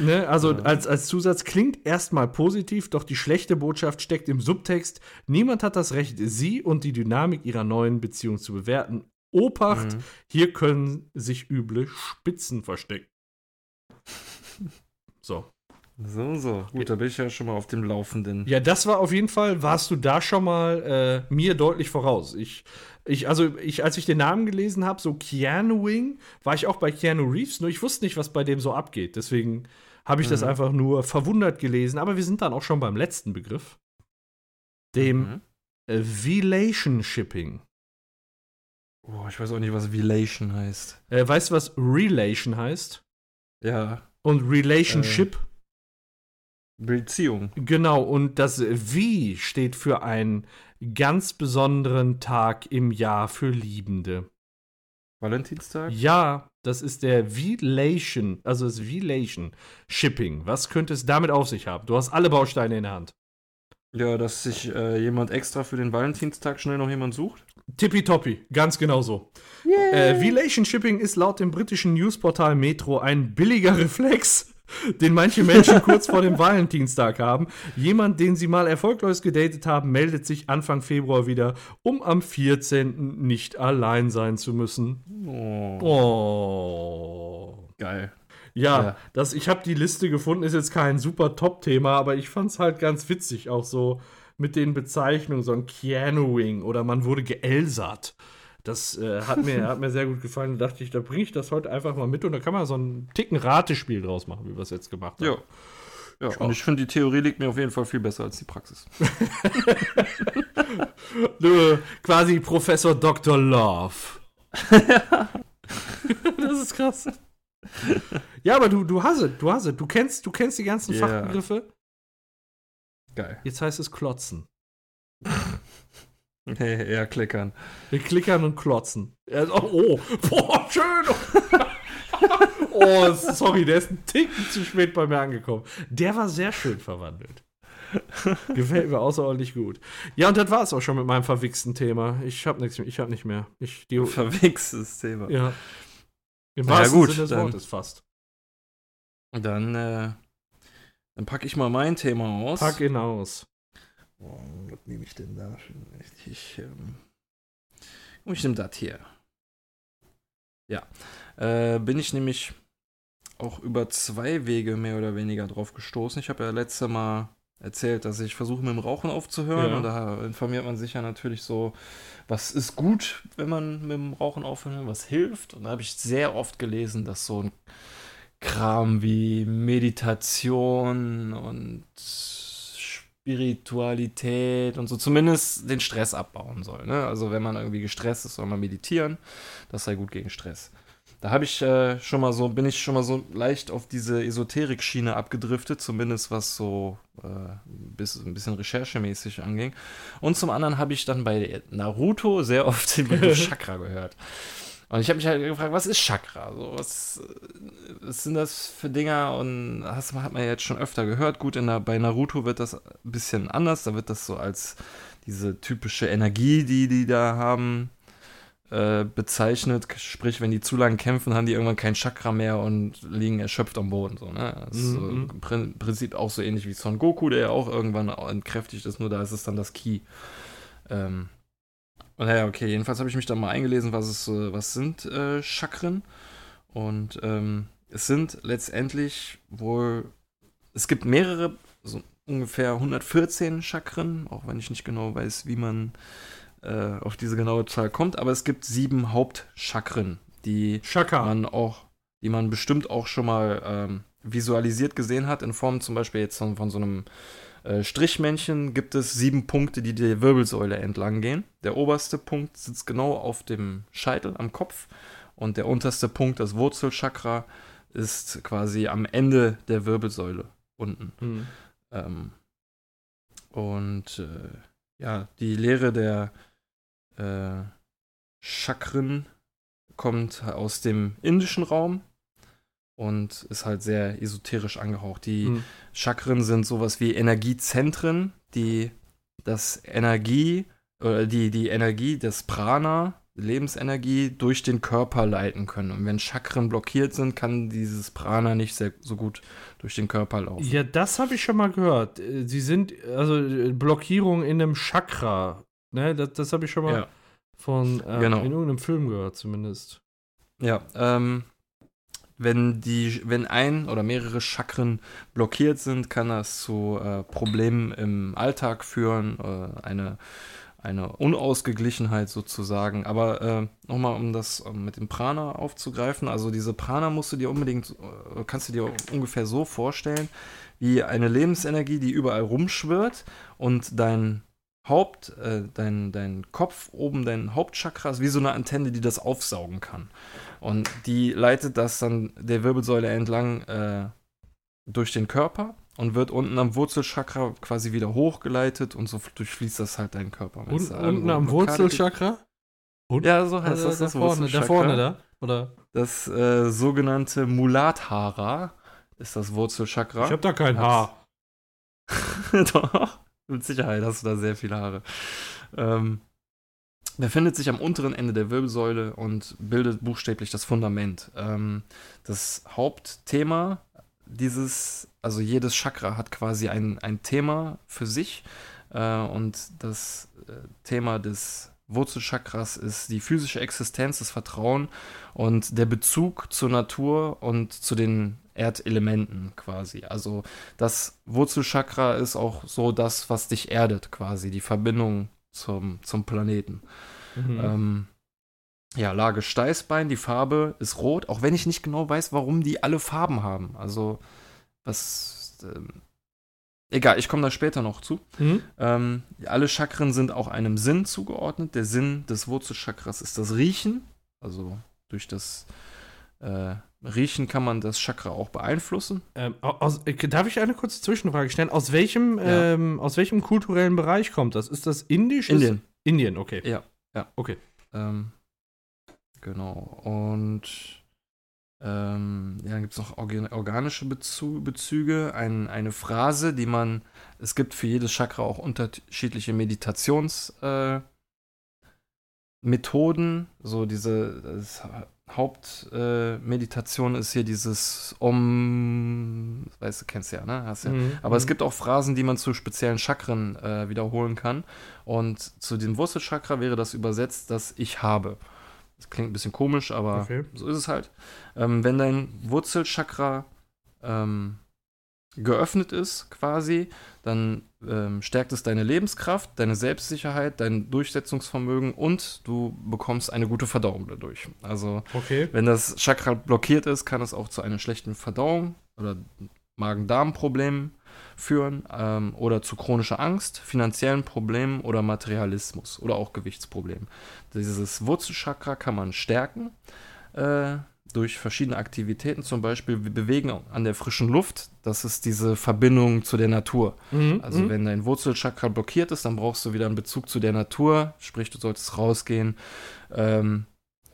Ne, also Ja. als, als Zusatz klingt erstmal positiv, doch die schlechte Botschaft steckt im Subtext. Niemand hat das Recht, sie und die Dynamik ihrer neuen Beziehung zu bewerten. Obacht, Mhm. hier können sich üble Spitzen verstecken. *laughs* So. So, so. Gut, da bin ich ja schon mal auf dem Laufenden. Ja, das war auf jeden Fall, warst du da schon mal äh, mir deutlich voraus. Ich, ich, also ich, als ich den Namen gelesen habe, so Keanuing, war ich auch bei Keanu Reeves, nur ich wusste nicht, was bei dem so abgeht. Deswegen habe ich das Mhm. einfach nur verwundert gelesen. Aber wir sind dann auch schon beim letzten Begriff, dem Mhm. äh, Relationship. Oh, ich weiß auch nicht, was Relation heißt. Äh, weißt du, was Relation heißt? Ja, Und Relationship? Beziehung. Genau, und das Wie steht für einen ganz besonderen Tag im Jahr für Liebende. Valentinstag? Ja, das ist der Velation, also das Velation Shipping. Was könnte es damit auf sich haben? Du hast alle Bausteine in der Hand. Ja, dass sich äh, jemand extra für den Valentinstag schnell noch jemand sucht. Tippitoppi, ganz genau so. Äh, Velation Shipping ist laut dem britischen Newsportal Metro ein billiger *laughs* Reflex, den manche Menschen kurz vor dem Valentinstag haben. Jemand, den sie mal erfolglos gedatet haben, meldet sich Anfang Februar wieder, um am 14. nicht allein sein zu müssen. Oh, Oh. geil. Ja, Ja. Das, ich habe die Liste gefunden, ist jetzt kein super Top-Thema, aber ich fand es halt ganz witzig, auch so mit den Bezeichnungen, so ein Keanuing oder man wurde geelsert. Das äh, hat, mir, hat mir sehr gut gefallen. Da dachte ich, da bringe ich das heute einfach mal mit und da kann man so ein Ticken Ratespiel draus machen, wie wir es jetzt gemacht haben. Ja. Ja, und ich finde, die Theorie liegt mir auf jeden Fall viel besser als die Praxis. *laughs* Du, quasi Professor Dr. Love. *laughs* das ist krass. Ja, aber du, du hast es, du hast es. Du kennst, du kennst die ganzen Ja. Fachbegriffe. Geil. Jetzt heißt es Klotzen. *laughs* Nee, eher klickern. Wir klickern und klotzen. Oh, oh, boah, schön. *laughs* oh, sorry, der ist ein Ticken zu spät bei mir angekommen. Der war sehr schön verwandelt. Gefällt mir außerordentlich gut. Ja, und das war es auch schon mit meinem verwichsten Thema. Ich hab nichts, ich hab nicht mehr. Ich, die, Verwichstes Thema. ja. Im Na ja, wahrsten gut, Sinne des dann- Wortes fast. Dann, äh, dann packe ich mal mein Thema aus. Pack ihn aus. Oh, was nehme ich denn da? Ich, ich, ähm, ich nehme das hier. Ja. Äh, bin ich nämlich auch über zwei Wege mehr oder weniger drauf gestoßen. Ich habe ja letzte Mal erzählt, dass ich versuche mit dem Rauchen aufzuhören Ja. und da informiert man sich ja natürlich so, was ist gut, wenn man mit dem Rauchen aufhört, was hilft. Und da habe ich sehr oft gelesen, dass so ein Kram wie Meditation und Spiritualität und so zumindest den Stress abbauen soll. Ne? Also wenn man irgendwie gestresst ist, soll man meditieren. Das sei gut gegen Stress. Da habe ich äh, schon mal so, bin ich schon mal so leicht auf diese Esoterik-Schiene abgedriftet, zumindest was so äh, bis, ein bisschen recherchemäßig anging. Und zum anderen habe ich dann bei Naruto sehr oft den *laughs* Chakra gehört. Und ich habe mich halt gefragt, was ist Chakra? So, was, äh, was sind das für Dinger? Und das hat man jetzt schon öfter gehört. Gut, in der, bei Naruto wird das ein bisschen anders. Da wird das so als diese typische Energie, die die da haben, äh, bezeichnet. Sprich, wenn die zu lange kämpfen, haben die irgendwann kein Chakra mehr und liegen erschöpft am Boden. So, ne? Das ist so Mhm. im Prin- Prinzip auch so ähnlich wie Son Goku, der ja auch irgendwann entkräftigt ist, nur da ist es dann das Ki. Ähm, naja, okay, jedenfalls habe ich mich da mal eingelesen, was es, äh, was sind äh, Chakren. Und ähm, es sind letztendlich wohl, es gibt mehrere, so ungefähr 114 Chakren, auch wenn ich nicht genau weiß, wie man äh, auf diese genaue Zahl kommt, aber es gibt sieben Hauptchakren, die Chaka. man auch, die man bestimmt auch schon mal ähm, visualisiert gesehen hat, in Form zum Beispiel jetzt von, von so einem Strichmännchen gibt es sieben Punkte, die der Wirbelsäule entlang gehen. Der oberste Punkt sitzt genau auf dem Scheitel, am Kopf. Und der unterste Punkt, das Wurzelchakra, ist quasi am Ende der Wirbelsäule unten. Hm. Ähm, und äh, ja, die Lehre der äh, Chakren kommt aus dem indischen Raum und ist halt sehr esoterisch angehaucht. Die Hm. Chakren sind sowas wie Energiezentren, die das Energie oder die, die Energie des Prana, Lebensenergie, durch den Körper leiten können. Und wenn Chakren blockiert sind, kann dieses Prana nicht sehr, so gut durch den Körper laufen. Ja, das habe ich schon mal gehört. Äh, Sie sind, also äh, Blockierung in einem Chakra. Ne, das, das habe ich schon mal Ja. von äh, Genau. in irgendeinem Film gehört, zumindest. Ja, ähm, wenn die, wenn ein oder mehrere Chakren blockiert sind, kann das zu äh, Problemen im Alltag führen, äh, eine, eine Unausgeglichenheit sozusagen. Aber äh, nochmal, um das mit dem Prana aufzugreifen, also diese Prana musst du dir unbedingt, äh, kannst du dir ungefähr so vorstellen, wie eine Lebensenergie, die überall rumschwirrt und dein Haupt, äh, dein, dein Kopf oben, dein Hauptchakra ist wie so eine Antenne, die das aufsaugen kann. Und die leitet das dann der Wirbelsäule entlang äh, durch den Körper und wird unten am Wurzelchakra quasi wieder hochgeleitet und so durchfließt das halt deinen Körper. Und, unten am Wurzelchakra? gibt- Ja, so heißt Also das, das da vorne, da vorne da? Oder? Das äh, sogenannte Muladhara ist das Wurzelchakra. Ich habe da kein Hat's- Haar. *laughs* Doch, mit Sicherheit hast du da sehr viele Haare. Ähm, befindet sich am unteren Ende der Wirbelsäule und bildet buchstäblich das Fundament. Ähm, das Hauptthema dieses, also jedes Chakra hat quasi ein, ein Thema für sich äh, und das äh, Thema des Wurzelchakras ist die physische Existenz, das Vertrauen und der Bezug zur Natur und zu den Erdelementen quasi. Also das Wurzelchakra ist auch so das, was dich erdet quasi, die Verbindung zum, zum Planeten. Mhm. Ähm, ja, Lage Steißbein, die Farbe ist rot, auch wenn ich nicht genau weiß, warum die alle Farben haben. Also, was. Ähm, egal, ich komme da später noch zu. Mhm. Ähm, alle Chakren sind auch einem Sinn zugeordnet. Der Sinn des Wurzelchakras ist das Riechen, also durch das, äh, riechen kann man das Chakra auch beeinflussen. Ähm, aus, äh, darf ich eine kurze Zwischenfrage stellen? Aus welchem, Ja. ähm, aus welchem kulturellen Bereich kommt das? Ist das indisch? Indien. Indien, okay. Ja, ja. Okay. Ähm, genau. Und ähm, ja, dann gibt es noch organ organische Bezüge. Ein, eine Phrase, die man, es gibt für jedes Chakra auch unterschiedliche Meditationsmethoden. Äh, so diese Hauptmeditation äh, ist hier dieses Om, weißt du, kennst ja, ne? Hast ja. Mhm. Aber es gibt auch Phrasen, die man zu speziellen Chakren äh, wiederholen kann. Und zu dem Wurzelchakra wäre das übersetzt, dass ich habe. Das klingt ein bisschen komisch, aber Okay. so ist es halt. Ähm, wenn dein Wurzelchakra ähm, geöffnet ist, quasi, dann ähm, stärkt es deine Lebenskraft, deine Selbstsicherheit, dein Durchsetzungsvermögen und du bekommst eine gute Verdauung dadurch. Also Okay. wenn das Chakra blockiert ist, kann es auch zu einer schlechten Verdauung oder Magen-Darm-Problemen führen ähm, oder zu chronischer Angst, finanziellen Problemen oder Materialismus oder auch Gewichtsproblemen. Dieses Wurzelchakra kann man stärken äh, durch verschiedene Aktivitäten, zum Beispiel Bewegen an der frischen Luft. Das ist diese Verbindung zu der Natur. Mhm. Also mhm. wenn dein Wurzelchakra blockiert ist, dann brauchst du wieder einen Bezug zu der Natur, sprich du solltest rausgehen ähm,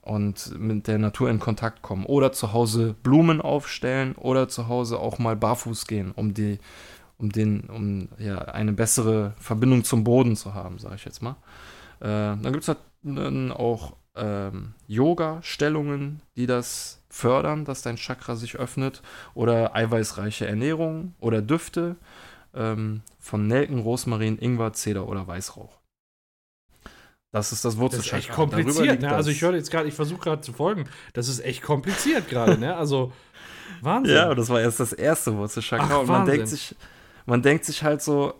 und mit der Natur in Kontakt kommen. Oder zu Hause Blumen aufstellen oder zu Hause auch mal barfuß gehen, um die, um den, um ja, eine bessere Verbindung zum Boden zu haben, sage ich jetzt mal. Äh, dann gibt es dann auch ähm, Yoga-Stellungen, die das fördern, dass dein Chakra sich öffnet, oder eiweißreiche Ernährung oder Düfte ähm, von Nelken, Rosmarin, Ingwer, Zeder oder Weißrauch. Das ist das Das ist Wurzelchakra. echt kompliziert, ne? Also ich höre jetzt gerade, ich versuche gerade zu folgen. Das ist echt kompliziert gerade, ne? Also *laughs* Wahnsinn. Ja, das war erst das erste Wurzelchakra. Ach, und man Wahnsinn. denkt sich, man denkt sich halt so,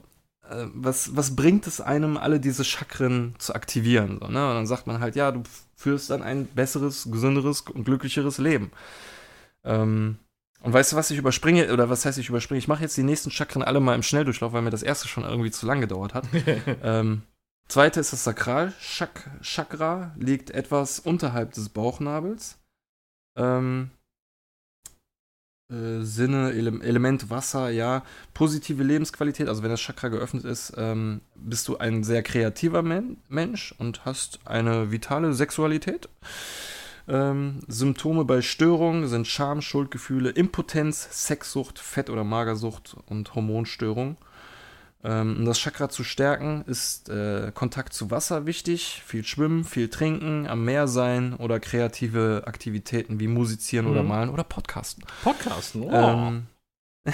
äh, was, was bringt es einem, alle diese Chakren zu aktivieren? So, ne? Und dann sagt man halt, ja, du führst dann ein besseres, gesünderes und glücklicheres Leben. Ähm, und weißt du, was ich überspringe, oder was heißt ich überspringe? Ich mache jetzt die nächsten Chakren alle mal im Schnelldurchlauf, weil mir das erste schon irgendwie zu lang gedauert hat. *laughs* ähm, zweite ist das Sakralchakra, liegt etwas unterhalb des Bauchnabels. Ähm, äh, Sinne, Ele Element Wasser, ja. Positive Lebensqualität, also wenn das Chakra geöffnet ist, ähm, bist du ein sehr kreativer Men Mensch und hast eine vitale Sexualität. Ähm, Symptome bei Störungen sind Scham, Schuldgefühle, Impotenz, Sexsucht, Fett- oder Magersucht und Hormonstörung. Ähm, um das Chakra zu stärken, ist äh, Kontakt zu Wasser wichtig. Viel schwimmen, viel trinken, am Meer sein oder kreative Aktivitäten wie musizieren oder Mhm. malen oder podcasten. Podcasten, oh. Ähm, *laughs*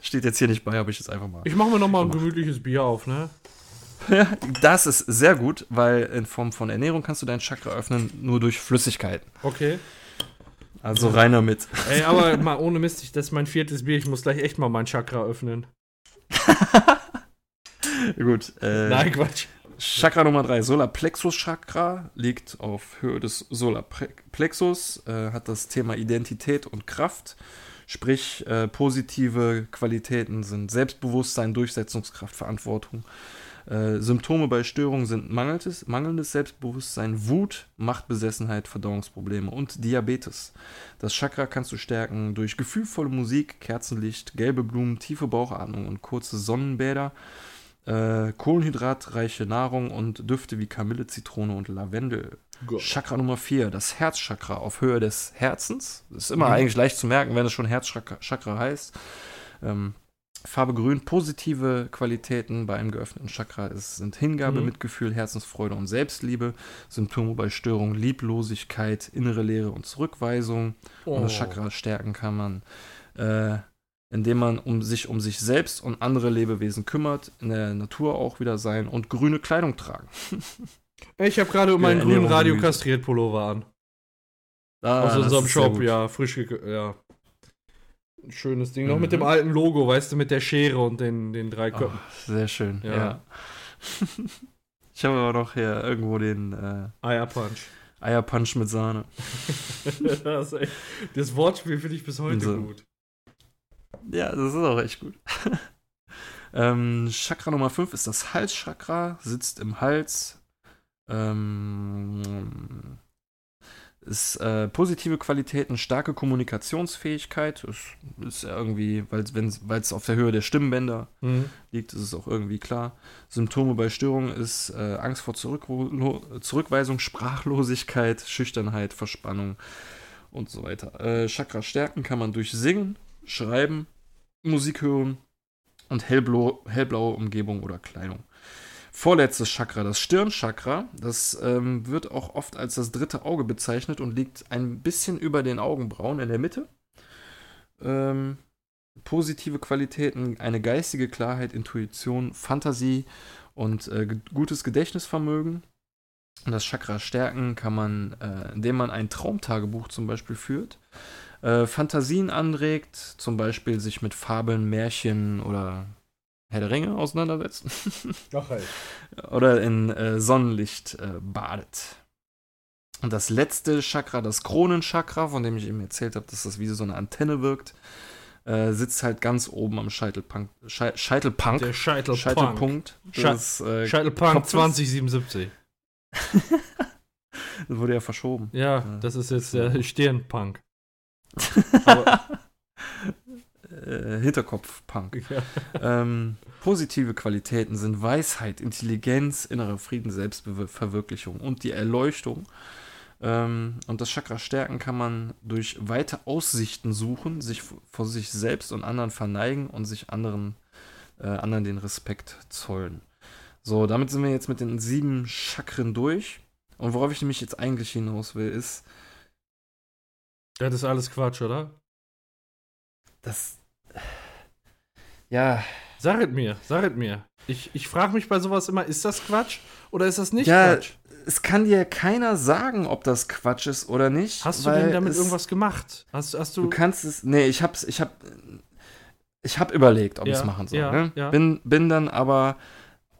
steht jetzt hier nicht bei, habe ich jetzt einfach mal. ich mache mir noch mal ein gemütliches Bier auf, ne? *laughs* Das ist sehr gut, weil in Form von Ernährung kannst du dein Chakra öffnen nur durch Flüssigkeiten. Okay. Also rein damit. Ey, aber *laughs* mal ohne Mist, ich, das ist mein viertes Bier. Ich muss gleich echt mal mein Chakra öffnen. *laughs* gut. Äh, Nein, Quatsch. Chakra Nummer 3, Solarplexus Chakra, liegt auf Höhe des Solarplexus, äh, hat das Thema Identität und Kraft. Sprich, äh, positive Qualitäten sind Selbstbewusstsein, Durchsetzungskraft, Verantwortung. Äh, Symptome bei Störungen sind mangelndes, mangelndes Selbstbewusstsein, Wut, Machtbesessenheit, Verdauungsprobleme und Diabetes. Das Chakra kannst du stärken durch gefühlvolle Musik, Kerzenlicht, gelbe Blumen, tiefe Bauchatmung und kurze Sonnenbäder äh, kohlenhydratreiche Nahrung und Düfte wie Kamille, Zitrone und Lavendel. Chakra Nummer 4, das Herzchakra auf Höhe des Herzens. Das ist immer Mhm. eigentlich leicht zu merken, wenn es schon Herzchakra Chakra heißt. Ähm, Farbe grün, positive Qualitäten bei einem geöffneten Chakra ist, sind Hingabe, Mhm. Mitgefühl, Herzensfreude und Selbstliebe. Symptome bei Störungen, Lieblosigkeit, innere Leere und Zurückweisung. Oh. Und das Chakra stärken kann man, äh, indem man um sich um sich selbst und andere Lebewesen kümmert, in der Natur auch wieder sein und grüne Kleidung tragen. Ich habe gerade meinen Ja, grünen Radio kastriert Pullover an. Ah, Aus unserem Shop, ja, frisch ja. Ein schönes Ding. Noch mit Mhm. dem alten Logo, weißt du, mit der Schere und den, den drei Oh, Köpfen. sehr schön, Ja. ja. *laughs* ich habe aber noch hier irgendwo den äh, Eierpunch. Eierpunch mit Sahne. *laughs* das, das Wortspiel finde ich bis heute So. gut. Ja, das ist auch echt gut. *laughs* ähm, Chakra Nummer 5 ist das Halschakra, sitzt im Hals. Ähm, ist äh, positive Qualitäten, starke Kommunikationsfähigkeit, ist, ist ja irgendwie, weil es auf der Höhe der Stimmbänder Mhm. liegt, ist es auch irgendwie klar. Symptome bei Störungen ist äh, Angst vor Zurückro Zurückweisung, Sprachlosigkeit, Schüchternheit, Verspannung und so weiter. Äh, Chakra stärken kann man durch Singen, Schreiben, Musik hören und hellblau hellblaue Umgebung oder Kleidung. Vorletztes Chakra, das Stirnchakra, das ähm, wird auch oft als das dritte Auge bezeichnet und liegt ein bisschen über den Augenbrauen in der Mitte. Ähm, positive Qualitäten, eine geistige Klarheit, Intuition, Fantasie und äh, gutes Gedächtnisvermögen. Das Chakra stärken kann man, äh, indem man ein Traumtagebuch zum Beispiel führt, äh, Fantasien anregt, zum Beispiel sich mit Fabeln, Märchen oder Herr der Ringe auseinandersetzen *laughs* Ach, ey. *laughs* oder in äh, Sonnenlicht äh, badet. Und das letzte Chakra, das Kronenchakra, von dem ich eben erzählt habe, dass das wie so eine Antenne wirkt, äh, sitzt halt ganz oben am Scheitelpunk. Schei Scheitelpunk. Der Scheitelpunk. Scheitelpunkt. Schei- Das, äh, Scheitelpunk Kopfes. 2077. das wurde ja verschoben. Ja, Ja. das ist jetzt der Stirnpunk. *laughs* äh, Hinterkopfpunk. Ja. ähm, positive Qualitäten sind Weisheit, Intelligenz, innerer Frieden, Selbstverwirklichung und die Erleuchtung. Ähm, und das Chakra stärken kann man durch weite Aussichten suchen, sich vor sich selbst und anderen verneigen und sich anderen, äh, anderen den Respekt zollen. So, damit sind wir jetzt mit den sieben Chakren durch. Und worauf ich nämlich jetzt eigentlich hinaus will, ist, Das ist alles Quatsch, oder? dass. Ja, Sag es mir, sag es mir. Ich, ich frage mich bei sowas immer, ist das Quatsch oder ist das nicht Ja, Quatsch? es kann dir keiner sagen, ob das Quatsch ist oder nicht. Hast du denn damit irgendwas gemacht? Hast, hast Du du. kannst es. Nee, ich hab's, ich hab. Ich hab überlegt, ob Ja, ich es machen soll. ja, ne? ja. Bin, bin dann aber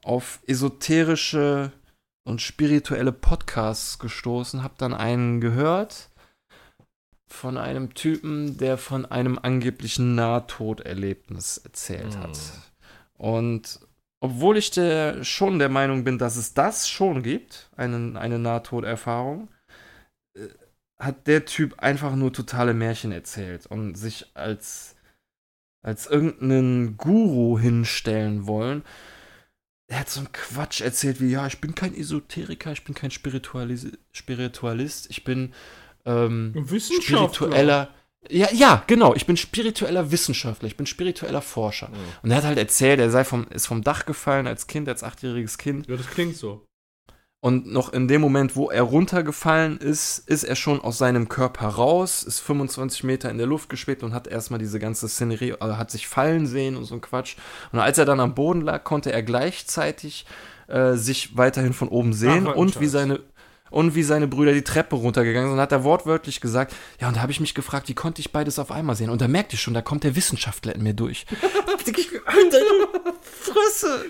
auf esoterische und spirituelle Podcasts gestoßen, hab dann einen gehört von einem Typen, der von einem angeblichen Nahtoderlebnis erzählt hat. Hm. Und obwohl ich der, schon der Meinung bin, dass es das schon gibt, eine, eine Nahtoderfahrung, äh, hat der Typ einfach nur totale Märchen erzählt und sich als, als irgendeinen Guru hinstellen wollen. Er hat so einen Quatsch erzählt wie, ja, ich bin kein Esoteriker, ich bin kein Spiritualis Spiritualist, ich bin ähm, spiritueller. Ja, ja, genau. Ich bin spiritueller Wissenschaftler, ich bin spiritueller Forscher. Ja. Und er hat halt erzählt, er sei vom, ist vom Dach gefallen als Kind, als achtjähriges Kind. Ja, das klingt so. Und noch in dem Moment, wo er runtergefallen ist, ist er schon aus seinem Körper raus, ist 25 Meter in der Luft geschwebt und hat erstmal diese ganze Szenerie, also hat sich fallen sehen und so ein Quatsch. Und als er dann am Boden lag, konnte er gleichzeitig äh, sich weiterhin von oben sehen Ach, und wie seine und wie seine Brüder die Treppe runtergegangen sind, hat er wortwörtlich gesagt, ja, und da habe ich mich gefragt, wie konnte ich beides auf einmal sehen? Und da merkte ich schon, da kommt der Wissenschaftler in mir durch. *laughs* Alter, Fresse!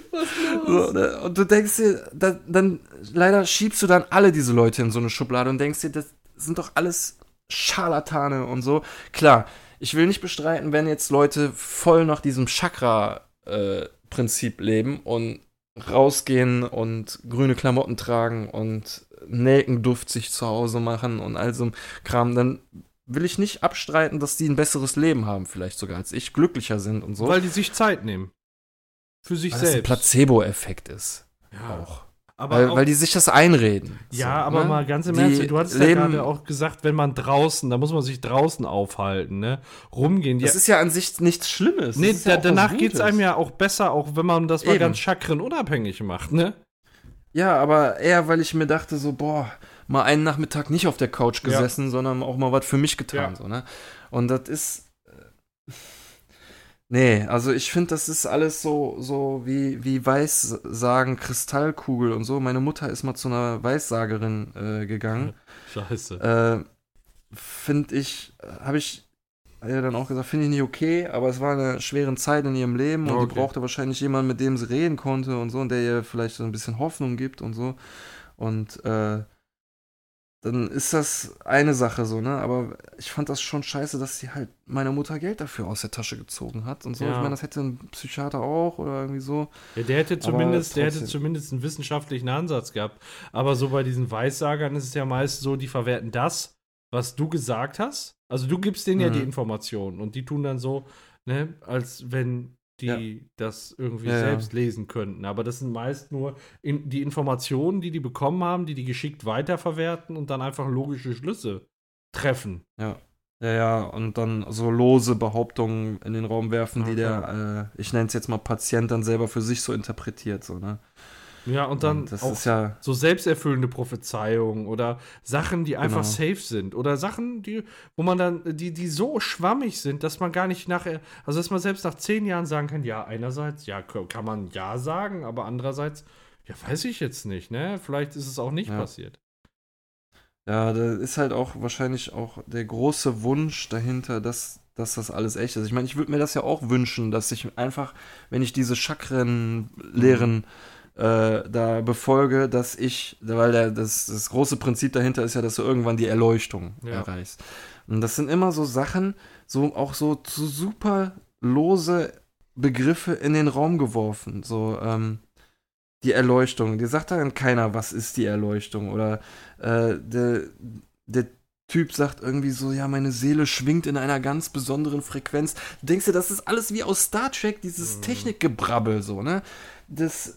So, ne? und du denkst dir, da, dann leider schiebst du dann alle diese Leute in so eine Schublade und denkst dir, das sind doch alles Scharlatane und so. Klar, ich will nicht bestreiten, wenn jetzt Leute voll nach diesem Chakra-Prinzip leben und rausgehen und grüne Klamotten tragen und Nelkenduft sich zu Hause machen und all so ein Kram, dann will ich nicht abstreiten, dass die ein besseres Leben haben, vielleicht sogar als ich, glücklicher sind und so. Weil die sich Zeit nehmen. Für sich Weil das ein selbst. Placebo-Effekt ist. ja. Auch. Aber Weil, auch, weil die sich das einreden. ja, So, aber ne? mal ganz im Die Ernst, du hattest ja gerade auch gesagt, wenn man draußen, da muss man sich draußen aufhalten, ne? Rumgehen. Das ja, ist ja an sich nichts Schlimmes. nee, ja da, was danach geht's Gutes. einem ja auch besser, auch wenn man das mal Eben. ganz chakrenunabhängig macht, ne? Ja, aber eher, weil ich mir dachte, so, boah, mal einen Nachmittag nicht auf der Couch gesessen, sondern auch mal was für mich getan. Ja. So, ne? Und das ist. äh, Nee, also ich finde, das ist alles so, so wie, wie Weissagen, Kristallkugel und so. Meine Mutter ist mal zu einer Weissagerin äh, gegangen. Scheiße. äh, finde ich, habe ich ja dann auch gesagt, finde ich nicht okay, aber es war eine schwere Zeit in ihrem Leben und Okay. die brauchte wahrscheinlich jemanden, mit dem sie reden konnte und so und der ihr vielleicht so ein bisschen Hoffnung gibt und so. Und äh, dann ist das eine Sache so, ne? Aber ich fand das schon scheiße, dass sie halt meiner Mutter Geld dafür aus der Tasche gezogen hat und so. Ja. Ich meine, das hätte ein Psychiater auch oder irgendwie so. Ja, der hätte zumindest, der hätte zumindest einen wissenschaftlichen Ansatz gehabt. Aber so bei diesen Weissagern ist es ja meist so, die verwerten das, was du gesagt hast. Also du gibst denen ja Mhm. die Informationen und die tun dann so, ne, als wenn die das irgendwie Ja, ja. selbst lesen könnten. Aber das sind meist nur in, die Informationen, die die bekommen haben, die die geschickt weiterverwerten und dann einfach logische Schlüsse treffen. Ja. Ja, ja, und dann so lose Behauptungen in den Raum werfen, die Ja, der, äh, ich nenne es jetzt mal Patient, dann selber für sich so interpretiert, so, ne? Ja, und dann Und das auch ist ja, so selbsterfüllende Prophezeiungen oder Sachen, die einfach Genau. safe sind oder Sachen, die, wo man dann, die, die so schwammig sind, dass man gar nicht nachher, also dass man selbst nach zehn Jahren sagen kann, ja, einerseits, ja, kann man ja sagen, aber andererseits, ja, weiß ich jetzt nicht, ne? Vielleicht ist es auch nicht Ja. passiert. ja, da ist halt auch wahrscheinlich auch der große Wunsch dahinter, dass, dass das alles echt ist. Ich meine, ich würde mir das ja auch wünschen, dass ich einfach, wenn ich diese Chakren-Lehren äh, da befolge, dass ich, weil der, das, das große Prinzip dahinter ist ja, dass du irgendwann die Erleuchtung Ja. erreichst. Und das sind immer so Sachen, so auch so zu super lose Begriffe in den Raum geworfen. So, ähm, die Erleuchtung. Dir sagt dann keiner, was ist die Erleuchtung? Oder äh, der, der Typ sagt irgendwie so, ja, meine Seele schwingt in einer ganz besonderen Frequenz. Du denkst dir, das ist alles wie aus Star Trek, dieses Mhm. Technikgebrabbel, so, ne? Das,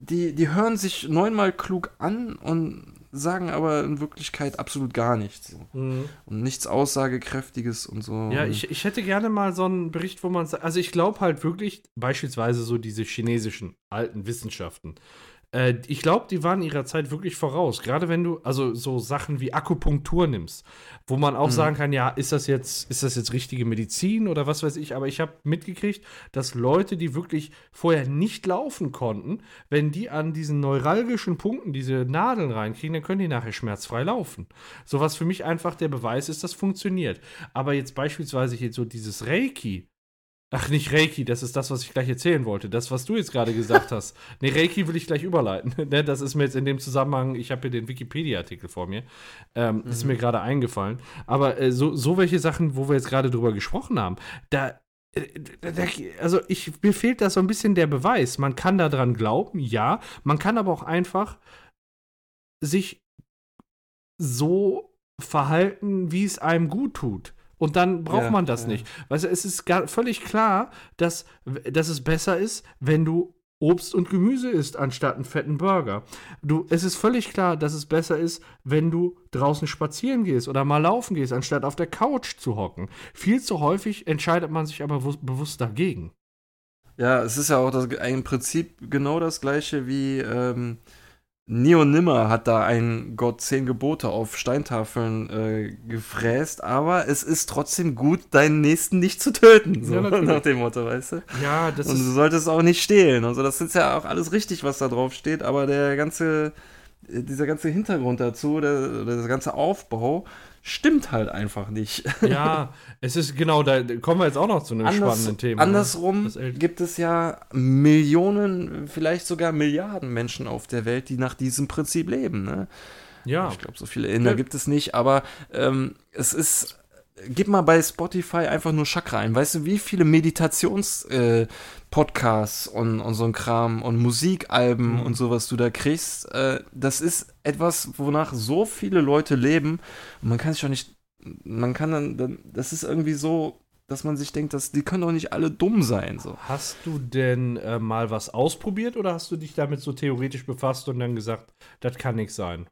die, die hören sich neunmal klug an und sagen aber in Wirklichkeit absolut gar nichts. So. Und nichts Aussagekräftiges und so. Ja, ich, ich hätte gerne mal so einen Bericht, wo man sagt, also ich glaube halt wirklich, beispielsweise so diese chinesischen alten Wissenschaften. Äh, ich glaube, die waren ihrer Zeit wirklich voraus. Gerade wenn du, also so Sachen wie Akupunktur nimmst, wo man auch Mhm. sagen kann, ja, ist das jetzt, ist das jetzt richtige Medizin oder was weiß ich, aber ich habe mitgekriegt, dass Leute, die wirklich vorher nicht laufen konnten, wenn die an diesen neuralgischen Punkten diese Nadeln reinkriegen, dann können die nachher schmerzfrei laufen. So was für mich einfach der Beweis ist, das funktioniert. Aber jetzt beispielsweise hier so dieses Reiki. Ach, nicht Reiki, das ist das, was ich gleich erzählen wollte. Das, was du jetzt gerade gesagt *laughs* hast. Nee, Reiki will ich gleich überleiten. *laughs* Ne, das ist mir jetzt in dem Zusammenhang, ich habe hier den Wikipedia-Artikel vor mir. Ähm, Ist mir gerade eingefallen. Aber äh, so, so welche Sachen, wo wir jetzt gerade drüber gesprochen haben, da. äh, da- Also ich, mir fehlt da so ein bisschen der Beweis. Man kann daran glauben, ja. Man kann aber auch einfach sich so verhalten, wie es einem gut tut. Und dann braucht Ja, man das ja. nicht. Weißt du, es ist gar, völlig klar, dass, dass es besser ist, wenn du Obst und Gemüse isst, anstatt einen fetten Burger. Du, es ist völlig klar, dass es besser ist, wenn du draußen spazieren gehst oder mal laufen gehst, anstatt auf der Couch zu hocken. Viel zu häufig entscheidet man sich aber wu- bewusst dagegen. Ja, es ist ja auch das, im Prinzip genau das gleiche wie ähm, Neo Nimmer hat da ein Gott zehn Gebote auf Steintafeln äh, gefräst, aber es ist trotzdem gut, deinen Nächsten nicht zu töten. So, Ja, *laughs* nach dem Motto, weißt du? Ja, das und du solltest auch nicht stehlen. Also das ist ja auch alles richtig, was da drauf steht, aber der ganze, dieser ganze Hintergrund dazu, der, der ganze Aufbau, stimmt halt einfach nicht. Ja, es ist genau, da kommen wir jetzt auch noch zu einem spannenden Thema. ne? Andersrum gibt es ja Millionen, vielleicht sogar Milliarden Menschen auf der Welt, die nach diesem Prinzip leben. Ne? Ja, Ich glaube, so viele Inder Ja. gibt es nicht, aber ähm, es ist. Gib mal bei Spotify einfach nur Chakra ein. Weißt du, wie viele Meditations-Podcasts äh, und, und so ein Kram und Musikalben Mhm. und sowas du da kriegst? Äh, das ist etwas, wonach so viele Leute leben. Und man kann sich doch nicht. Man kann dann, dann. Das ist irgendwie so, dass man sich denkt, dass die können doch nicht alle dumm sein. So. Hast du denn äh, mal was ausprobiert oder hast du dich damit so theoretisch befasst und dann gesagt, das kann nichts sein?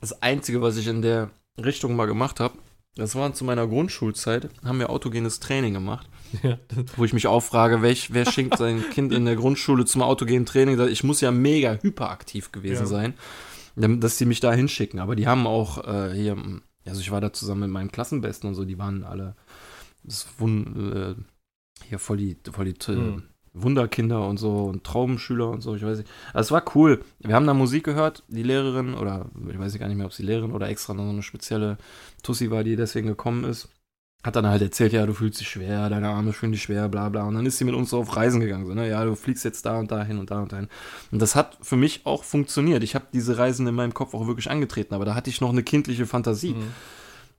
Das Einzige, was ich in der Richtung mal gemacht habe, das war zu meiner Grundschulzeit, haben wir autogenes Training gemacht, *laughs* Ja, wo ich mich auch frage, welch, wer schenkt sein Kind in der Grundschule zum autogenen Training? Ich muss ja mega hyperaktiv gewesen Ja. sein, dass die mich da hinschicken. Aber die haben auch äh, hier, also ich war da zusammen mit meinem Klassenbesten und so, die waren alle das wun, äh, hier voll die, voll die äh, Mhm. Wunderkinder und so und Traubenschüler und so, ich weiß nicht. Also es war cool. Wir haben da Musik gehört, die Lehrerin, oder ich weiß gar nicht mehr, ob sie Lehrerin oder extra noch so eine spezielle Tussi war, die deswegen gekommen ist, hat dann halt erzählt, ja, du fühlst dich schwer, deine Arme fühlen dich schwer, bla bla. Und dann ist sie mit uns so auf Reisen gegangen, so, ne, ja, du fliegst jetzt da und da hin und da und dahin. Und das hat für mich auch funktioniert. Ich habe diese Reisen in meinem Kopf auch wirklich angetreten, aber da hatte ich noch eine kindliche Fantasie. Mhm.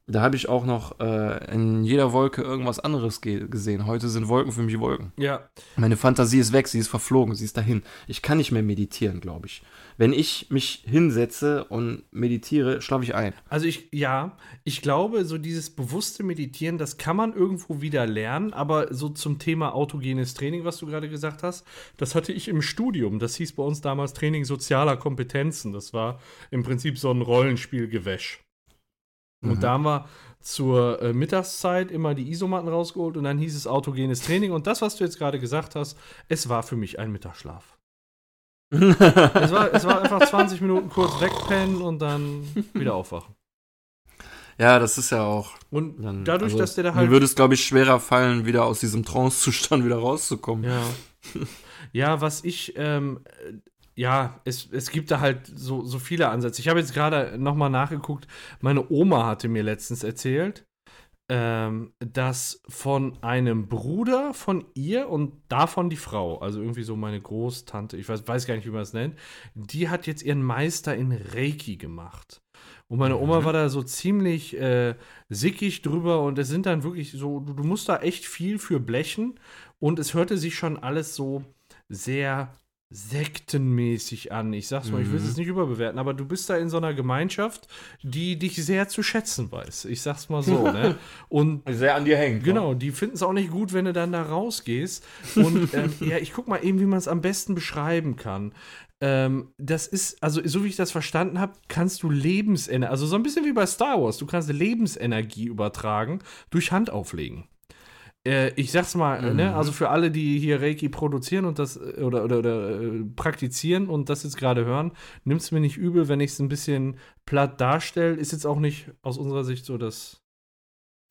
da habe ich auch noch äh, in jeder Wolke irgendwas anderes ge gesehen. Heute sind Wolken für mich Wolken. Ja. Meine Fantasie ist weg, sie ist verflogen, sie ist dahin. Ich kann nicht mehr meditieren, glaube ich. Wenn ich mich hinsetze und meditiere, schlafe ich ein. Also ich, ja, ich glaube, so dieses bewusste Meditieren, das kann man irgendwo wieder lernen, aber so zum Thema autogenes Training, was du gerade gesagt hast, das hatte ich im Studium. Das hieß bei uns damals Training sozialer Kompetenzen. Das war im Prinzip so ein Rollenspielgewäsch. Und Mhm. da haben wir zur äh, Mittagszeit immer die Isomatten rausgeholt und dann hieß es autogenes Training. Und das, was du jetzt gerade gesagt hast, es war für mich ein Mittagsschlaf. Es war, es war einfach 20 Minuten kurz wegpennen und dann wieder aufwachen. ja, das ist ja auch. Und Dann, dadurch, also, dass der da halt. Mir würde es, glaube ich, schwerer fallen, wieder aus diesem Trance-Zustand wieder rauszukommen. Ja. ja, was ich, ähm, äh, ja, es, es gibt da halt so, so viele Ansätze. Ich habe jetzt gerade nochmal nachgeguckt. Meine Oma hatte mir letztens erzählt, ähm, dass von einem Bruder von ihr und davon die Frau, also irgendwie so meine Großtante, ich weiß, weiß gar nicht, wie man es nennt, die hat jetzt ihren Meister in Reiki gemacht. Und meine Oma Mhm. war da so ziemlich äh, sickig drüber und es sind dann wirklich so, du, du musst da echt viel für blechen und es hörte sich schon alles so sehr sektenmäßig an. Ich sag's mal, ich will es Mhm. jetzt nicht überbewerten, aber du bist da in so einer Gemeinschaft, die dich sehr zu schätzen weiß. Ich sag's mal so, ne? *laughs* Und Sehr an dir hängt. Genau, die finden es auch nicht gut, wenn du dann da rausgehst. Und *laughs* ähm, ja, ich guck mal eben, wie man es am besten beschreiben kann. Ähm, das ist, also so wie ich das verstanden habe, kannst du Lebensenergie, also so ein bisschen wie bei Star Wars, du kannst Lebensenergie übertragen durch Hand auflegen. Äh, ich sag's mal, Mhm. ne, also für alle, die hier Reiki produzieren und das äh, oder, oder, oder äh, praktizieren und das jetzt gerade hören, nimm's mir nicht übel, wenn ich es ein bisschen platt darstelle. Ist jetzt auch nicht aus unserer Sicht so das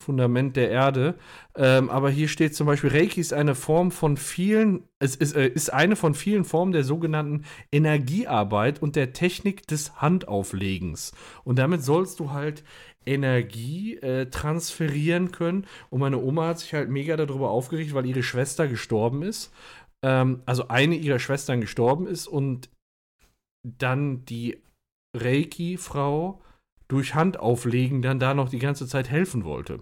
Fundament der Erde. Ähm, aber hier steht zum Beispiel, Reiki ist eine Form von vielen, es ist, äh, ist eine von vielen Formen der sogenannten Energiearbeit und der Technik des Handauflegens. Und damit sollst du halt Energie äh, transferieren können. Und meine Oma hat sich halt mega darüber aufgeregt, weil ihre Schwester gestorben ist. Ähm, also eine ihrer Schwestern gestorben ist und dann die Reiki-Frau durch Handauflegen dann da noch die ganze Zeit helfen wollte.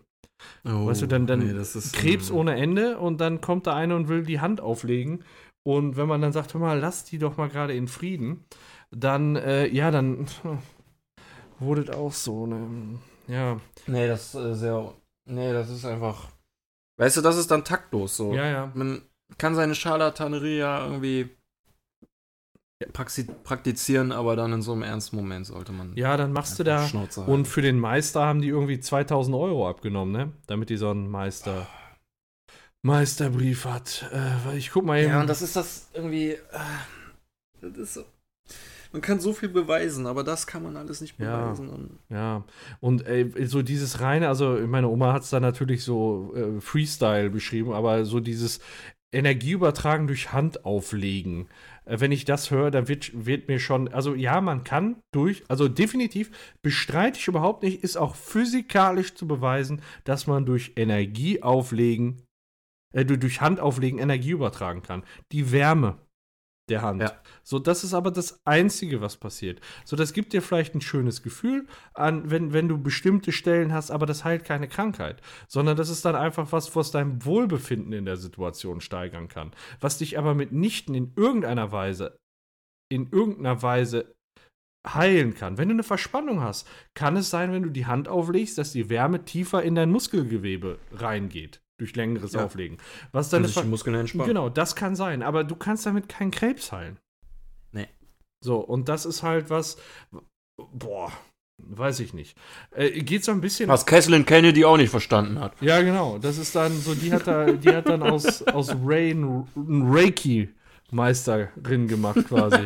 Oh, Weißt du, dann- dann nee, ist, Krebs ohne Ende und dann kommt da einer und will die Hand auflegen. Und wenn man dann sagt, hör mal, lass die doch mal gerade in Frieden, dann, äh, ja, dann *laughs* wurde auch so, ne? Ja, Nee, das ist äh, sehr. Nee, das ist einfach. Weißt du, das ist dann taktlos so. ja, ja. Man kann seine Scharlatanerie ja irgendwie praktizieren, aber dann in so einem ernsten Moment sollte man. Ja, dann machst du da. Schnauze. Und für den Meister haben die irgendwie 2000 Euro abgenommen, ne? Damit die so einen Meister. Meisterbrief hat. Äh, weil ich guck mal eben. Ja, und das ist das irgendwie. Äh, das ist so. Man kann so viel beweisen, aber das kann man alles nicht Ja. beweisen. Und Ja, und ey, so dieses reine, also meine Oma hat es da natürlich so äh, Freestyle beschrieben, aber so dieses Energieübertragen durch Hand auflegen. Äh, wenn ich das höre, dann wird, wird mir schon, also ja, man kann durch, also definitiv bestreite ich überhaupt nicht, ist auch physikalisch zu beweisen, dass man durch Energie auflegen, äh, du- durch Hand auflegen Energie übertragen kann. Die Wärme der Hand. Ja. So, das ist aber das Einzige, was passiert. So, das gibt dir vielleicht ein schönes Gefühl, an, wenn, wenn du bestimmte Stellen hast, aber das heilt keine Krankheit. Sondern das ist dann einfach was, was dein Wohlbefinden in der Situation steigern kann. Was dich aber mitnichten in irgendeiner Weise, in irgendeiner Weise heilen kann. Wenn du eine Verspannung hast, kann es sein, wenn du die Hand auflegst, dass die Wärme tiefer in dein Muskelgewebe reingeht. Durch längeres Ja. Auflegen. Was sich die Muskeln entspannen. Genau, das kann sein. Aber du kannst damit keinen Krebs heilen. Nee. So, und das ist halt was. Boah, weiß ich nicht. Äh, geht so ein bisschen. Was Kathleen Kennedy auch nicht verstanden hat. Ja, genau. Das ist dann so, die hat da, die hat dann aus, aus Ray einen einen Reiki-Meisterin gemacht, quasi. *laughs*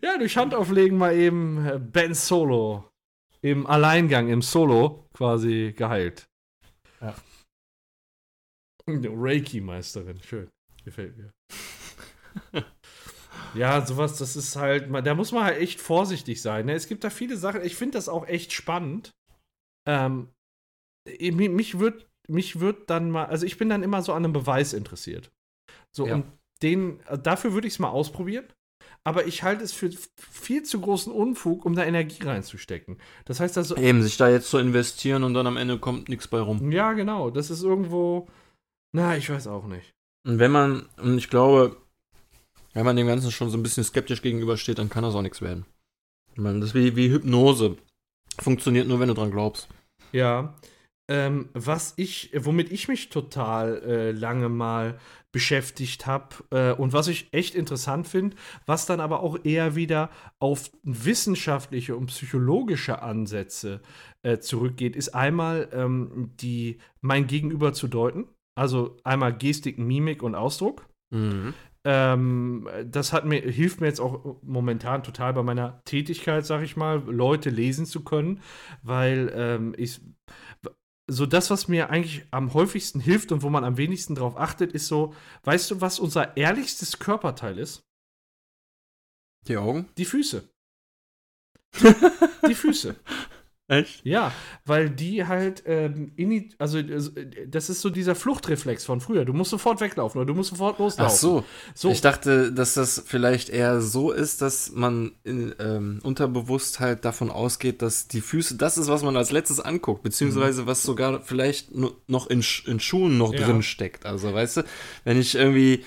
ja, durch Handauflegen mal eben äh, Ben Solo im Alleingang, im Solo quasi geheilt. Ja. Reiki-Meisterin, schön. Gefällt mir. *laughs* ja, sowas, das ist halt, da muss man halt echt vorsichtig sein. Ne? Es gibt da viele Sachen, ich finde das auch echt spannend. Ähm, mi- mich wird, mich wird dann mal, also ich bin dann immer so an einem Beweis interessiert. So, Ja. und den, dafür würde ich es mal ausprobieren. Aber ich halte es für viel zu großen Unfug, um da Energie reinzustecken. Das heißt also, Eben, sich da jetzt zu investieren und dann am Ende kommt nichts bei rum. ja, genau, das ist irgendwo, na, ich weiß auch nicht. Und wenn man, und ich glaube, wenn man dem Ganzen schon so ein bisschen skeptisch gegenübersteht, dann kann das auch nichts werden. Ich meine, das ist wie, wie Hypnose. Funktioniert nur, wenn du dran glaubst. Ja, ähm, was ich, womit ich mich total äh, lange mal beschäftigt habe äh, und was ich echt interessant finde, was dann aber auch eher wieder auf wissenschaftliche und psychologische Ansätze äh, zurückgeht, ist einmal ähm, die mein Gegenüber zu deuten, also einmal Gestik, Mimik und Ausdruck. Ähm, das hat mir, hilft mir jetzt auch momentan total bei meiner Tätigkeit, sag ich mal, Leute lesen zu können, weil ähm, ich so das, was mir eigentlich am häufigsten hilft und wo man am wenigsten drauf achtet, ist so, weißt du, was unser ehrlichstes Körperteil ist? Die Augen? Die Füße. *laughs* Die Füße. Echt? Ja, weil die halt, ähm, ini- also äh, das ist so dieser Fluchtreflex von früher. Du musst sofort weglaufen oder du musst sofort loslaufen. Ach so. So. Ich dachte, dass das vielleicht eher so ist, dass man in, ähm, unterbewusst halt davon ausgeht, dass die Füße das ist, was man als letztes anguckt, beziehungsweise was sogar vielleicht noch in, in Schuhen noch Ja. drin steckt. Also, weißt du, wenn ich irgendwie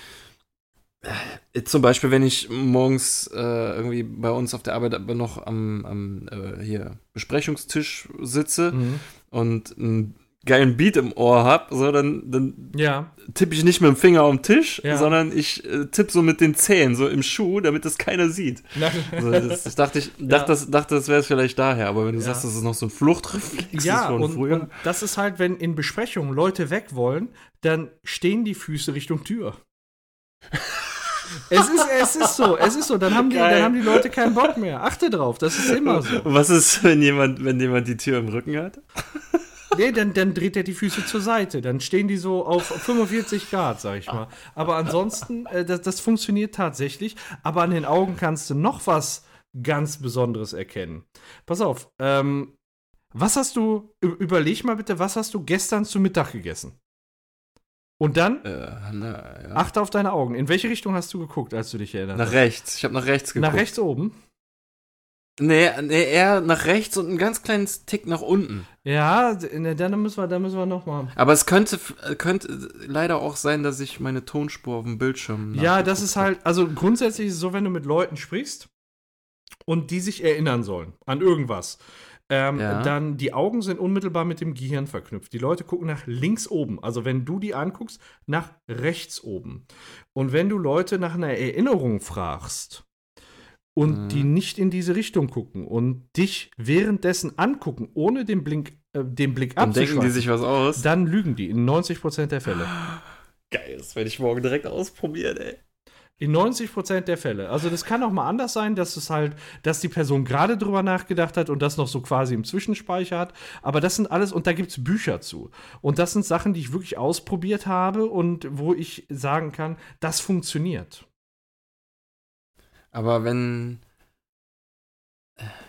zum Beispiel, wenn ich morgens äh, irgendwie bei uns auf der Arbeit aber noch am, am äh, hier Besprechungstisch sitze Mhm. und einen geilen Beat im Ohr hab, so dann, dann Ja, tippe ich nicht mit dem Finger am Tisch, Ja. sondern ich äh, tippe so mit den Zähnen, so im Schuh, damit das keiner sieht. *laughs* Also das, das dachte ich, dachte, das, dachte, das wäre es vielleicht daher, aber wenn du Ja. sagst, das ist noch so ein Fluchtreflex ja ist von und, früher. und das ist halt, wenn in Besprechungen Leute weg wollen, dann stehen die Füße Richtung Tür. *laughs* es, ist, es ist so, es ist so. Dann haben, die, Geil. dann haben die Leute keinen Bock mehr. Achte drauf, das ist immer so. Was ist, wenn jemand, wenn jemand die Tür im Rücken hat? Nee, dann, dann dreht er die Füße zur Seite. Dann stehen die so auf 45 Grad, sag ich mal. Aber ansonsten, äh, das, das funktioniert tatsächlich. Aber an den Augen kannst du noch was ganz Besonderes erkennen. Pass auf, ähm, was hast du, überleg mal bitte, was hast du gestern zu Mittag gegessen? Und dann Äh, na, ja. achte auf deine Augen. In welche Richtung hast du geguckt, als du dich erinnerst? Nach rechts. Ich habe nach rechts geguckt. Nach rechts oben? Nee, nee, eher nach rechts und ein ganz kleines Tick nach unten. Ja, ne, dann müssen wir, dann müssen wir noch mal. Aber es könnte, äh, könnte leider auch sein, dass ich meine Tonspur auf dem Bildschirm. Ja, das ist halt, also grundsätzlich ist es so, wenn du mit Leuten sprichst und die sich erinnern sollen an irgendwas, ähm, Ja. dann die Augen sind unmittelbar mit dem Gehirn verknüpft. Die Leute gucken nach links oben. Also wenn du die anguckst, nach rechts oben. Und wenn du Leute nach einer Erinnerung fragst und Mhm. die nicht in diese Richtung gucken und dich währenddessen angucken, ohne den Blick, äh, den Blick Dann denken die abzuschweifen, sich was aus. dann lügen die in 90% der Fälle. *gasps* Geil, das werde ich morgen direkt ausprobieren, ey. In 90% der Fälle. Also das kann auch mal anders sein, dass es halt, dass die Person gerade drüber nachgedacht hat und das noch so quasi im Zwischenspeicher hat. Aber das sind alles, und da gibt es Bücher zu. Und das sind Sachen, die ich wirklich ausprobiert habe und wo ich sagen kann, das funktioniert. Aber wenn.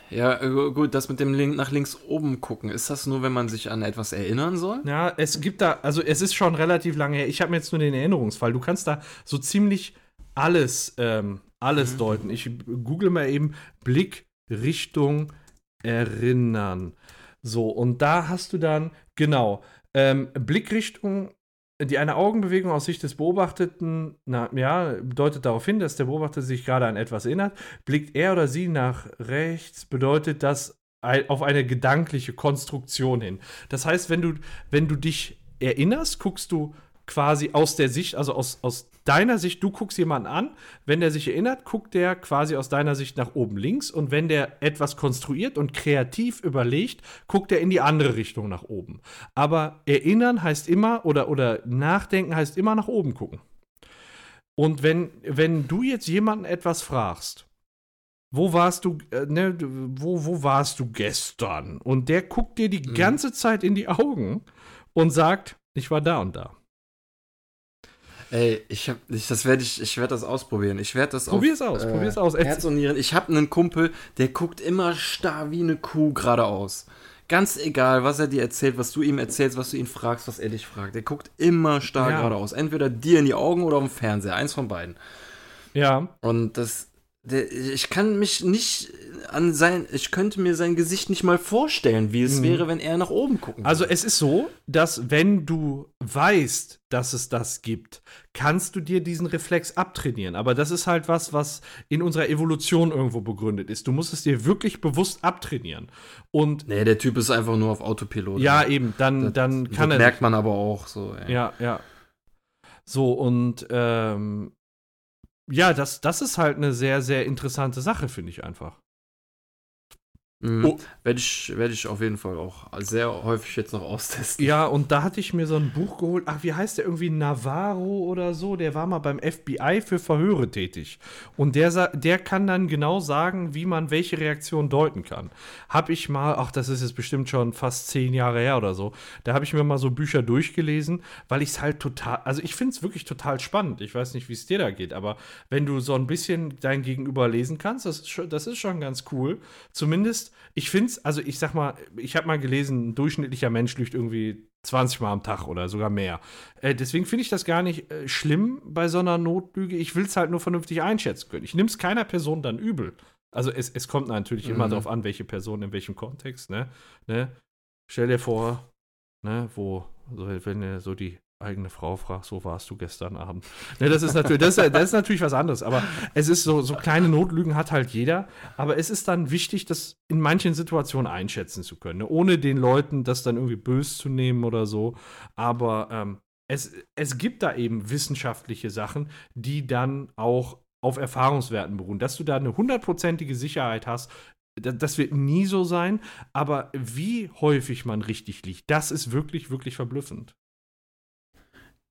Ja, gut, das mit dem Link nach links oben gucken, ist das nur, wenn man sich an etwas erinnern soll? Ja, es gibt da, also es ist schon relativ lange her. Ich habe mir jetzt nur den Erinnerungsfall. Du kannst da so ziemlich alles, ähm, alles Mhm. deuten. Ich google mal eben Blick Richtung Erinnern. So, und da hast du dann, genau, ähm, Blickrichtung, die eine Augenbewegung aus Sicht des Beobachteten, na, ja, deutet darauf hin, dass der Beobachter sich gerade an etwas erinnert. Blickt er oder sie nach rechts, bedeutet das auf eine gedankliche Konstruktion hin. Das heißt, wenn du, wenn du dich erinnerst, guckst du quasi aus der Sicht, also aus, aus deiner Sicht, du guckst jemanden an, wenn der sich erinnert, guckt der quasi aus deiner Sicht nach oben links und wenn der etwas konstruiert und kreativ überlegt, guckt er in die andere Richtung nach oben. Aber erinnern heißt immer oder, oder nachdenken heißt immer nach oben gucken. Und wenn, wenn du jetzt jemanden etwas fragst, wo warst du, äh, ne, wo, wo warst du gestern? Und der guckt dir die Mhm. ganze Zeit in die Augen und sagt, ich war da und da. Ey, ich hab, ich, das werde ich, ich werde das ausprobieren. Ich werde das Probier's auf, aus, probier's aus. Herz und Nieren. Ich habe einen Kumpel, der guckt immer starr wie eine Kuh geradeaus. Ganz egal, was er dir erzählt, was du ihm erzählst, was du ihn fragst, was er dich fragt. Der guckt immer starr Ja. geradeaus. Entweder dir in die Augen oder auf dem Fernseher. Eins von beiden. Ja, Und das, Der, ich kann mich nicht an sein, ich könnte mir sein Gesicht nicht mal vorstellen, wie es Mhm. wäre, wenn er nach oben gucken Also würde. es ist so, dass wenn du weißt, dass es das gibt, kannst du dir diesen Reflex abtrainieren. Aber das ist halt was, was in unserer Evolution irgendwo begründet ist. Du musst es dir wirklich bewusst abtrainieren. Und Nee, der Typ ist einfach nur auf Autopilot. ja, eben, dann, das, dann kann das er. merkt man aber auch so. Ey. Ja, ja. So, und ähm, ja, das, das ist halt eine sehr, sehr interessante Sache, finde ich einfach. Mhm. Oh. Werde ich, werd ich auf jeden Fall auch sehr häufig jetzt noch austesten. Ja, und da hatte ich mir so ein Buch geholt. Ach, wie heißt der irgendwie? Navarro oder so. Der war mal beim FBI für Verhöre tätig. Und der, der kann dann genau sagen, wie man welche Reaktion deuten kann. Hab ich mal, ach, das ist jetzt bestimmt schon fast zehn Jahre her oder so. Da habe ich mir mal so Bücher durchgelesen, weil ich es halt total, also ich finde es wirklich total spannend. Ich weiß nicht, wie es dir da geht, aber wenn du so ein bisschen dein Gegenüber lesen kannst, das ist schon, das ist schon ganz cool. Zumindest, ich finde es, also ich sag mal, ich habe mal gelesen, ein durchschnittlicher Mensch lügt irgendwie 20 Mal am Tag oder sogar mehr. Äh, deswegen finde ich das gar nicht äh, schlimm bei so einer Notlüge. Ich will es halt nur vernünftig einschätzen können. Ich nehme es keiner Person dann übel. Also es, es kommt natürlich immer Mhm. darauf an, welche Person in welchem Kontext, ne? ne? Stell dir vor, ne, wo, so, wenn du so die eigene Frau fragst, so warst du gestern Abend. Ne, das ist natürlich, das das ist natürlich was anderes, aber es ist so, so kleine Notlügen hat halt jeder, aber es ist dann wichtig, das in manchen Situationen einschätzen zu können, ne? ohne den Leuten das dann irgendwie böse zu nehmen oder so, aber ähm, es, es gibt da eben wissenschaftliche Sachen, die dann auch auf Erfahrungswerten beruhen, dass du da eine hundertprozentige Sicherheit hast, da- das wird nie so sein, aber wie häufig man richtig liegt, das ist wirklich, wirklich verblüffend.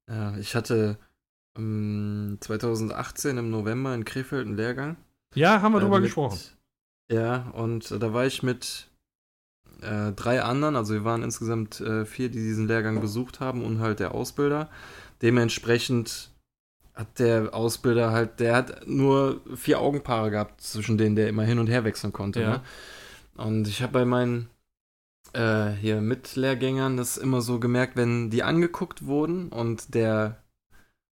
Ja, ich hatte ähm, 2018 im November in Krefeld einen Lehrgang. Ja, haben wir Äh, drüber mit- gesprochen. Ja, und äh, da war ich mit äh, drei anderen, also wir waren insgesamt äh, vier, die diesen Lehrgang besucht haben und halt der Ausbilder. Dementsprechend hat der Ausbilder halt, der hat nur vier Augenpaare gehabt, zwischen denen der immer hin und her wechseln konnte. Ja. Ne? Und ich habe bei meinen äh, hier Mitlehrgängern das immer so gemerkt, wenn die angeguckt wurden und der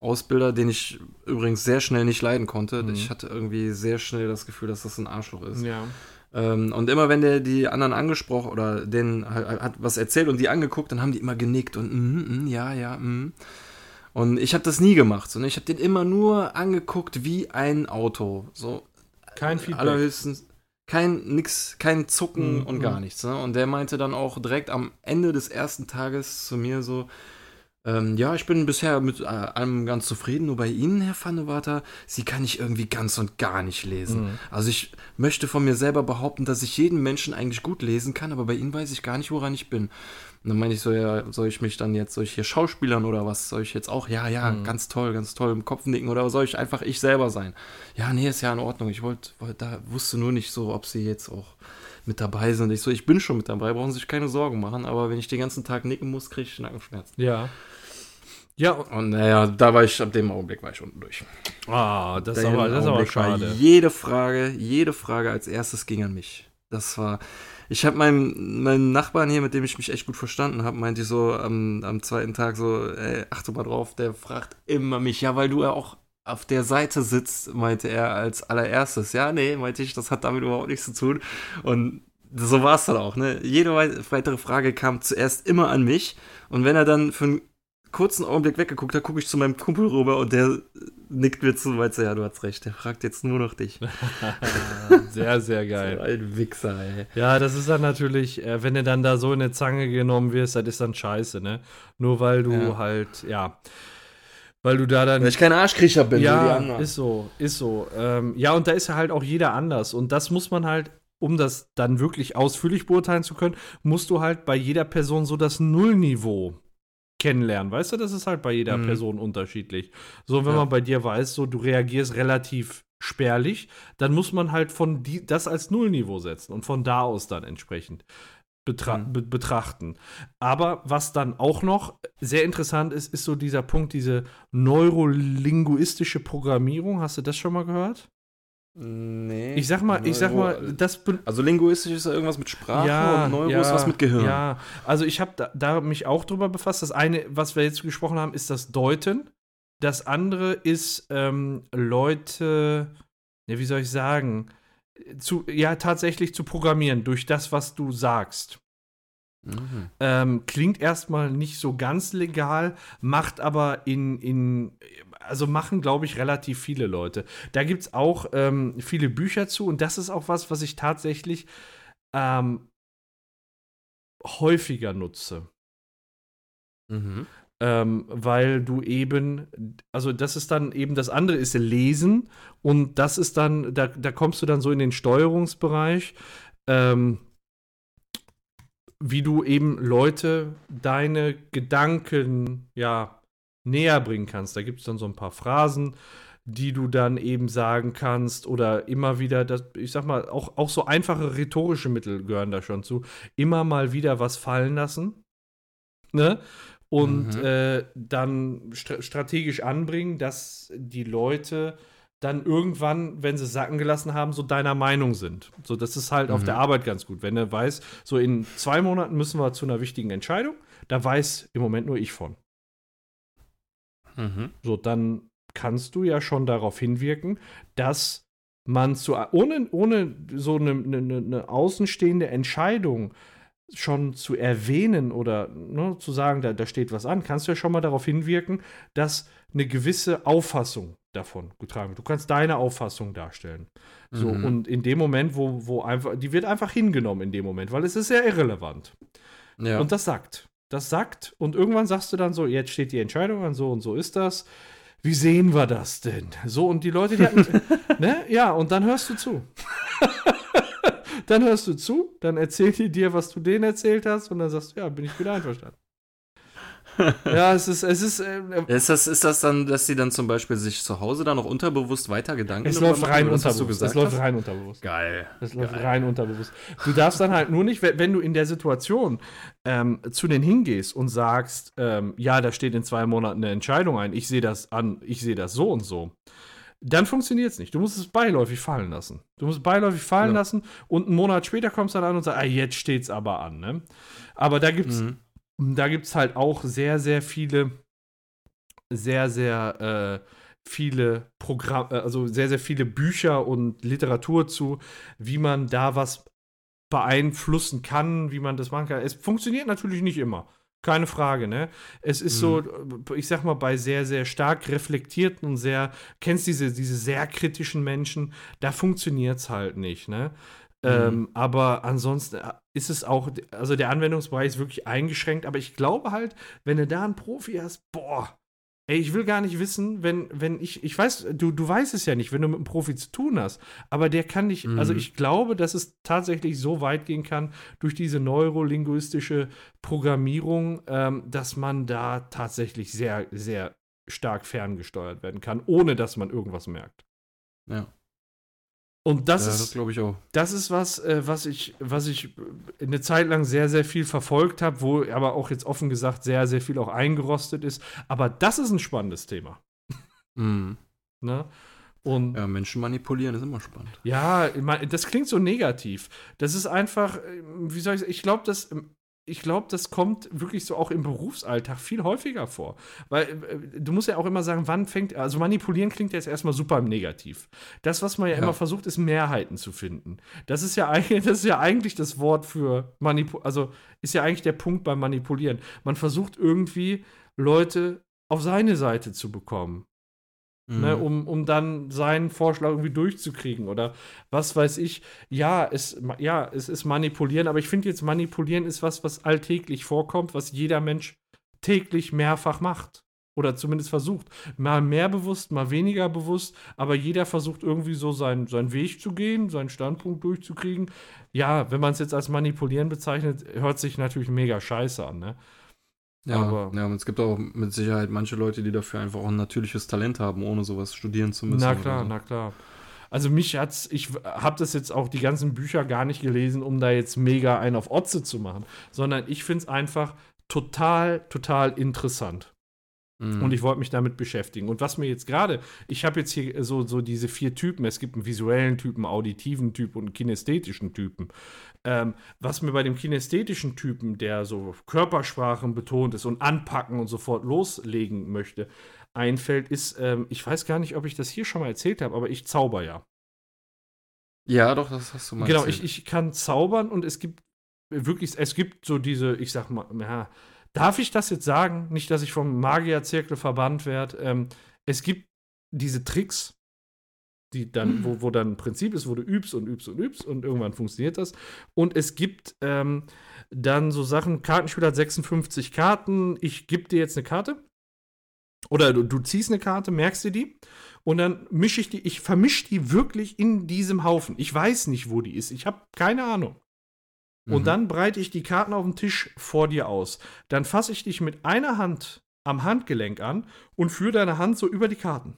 Ausbilder, den ich übrigens sehr schnell nicht leiden konnte, Mhm. ich hatte irgendwie sehr schnell das Gefühl, dass das ein Arschloch ist. Ja. Ähm, und immer wenn der die anderen angesprochen oder denen halt, hat was erzählt und die angeguckt, dann haben die immer genickt und mm, mm, ja, ja, mm. Und ich habe das nie gemacht, sondern ich habe den immer nur angeguckt wie ein Auto. So Kein Feedback. allerhöchstens kein nix, kein Zucken Mhm, und mhm. gar nichts. Ne? Und der meinte dann auch direkt am Ende des ersten Tages zu mir so, ähm, ja, ich bin bisher mit äh, allem ganz zufrieden, nur bei Ihnen, Herr Vannewater, Sie kann ich irgendwie ganz und gar nicht lesen. Mhm. Also ich möchte von mir selber behaupten, dass ich jeden Menschen eigentlich gut lesen kann, aber bei Ihnen weiß ich gar nicht, woran ich bin. Und dann meine ich so, ja, soll ich mich dann jetzt, soll ich hier schauspielern oder was? Soll ich jetzt auch, ja, ja, Mhm. ganz toll, ganz toll im Kopf nicken oder soll ich einfach ich selber sein? Ja, nee, ist ja in Ordnung. Ich wollte, wollt, da wusste nur nicht so, ob sie jetzt auch mit dabei sind. Ich so, ich bin schon mit dabei, brauchen Sie sich keine Sorgen machen, aber wenn ich den ganzen Tag nicken muss, kriege ich Nackenschmerzen. Ja. Ja, und- naja, da war ich, ab dem Augenblick war ich unten durch. ah, das ist aber, das ist aber schade. Jede Frage, jede Frage als erstes ging an mich. Das war. Ich habe meinem, meinen Nachbarn hier, mit dem ich mich echt gut verstanden habe, meinte ich so am, am zweiten Tag so, ey, achte mal drauf, der fragt immer mich, ja, weil du ja auch auf der Seite sitzt, meinte er als allererstes. Ja, nee, meinte ich, das hat damit überhaupt nichts zu tun. Und so war es dann auch, ne? Jede wei- weitere Frage kam zuerst immer an mich. Und wenn er dann für einen kurzen Augenblick weggeguckt hat, gucke ich zu meinem Kumpel rüber und der nickt mir zu, so, ja, du hast recht, der fragt jetzt nur noch dich. *laughs* sehr, sehr *laughs* So geil. ein Wichser, ey. Ja, das ist dann natürlich, äh, wenn du dann da so in eine Zange genommen wirst, das ist dann scheiße, ne? Nur weil du Ja. halt, ja, weil du da dann Weil ich kein Arschkriecher bin, wie die ja, anderen. ist so, ist so. Ähm, ja, und da ist ja halt auch jeder anders. Und das muss man halt, um das dann wirklich ausführlich beurteilen zu können, musst du halt bei jeder Person so das Nullniveau kennenlernen. Weißt du, das ist halt bei jeder Mhm. Person unterschiedlich. So, wenn Ja. man bei dir weiß, so du reagierst relativ spärlich, dann muss man halt von die, das als Nullniveau setzen und von da aus dann entsprechend betra Mhm. be betrachten. Aber was dann auch noch sehr interessant ist, ist so dieser Punkt, diese neurolinguistische Programmierung. Hast du das schon mal gehört? Nee. Ich sag mal, ich sag mal, das Also linguistisch ist ja irgendwas mit Sprache und Neuro ist was mit Gehirn. Ja, also ich habe da, da mich auch drüber befasst. Das eine, was wir jetzt gesprochen haben, ist das Deuten. Das andere ist ähm, Leute ja, wie soll ich sagen, zu, ja, tatsächlich zu programmieren durch das, was du sagst. Mhm. Ähm, klingt erstmal nicht so ganz legal, macht aber in, in also machen, glaube ich, relativ viele Leute. Da gibt es auch ähm, viele Bücher zu und das ist auch was, was ich tatsächlich ähm, häufiger nutze. Mhm. Ähm, weil du eben, also das ist dann eben, das andere ist Lesen und das ist dann, da, da kommst du dann so in den Steuerungsbereich, ähm, wie du eben Leute deine Gedanken, ja, näher bringen kannst. Da gibt es dann so ein paar Phrasen, die du dann eben sagen kannst oder immer wieder, das, ich sag mal, auch, auch so einfache rhetorische Mittel gehören da schon zu. Immer mal wieder was fallen lassen. Ne? Und Mhm. äh, dann stra strategisch anbringen, dass die Leute dann irgendwann, wenn sie sacken gelassen haben, so deiner Meinung sind. So, das ist halt auf Mhm. der Arbeit ganz gut. Wenn du weißt, so in zwei Monaten müssen wir zu einer wichtigen Entscheidung, da weiß im Moment nur ich von. Mhm. So, dann kannst du ja schon darauf hinwirken, dass man zu, ohne, ohne so eine, eine, eine außenstehende Entscheidung schon zu erwähnen oder ne, zu sagen, da, da steht was an, kannst du ja schon mal darauf hinwirken, dass eine gewisse Auffassung davon getragen wird. Du kannst deine Auffassung darstellen. So, Mhm. und in dem Moment, wo, wo einfach, die wird einfach hingenommen in dem Moment, weil es ist sehr irrelevant. Ja. Und das sagt. Das sagt. Und irgendwann sagst du dann so, jetzt steht die Entscheidung an, so und so ist das. Wie sehen wir das denn? So, und die Leute, die hatten, *laughs* ne? Ja, und dann hörst du zu. *laughs* dann hörst du zu, dann erzählt die dir, was du denen erzählt hast, und dann sagst du, ja, bin ich wieder einverstanden. Ja, es ist, es ist, äh, Ist das, ist das dann, dass sie dann zum Beispiel sich zu Hause dann noch unterbewusst weiter Gedanken es läuft machen, rein das, was unterbewusst. Es läuft hast? rein unterbewusst. Geil. Das läuft Geil. rein unterbewusst. Du darfst dann halt nur nicht, wenn wenn du in der Situation ähm, zu denen hingehst und sagst, ähm, ja, da steht in zwei Monaten eine Entscheidung ein, ich sehe das an, ich sehe das so und so, dann funktioniert es nicht. Du musst es beiläufig fallen lassen. Du musst es beiläufig fallen Ja. lassen und einen Monat später kommst du dann an und sagst, ah, jetzt steht's aber an. Ne? Aber da gibt's Mhm. Da gibt es halt auch sehr, sehr viele, sehr, sehr äh, viele Programme, also sehr, sehr viele Bücher und Literatur zu, wie man da was beeinflussen kann, wie man das machen kann. Es funktioniert natürlich nicht immer. Keine Frage, ne? Es ist so, ich sag mal, bei sehr, sehr stark reflektierten und sehr, kennst diese, diese sehr kritischen Menschen, da funktioniert es halt nicht, ne? Ähm, aber ansonsten ist es auch, also der Anwendungsbereich ist wirklich eingeschränkt, aber ich glaube halt, wenn du da einen Profi hast, boah, ey, ich will gar nicht wissen, wenn, wenn ich, ich weiß, du, du weißt es ja nicht, wenn du mit einem Profi zu tun hast, aber der kann nicht, Mhm. also ich glaube, dass es tatsächlich so weit gehen kann durch diese neurolinguistische Programmierung, ähm, dass man da tatsächlich sehr, sehr stark ferngesteuert werden kann, ohne dass man irgendwas merkt. Ja. Und das ja, ist glaube ich auch. das ist was, äh, was ich, was ich eine Zeit lang sehr, sehr viel verfolgt habe, wo aber auch jetzt offen gesagt sehr, sehr viel auch eingerostet ist. Aber das ist ein spannendes Thema. Mhm. *laughs* Ne? Und Ja, Menschen manipulieren ist immer spannend. ja, das klingt so negativ. Das ist einfach, äh, wie soll ich sagen, ich glaube, das. Ich glaube, das kommt wirklich so auch im Berufsalltag viel häufiger vor. Weil äh, du musst ja auch immer sagen, wann fängt, also manipulieren klingt jetzt erstmal super negativ. Das, was man ja, Ja. immer versucht, ist Mehrheiten zu finden. Das ist ja eigentlich, *laughs* das ist ja eigentlich das Wort für Manipulieren, also ist ja eigentlich der Punkt beim Manipulieren. Man versucht irgendwie Leute auf seine Seite zu bekommen ne, Mhm. um, um dann seinen Vorschlag irgendwie durchzukriegen oder was weiß ich. Ja, es, ja, es ist manipulieren, aber ich finde jetzt manipulieren ist was, was alltäglich vorkommt, was jeder Mensch täglich mehrfach macht. Oder zumindest versucht. Mal mehr bewusst, mal weniger bewusst, aber jeder versucht irgendwie so seinen, seinen Weg zu gehen, seinen Standpunkt durchzukriegen. Ja, wenn man es jetzt als manipulieren bezeichnet, hört sich natürlich mega scheiße an, ne? Ja, aber- ja, und es gibt auch mit Sicherheit manche Leute, die dafür einfach auch ein natürliches Talent haben, ohne sowas studieren zu müssen. Na klar, so. na klar. Also mich hat's, ich habe das jetzt auch die ganzen Bücher gar nicht gelesen, um da jetzt mega einen auf Otze zu machen, sondern ich finde es einfach total, total interessant. Mhm. Und ich wollte mich damit beschäftigen. Und was mir jetzt gerade, ich habe jetzt hier so, so diese vier Typen, es gibt einen visuellen Typen, einen auditiven Typ und einen kinästhetischen Typen. Ähm, was mir bei dem kinästhetischen Typen, der so Körpersprachen betont ist und anpacken und sofort loslegen möchte, einfällt, ist, ähm, ich weiß gar nicht, ob ich das hier schon mal erzählt habe, aber ich zauber ja. Ja, doch, das hast du mal Genau, erzählt. ich, ich kann zaubern und es gibt wirklich, es gibt so diese, ich sag mal, ja, darf ich das jetzt sagen? Nicht, dass ich vom Magierzirkel verbannt werde. Ähm, es gibt diese Tricks, die dann, wo, wo dann ein Prinzip ist, wo du übst und übst und übst und irgendwann funktioniert das. Und es gibt ähm, dann so Sachen, Kartenspiel hat 56 Karten, ich gebe dir jetzt eine Karte. Oder du, du ziehst eine Karte, merkst dir die und dann mische ich die, ich vermische die wirklich in diesem Haufen. Ich weiß nicht, wo die ist. Ich habe keine Ahnung. Und Mhm. dann breite ich die Karten auf dem Tisch vor dir aus. Dann fasse ich dich mit einer Hand am Handgelenk an und führe deine Hand so über die Karten.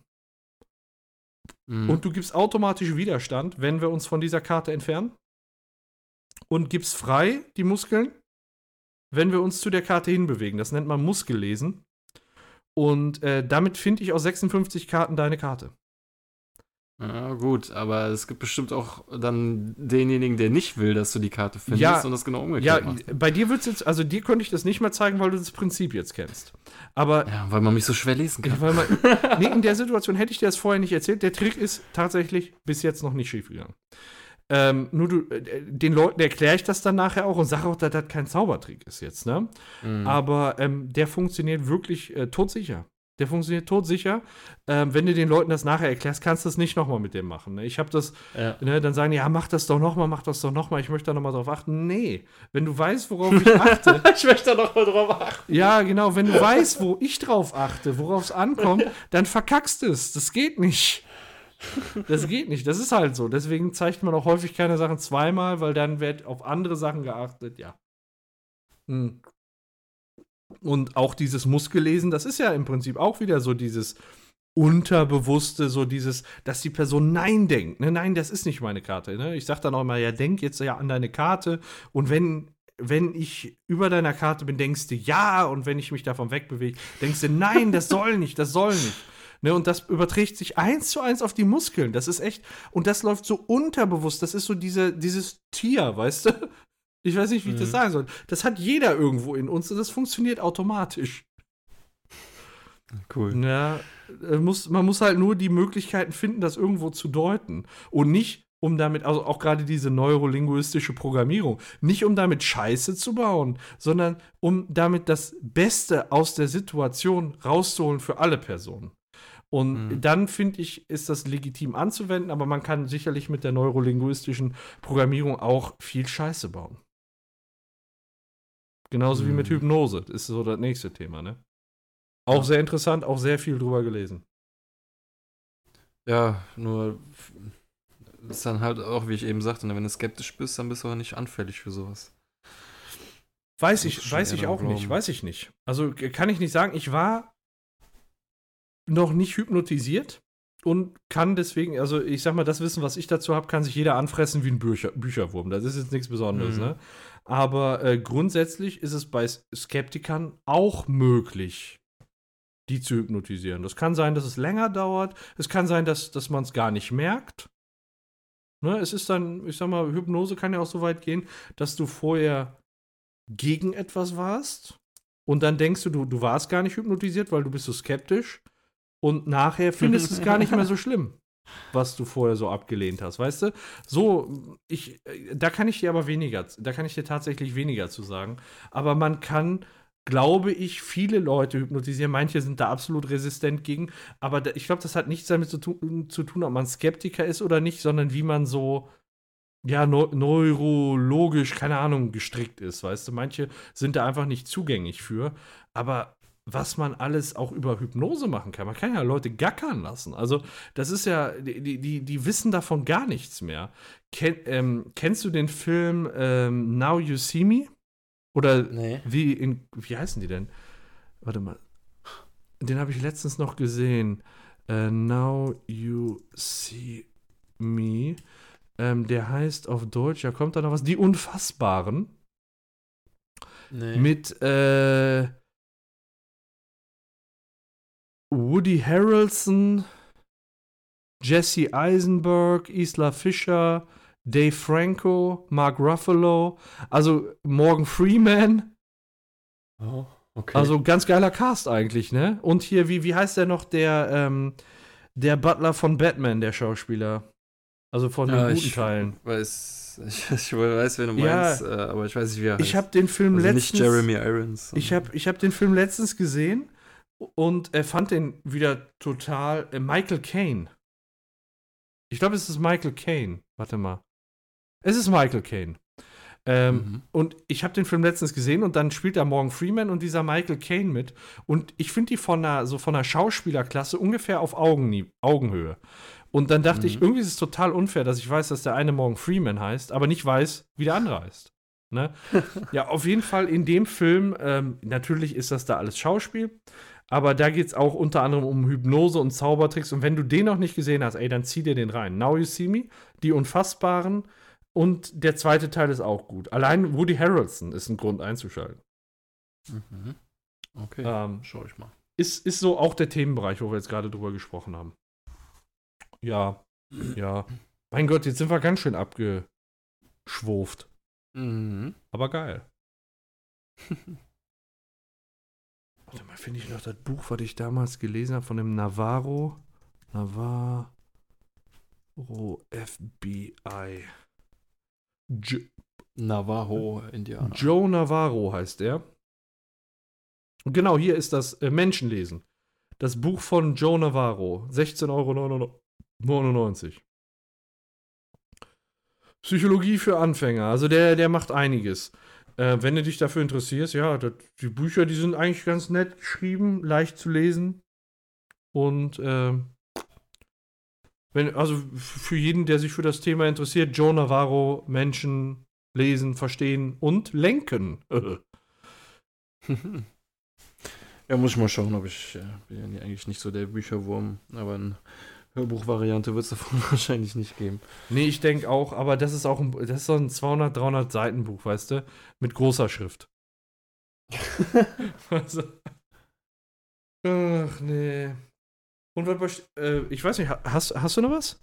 Mhm. Und du gibst automatisch Widerstand, wenn wir uns von dieser Karte entfernen. Und gibst frei die Muskeln, wenn wir uns zu der Karte hinbewegen. Das nennt man Muskellesen. Und äh, damit finde ich aus 56 Karten deine Karte. Ja, gut, aber es gibt bestimmt auch dann denjenigen, der nicht will, dass du die Karte findest Ja, und das genau Ja, umgekehrt macht. bei dir wird es jetzt, also dir könnte ich das nicht mehr zeigen, weil du das Prinzip jetzt kennst. Aber Ja, weil man mich so schwer lesen kann. Ja, weil man, *laughs* nee, in der Situation hätte ich dir das vorher nicht erzählt. Der Trick ist tatsächlich bis jetzt noch nicht schief gegangen. Ähm, nur du, äh, den Leuten erkläre ich das dann nachher auch und sage auch, dass das kein Zaubertrick ist jetzt, ne? Mhm. Aber ähm, der funktioniert wirklich äh, todsicher. Der funktioniert todsicher. Ähm, wenn du den Leuten das nachher erklärst, kannst du das nicht nochmal mit dem machen. Ne? Ich habe das, ja. ne, dann sagen die, ja, mach das doch nochmal, mach das doch nochmal, ich möchte da nochmal drauf achten. Nee, wenn du weißt, worauf ich *laughs* achte, ich möchte da noch mal drauf achten. ja, genau. Wenn du weißt, wo ich drauf achte, worauf es ankommt, *laughs* dann verkackst du es. Das geht nicht. Das geht nicht. Das ist halt so. Deswegen zeigt man auch häufig keine Sachen zweimal, weil dann wird auf andere Sachen geachtet. Ja. Hm. Und auch dieses Muskellesen, das ist ja im Prinzip auch wieder so dieses Unterbewusste, so dieses, dass die Person Nein denkt. Ne? Nein, das ist nicht meine Karte. Ne? Ich sag dann auch immer, ja, denk jetzt ja an deine Karte. Und wenn wenn ich über deiner Karte bin, denkst du ja, und wenn ich mich davon wegbewege, denkst du nein, das soll nicht, das soll nicht. Ne, und das überträgt sich eins zu eins auf die Muskeln. Das ist echt, und das läuft so unterbewusst. Das ist so diese, dieses Tier, weißt du? Ich weiß nicht, wie ich das Mhm. sagen soll. Das hat jeder irgendwo in uns und das funktioniert automatisch. Cool. Ja, äh, muss, man muss halt nur die Möglichkeiten finden, das irgendwo zu deuten. Und nicht, um damit, also auch gerade diese neurolinguistische Programmierung, nicht um damit Scheiße zu bauen, sondern um damit das Beste aus der Situation rauszuholen für alle Personen. Und Mhm. dann finde ich, ist das legitim anzuwenden, aber man kann sicherlich mit der neurolinguistischen Programmierung auch viel Scheiße bauen. Genauso wie mit Mhm. Hypnose. Das ist so das nächste Thema, ne? Auch sehr interessant, auch sehr viel drüber gelesen. Ja, nur ist dann halt auch, wie ich eben sagte, ne, wenn du skeptisch bist, dann bist du aber nicht anfällig für sowas. Weiß ich, weiß ich auch nicht, Glauben. weiß ich nicht. Also kann ich nicht sagen, ich war noch nicht hypnotisiert und kann deswegen, also ich sag mal, das Wissen, was ich dazu habe, kann sich jeder anfressen wie ein Bücher, Bücherwurm. Das ist jetzt nichts Besonderes, Mhm. ne? Aber äh, grundsätzlich ist es bei Skeptikern auch möglich, die zu hypnotisieren. Das kann sein, dass es länger dauert. Es kann sein, dass, dass man es gar nicht merkt. Ne, es ist dann, ich sag mal, Hypnose kann ja auch so weit gehen, dass du vorher gegen etwas warst und dann denkst du, du, du warst gar nicht hypnotisiert, weil du bist so skeptisch und nachher findest du es gar nicht mehr so *laughs* schlimm, was du vorher so abgelehnt hast, weißt du? So, ich, da kann ich dir aber weniger, da kann ich dir tatsächlich weniger zu sagen, aber man kann, glaube ich, viele Leute hypnotisieren, manche sind da absolut resistent gegen, aber da, ich glaube, das hat nichts damit zu tun, zu tun, ob man Skeptiker ist oder nicht, sondern wie man so ja, neu- neurologisch, keine Ahnung, gestrickt ist, weißt du. Manche sind da einfach nicht zugänglich für. Aber was man alles auch über Hypnose machen kann, man kann ja Leute gackern lassen. Also, das ist ja, die, die, die wissen davon gar nichts mehr. Ken, ähm, kennst du den Film ähm, Now You See Me? Oder Nee. wie, in, wie heißen die denn? Warte mal. Den habe ich letztens noch gesehen. Äh, Now You See Me. Ähm, der heißt auf Deutsch, ja, kommt da noch was? Die Unfassbaren. Nee. Mit äh, Woody Harrelson, Jesse Eisenberg, Isla Fisher, Dave Franco, Mark Ruffalo, also Morgan Freeman. oh, okay. Also ganz geiler Cast eigentlich, ne? Und hier, wie, wie heißt der noch, der, ähm, der Butler von Batman, der Schauspieler? Also von den Ja, guten ich Teilen. weiß, ich, *laughs* ich weiß, wen du Ja. meinst, äh, aber ich weiß nicht, wie er Ich heißt. habe den Film also letztens. nicht Jeremy Irons. Ich habe ich hab den Film letztens gesehen und äh, fand den wieder total. Äh, Michael Caine. Ich glaube, es ist Michael Caine. Warte mal. Es ist Michael Caine. Ähm, Mhm. Und ich habe den Film letztens gesehen und dann spielt da Morgan Freeman und dieser Michael Caine mit. Und ich finde die von einer, so von einer Schauspielerklasse ungefähr auf Augen, Augenhöhe. Und dann dachte ich, Mhm. irgendwie ist es total unfair, dass ich weiß, dass der eine Morgan Freeman heißt, aber nicht weiß, wie der andere heißt. Ne? *laughs* ja, auf jeden Fall in dem Film, ähm, natürlich ist das da alles Schauspiel, aber da geht es auch unter anderem um Hypnose und Zaubertricks. Und wenn du den noch nicht gesehen hast, ey, dann zieh dir den rein. Now You See Me, Die Unfassbaren und der zweite Teil ist auch gut. Allein Woody Harrelson ist ein Grund einzuschalten. Mhm. Okay, Ähm, schau ich mal. ist, ist so auch der Themenbereich, wo wir jetzt gerade drüber gesprochen haben. Ja, ja. Mein Gott, jetzt sind wir ganz schön abgeschwurft. Mhm. Aber geil. *laughs* Warte mal, finde ich noch das Buch, was ich damals gelesen habe von dem Navarro. Navarro FBI. Jo Navajo, Indianer. Joe Navarro heißt er. Und genau, hier ist das äh, Menschenlesen. Das Buch von Joe Navarro. 16,99 Euro. Psychologie für Anfänger. Also der, der macht einiges. Äh, wenn du dich dafür interessierst, ja, das, die Bücher, die sind eigentlich ganz nett geschrieben, leicht zu lesen. Und ähm, wenn, also für jeden, der sich für das Thema interessiert, Joe Navarro, Menschen lesen, verstehen und lenken. *laughs* ja, muss ich mal schauen, ob ich. Äh, bin ja eigentlich nicht so der Bücherwurm, aber eine Hörbuchvariante wird es davon *laughs* wahrscheinlich nicht geben. nee, ich denke auch, aber das ist auch ein, das ist so ein 200, 300 Seiten Buch, weißt du, mit großer Schrift. *laughs* also, ach nee. Und was, äh, ich weiß nicht, ha- hast, hast du noch was?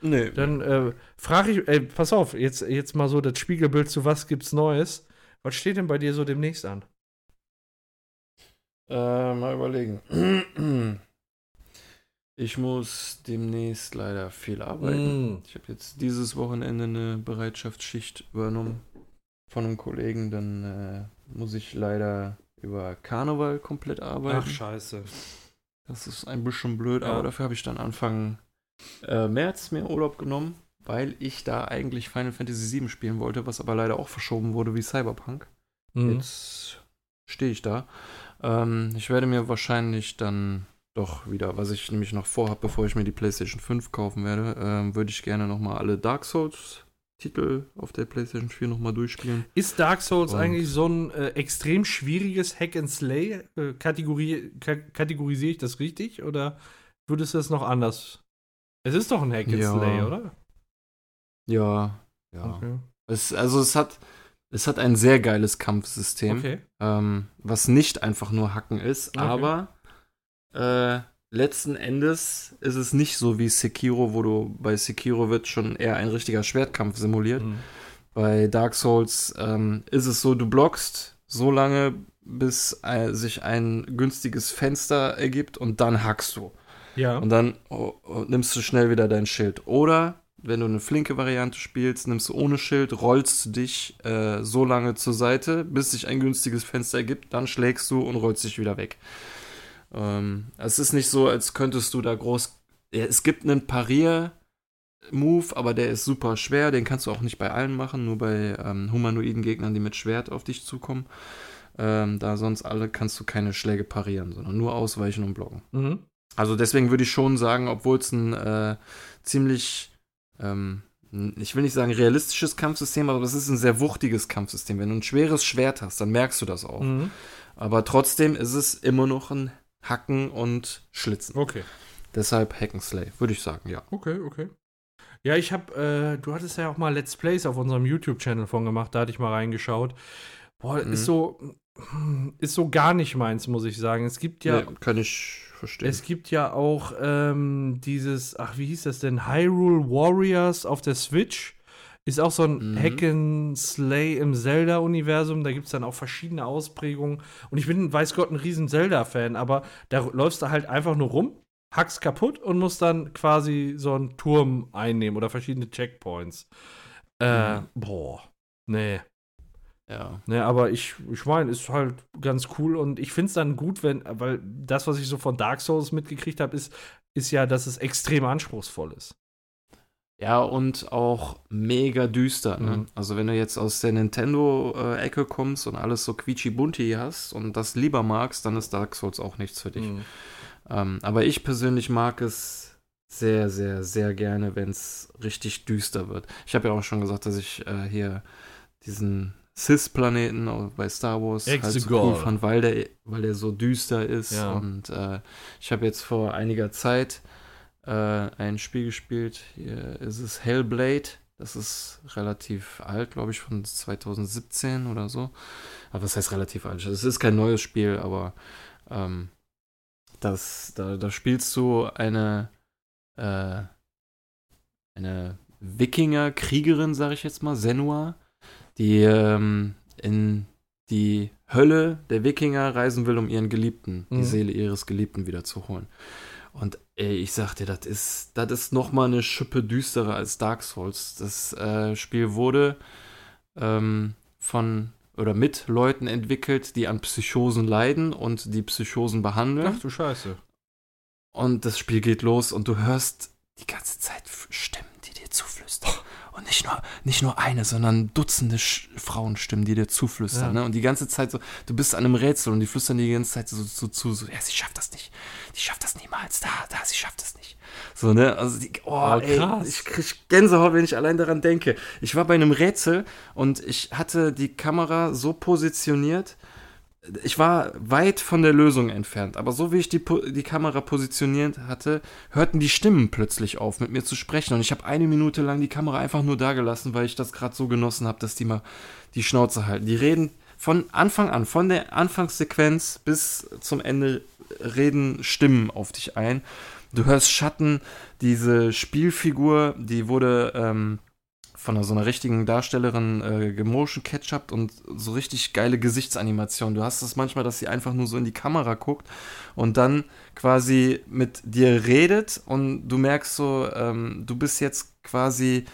Nee, Dann äh, frage ich, ey, pass auf, jetzt, jetzt mal so das Spiegelbild zu was gibt's Neues. Was steht denn bei dir so demnächst an? Äh, mal überlegen. *clears throat* Ich muss demnächst leider viel arbeiten. Mm. Ich habe jetzt dieses Wochenende eine Bereitschaftsschicht übernommen von einem Kollegen. Dann äh, muss ich leider über Karneval komplett arbeiten. Ach, scheiße. Das ist ein bisschen blöd, Ja. aber dafür habe ich dann Anfang äh, März mir Urlaub genommen, weil ich da eigentlich Final Fantasy VII spielen wollte, was aber leider auch verschoben wurde wie Cyberpunk. Mhm. Jetzt stehe ich da. Ähm, ich werde mir wahrscheinlich dann doch wieder, was ich nämlich noch vorhabe, bevor ich mir die PlayStation 5 kaufen werde, ähm, würde ich gerne nochmal alle Dark Souls Titel auf der PlayStation 4 nochmal durchspielen. Ist Dark Souls Und- eigentlich so ein äh, extrem schwieriges Hack and Slay? Äh, Kategorie, ka kategorisiere ich das richtig oder würdest du das noch anders? Es ist doch ein Hack and Ja. Slay, oder? Ja, ja. Okay. Es, also es hat, es hat ein sehr geiles Kampfsystem. okay. ähm, was nicht einfach nur Hacken ist, Okay. aber äh, letzten Endes ist es nicht so wie Sekiro, wo du bei Sekiro wird schon eher ein richtiger Schwertkampf simuliert. Mhm. Bei Dark Souls ähm, ist es so, du blockst so lange, bis äh, sich ein günstiges Fenster ergibt und dann hackst du. Ja. Und dann oh, oh, nimmst du schnell wieder dein Schild. Oder wenn du eine flinke Variante spielst, nimmst du ohne Schild, rollst du dich äh, so lange zur Seite, bis sich ein günstiges Fenster ergibt, dann schlägst du und rollst dich wieder weg. Ähm, es ist nicht so, als könntest du da groß. Ja, es gibt einen Parier-Move, aber der ist super schwer. Den kannst du auch nicht bei allen machen, nur bei ähm, humanoiden Gegnern, die mit Schwert auf dich zukommen. Ähm, da sonst alle kannst du keine Schläge parieren, sondern nur ausweichen und blocken. Mhm. Also deswegen würde ich schon sagen, obwohl es ein äh, ziemlich, ähm, ich will nicht sagen realistisches Kampfsystem, aber es ist ein sehr wuchtiges Kampfsystem. Wenn du ein schweres Schwert hast, dann merkst du das auch. Mhm. Aber trotzdem ist es immer noch ein Hacken und Schlitzen. Okay. Deshalb Hack and Slay, würde ich sagen, ja. Okay, okay. Ja, ich habe, äh, du hattest ja auch mal Let's Plays auf unserem YouTube-Channel von gemacht, da hatte ich mal reingeschaut. Boah, Mhm. ist so, ist so gar nicht meins, muss ich sagen. Es gibt ja, Nee, kann ich verstehen. es gibt ja auch ähm, dieses, ach, wie hieß das denn? Hyrule Warriors auf der Switch. Ist auch so ein Mhm. Hack and Slay im Zelda-Universum. Da gibt es dann auch verschiedene Ausprägungen. Und ich bin, weiß Gott, ein riesen Zelda-Fan, aber da läufst du halt einfach nur rum hackst kaputt und musst dann quasi so einen Turm einnehmen oder verschiedene Checkpoints. Äh, Mhm. boah. Nee. Ja. Ne, aber ich, ich meine, ist halt ganz cool und ich finde es dann gut, wenn, weil das, was ich so von Dark Souls mitgekriegt habe, ist, ist ja, dass es extrem anspruchsvoll ist. Ja, und auch mega düster. Ne? Mhm. Also, wenn du jetzt aus der Nintendo-Ecke kommst und alles so quietschi-bunti hast und das lieber magst, dann ist Dark Souls auch nichts für dich. Mhm. Ähm, aber ich persönlich mag es sehr, sehr, sehr gerne, wenn es richtig düster wird. Ich habe ja auch schon gesagt, dass ich äh, hier diesen Cis-Planeten bei Star Wars halt so Exegol. cool fand, weil der, weil der so düster ist. Ja. Und äh, ich habe jetzt vor einiger Zeit äh, ein Spiel gespielt. Hier ist es Hellblade. Das ist relativ alt, glaube ich, von 2017 oder so. Aber was heißt relativ alt? Es ist kein neues Spiel, aber ähm, das, da, da spielst du eine, äh, eine Wikinger-Kriegerin, sage ich jetzt mal, Senua, die ähm, in die Hölle der Wikinger reisen will, um ihren Geliebten, Mhm. die Seele ihres Geliebten wiederzuholen. Und ey, ich sag dir, das ist, das ist noch mal eine Schippe düsterer als Dark Souls. Das äh, Spiel wurde ähm, von oder mit Leuten entwickelt, die an Psychosen leiden und die Psychosen behandeln. Ach du Scheiße. Und das Spiel geht los und du hörst die ganze Zeit Stimmen, die dir zuflüstern. Und nicht nur, nicht nur eine, sondern Dutzende Sch Frauenstimmen, die dir zuflüstern. Ja. Ne? Und die ganze Zeit so, du bist an einem Rätsel und die flüstern dir die ganze Zeit so, so zu, so, ja, sie schafft das nicht. Die schafft das niemals. Da, da, sie schafft das nicht. So, ne? Also, die, oh, Oh, ey, ich krieg Gänsehaut, wenn ich allein daran denke. Ich war bei einem Rätsel und ich hatte die Kamera so positioniert, ich war weit von der Lösung entfernt, aber so wie ich die, die Kamera positioniert hatte, hörten die Stimmen plötzlich auf, mit mir zu sprechen. Und ich habe eine Minute lang die Kamera einfach nur da gelassen, weil ich das gerade so genossen habe, dass die mal die Schnauze halten. Die reden von Anfang an, von der Anfangssequenz bis zum Ende, reden Stimmen auf dich ein. Du hörst Schatten, diese Spielfigur, die wurde ähm, von so einer richtigen Darstellerin äh, gemotion ketchupt und so richtig geile Gesichtsanimation. Du hast es manchmal, dass sie einfach nur so in die Kamera guckt und dann quasi mit dir redet und du merkst so, ähm, du bist jetzt quasi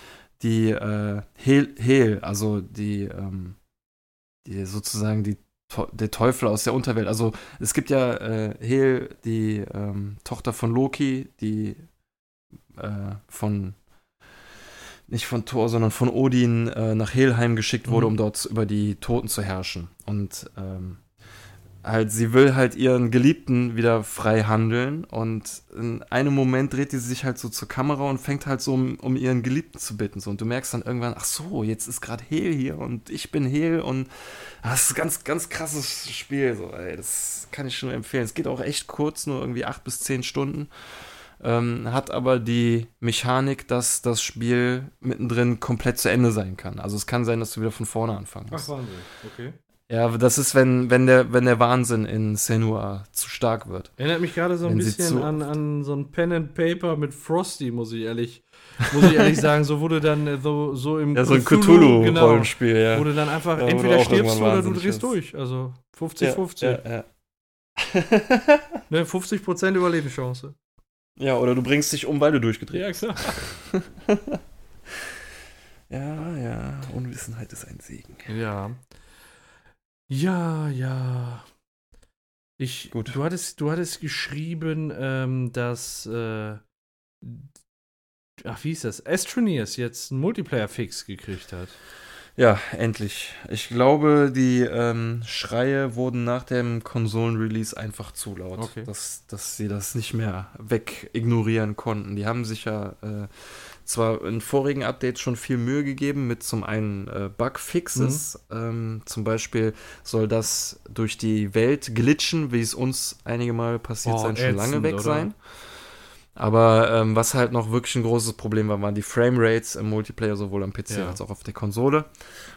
die äh, Hel, Hel, also die, ähm, die sozusagen die der Teufel aus der Unterwelt. Also es gibt ja äh, Hel, die ähm, Tochter von Loki, die äh, von nicht von Thor, sondern von Odin äh, nach Helheim geschickt wurde, Mhm. um dort über die Toten zu herrschen. Und ähm, halt, sie will halt ihren Geliebten wieder frei handeln und in einem Moment dreht sie sich halt so zur Kamera und fängt halt so um, um ihren Geliebten zu bitten. So. Und du merkst dann irgendwann, ach so, jetzt ist gerade Hel hier und ich bin Hel und das ist ein ganz, ganz krasses Spiel. So, ey. Das kann ich schon empfehlen. Es geht auch echt kurz, nur irgendwie acht bis zehn Stunden. Ähm, hat aber die Mechanik, dass das Spiel mittendrin komplett zu Ende sein kann. Also es kann sein, dass du wieder von vorne anfangen musst. Wahnsinn. Okay. Ja, aber das ist, wenn, wenn, der, wenn der Wahnsinn in Senua zu stark wird. Erinnert mich gerade so ein Wenn bisschen an, an so ein Pen and Paper mit Frosty, muss ich ehrlich, muss ich ehrlich *laughs* sagen. So wurde dann äh, so, so im Ja, so ein Cthulhu, Cthulhu-Rollenspiel, ja. Wo du dann einfach Ja, entweder du stirbst irgendwann oder du drehst durch. Also 50-50. Ja, ja, *laughs* *laughs* Ne, 50% Überlebenschance. ja, oder du bringst dich um, weil du durchgedreht Ja, klar. Ja, ja, Unwissenheit ist ein Segen. Ja. Ja, ja. Ich, Gut. Du hattest, du hattest geschrieben, ähm, dass, äh, ach, wie hieß das? Astroneers jetzt einen Multiplayer-Fix gekriegt hat. Ja, endlich. Ich glaube, die ähm, Schreie wurden nach dem Konsolen-Release einfach zu laut, Okay. dass, dass sie das nicht mehr wegignorieren konnten. Die haben sich ja äh, zwar in vorigen Updates schon viel Mühe gegeben mit zum einen äh, Bugfixes. Ähm, zum Beispiel soll das durch die Welt glitschen, wie es uns einige Mal passiert Oh, sein, schon lange ätzend, weg oder? sein. Aber ähm, was halt noch wirklich ein großes Problem war, waren die Framerates im Multiplayer, sowohl am PC Ja. als auch auf der Konsole.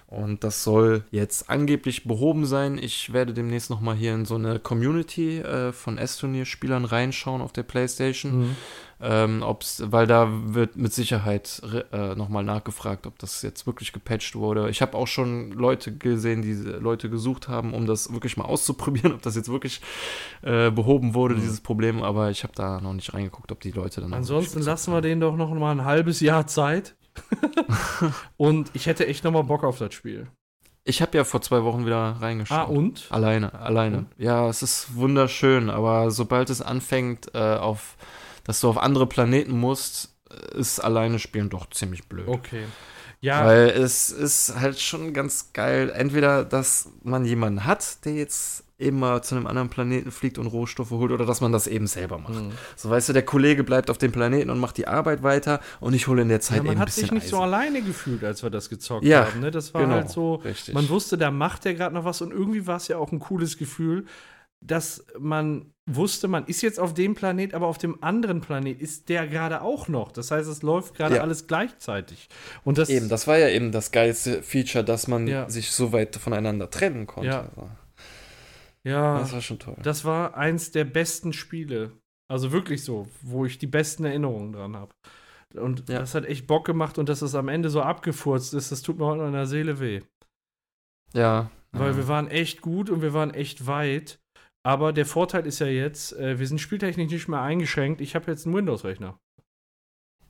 Und das soll jetzt angeblich behoben sein. Ich werde demnächst noch mal hier in so eine Community äh, von S-Turnier-Spielern reinschauen auf der Playstation. Mhm. Ähm, ob's, weil da wird mit Sicherheit äh, nochmal nachgefragt, ob das jetzt wirklich gepatcht wurde. Ich habe auch schon Leute gesehen, die Leute gesucht haben, um das wirklich mal *laughs* auszuprobieren, ob das jetzt wirklich äh, behoben wurde, Mhm. dieses Problem. Aber ich habe da noch nicht reingeguckt, ob die Leute dann. Ansonsten lassen wir denen doch noch mal ein halbes Jahr Zeit. *laughs* und ich hätte echt noch mal Bock auf das Spiel. Ich habe ja vor zwei Wochen wieder reingeschaut. Ah, und? Alleine, alleine. Und? Ja, es ist wunderschön, aber sobald es anfängt, äh, auf, dass du auf andere Planeten musst, ist alleine spielen doch ziemlich blöd. Okay. Ja, Weil es ist halt schon ganz geil, entweder, dass man jemanden hat, der jetzt immer zu einem anderen Planeten fliegt und Rohstoffe holt, oder dass man das eben selber macht. hm. So, weißt du, der Kollege bleibt auf dem Planeten und macht die Arbeit weiter und ich hole in der Zeit ja, man eben ein hat bisschen sich nicht so Eisen. alleine gefühlt, als wir das gezockt Ja, haben. Ne? Das war genau, halt so, richtig. man wusste, da macht er gerade noch was und irgendwie war es ja auch ein cooles Gefühl, dass man wusste, man ist jetzt auf dem Planet, aber auf dem anderen Planet ist der gerade auch noch. Das heißt, es läuft gerade Ja. alles gleichzeitig. Und das, Eben, das war ja eben das geilste Feature, dass man Ja. sich so weit voneinander trennen konnte. Ja. Ja, Das war schon toll. Das war eins der besten Spiele. Also wirklich so, wo ich die besten Erinnerungen dran habe. Und Ja. das hat echt Bock gemacht und dass es am Ende so abgefurzt ist, das tut mir heute noch in der Seele weh. ja. Weil ja. wir waren echt gut und wir waren echt weit. Aber der Vorteil ist ja jetzt, äh, wir sind spieltechnisch nicht mehr eingeschränkt. Ich habe jetzt einen Windows-Rechner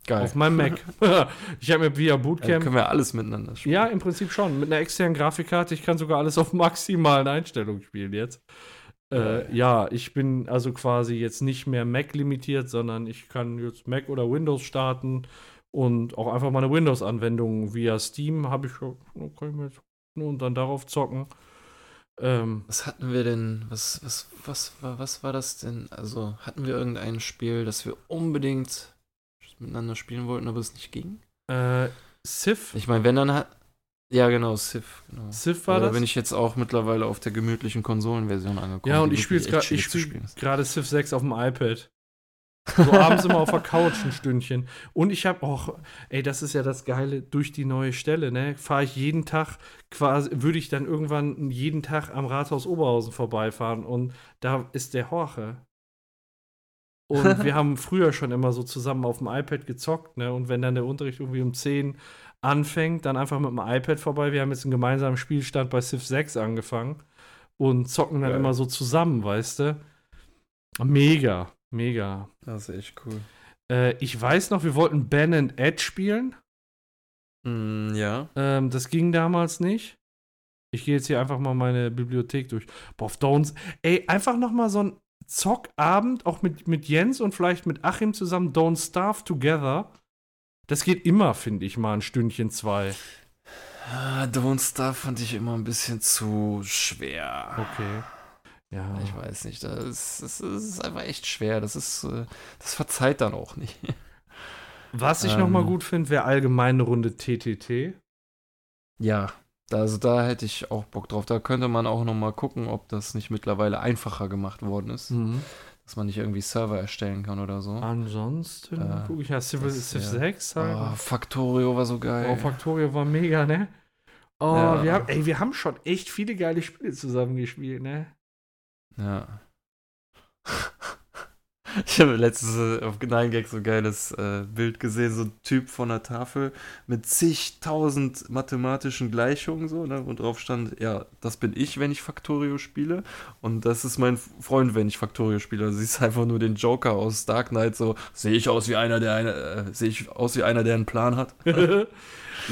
geil. auf meinem Mac. *laughs* ich habe mir via Dann Bootcamp. können wir alles miteinander spielen. Ja, im Prinzip schon. Mit einer externen Grafikkarte. Ich kann sogar alles auf maximalen Einstellungen spielen jetzt. Äh, ja, ich bin also quasi jetzt nicht mehr Mac limitiert, sondern ich kann jetzt Mac oder Windows starten und auch einfach meine Windows-Anwendungen via Steam habe ich, ich mir jetzt und dann darauf zocken. Ähm, Was hatten wir denn? Was, was, was, war, was war das denn? Also, hatten wir irgendein Spiel, das wir unbedingt miteinander spielen wollten, aber es nicht ging? äh, Civ, Ich meine, wenn dann hat. Ja, genau, Civ. Genau. Civ war Aber da das. bin ich jetzt auch mittlerweile auf der gemütlichen Konsolenversion angekommen. ja, und ich spiele gerade spiel gerade Civ 6 auf dem iPad. *laughs* So abends immer auf der Couch ein Stündchen. Und ich habe auch, ey, das ist ja das Geile, durch die neue Stelle, ne? Fahre ich jeden Tag quasi, würde ich dann irgendwann jeden Tag am Rathaus Oberhausen vorbeifahren und da ist der Horche. Und *laughs* wir haben früher schon immer so zusammen auf dem iPad gezockt, ne? Und wenn dann der Unterricht irgendwie um 10 anfängt, dann einfach mit dem iPad vorbei. Wir haben jetzt einen gemeinsamen Spielstand bei Civ 6 angefangen und zocken dann Geil. immer so zusammen, weißt du? Mega, mega. Das ist echt cool. Äh, ich weiß noch, wir wollten Ben and Ed spielen. Mm, ja. Ähm, das ging damals nicht. Ich gehe jetzt hier einfach mal meine Bibliothek durch. Boah, auf Downs. Ey, einfach noch mal so ein Zockabend, auch mit, mit Jens und vielleicht mit Achim zusammen, Don't Starve Together. Das geht immer, finde ich, mal ein Stündchen, zwei. Ah, Don't Starve fand ich immer ein bisschen zu schwer. Okay. Ja. Ich weiß nicht, das ist, das ist einfach echt schwer. Das ist, äh, das verzeiht dann auch nicht. Was ich Ähm. gut finde, wäre allgemeine Runde TTT. Ja, also da hätte ich auch Bock drauf. Da könnte man auch noch mal gucken, ob das nicht mittlerweile einfacher gemacht worden ist, Mhm. dass man nicht irgendwie Server erstellen kann oder so. Ansonsten Äh, gucke ich ja Civ wär- 6 halt. Oh, Factorio war so geil. Oh, Factorio war mega, ne? Oh, Ja. wir haben, ey, wir haben schon echt viele geile Spiele zusammen gespielt, ne? Ja. *laughs* Ich habe letztens äh, auf 9gag so ein geiles äh, Bild gesehen, so ein Typ von der Tafel mit zigtausend mathematischen Gleichungen so, ne, und drauf stand, ja, das bin ich, wenn ich Factorio spiele und das ist mein Freund, wenn ich Factorio spiele. Also siehst einfach nur den Joker aus Dark Knight so, sehe ich aus wie einer, der eine, äh, sehe ich aus wie einer, der einen Plan hat. *laughs*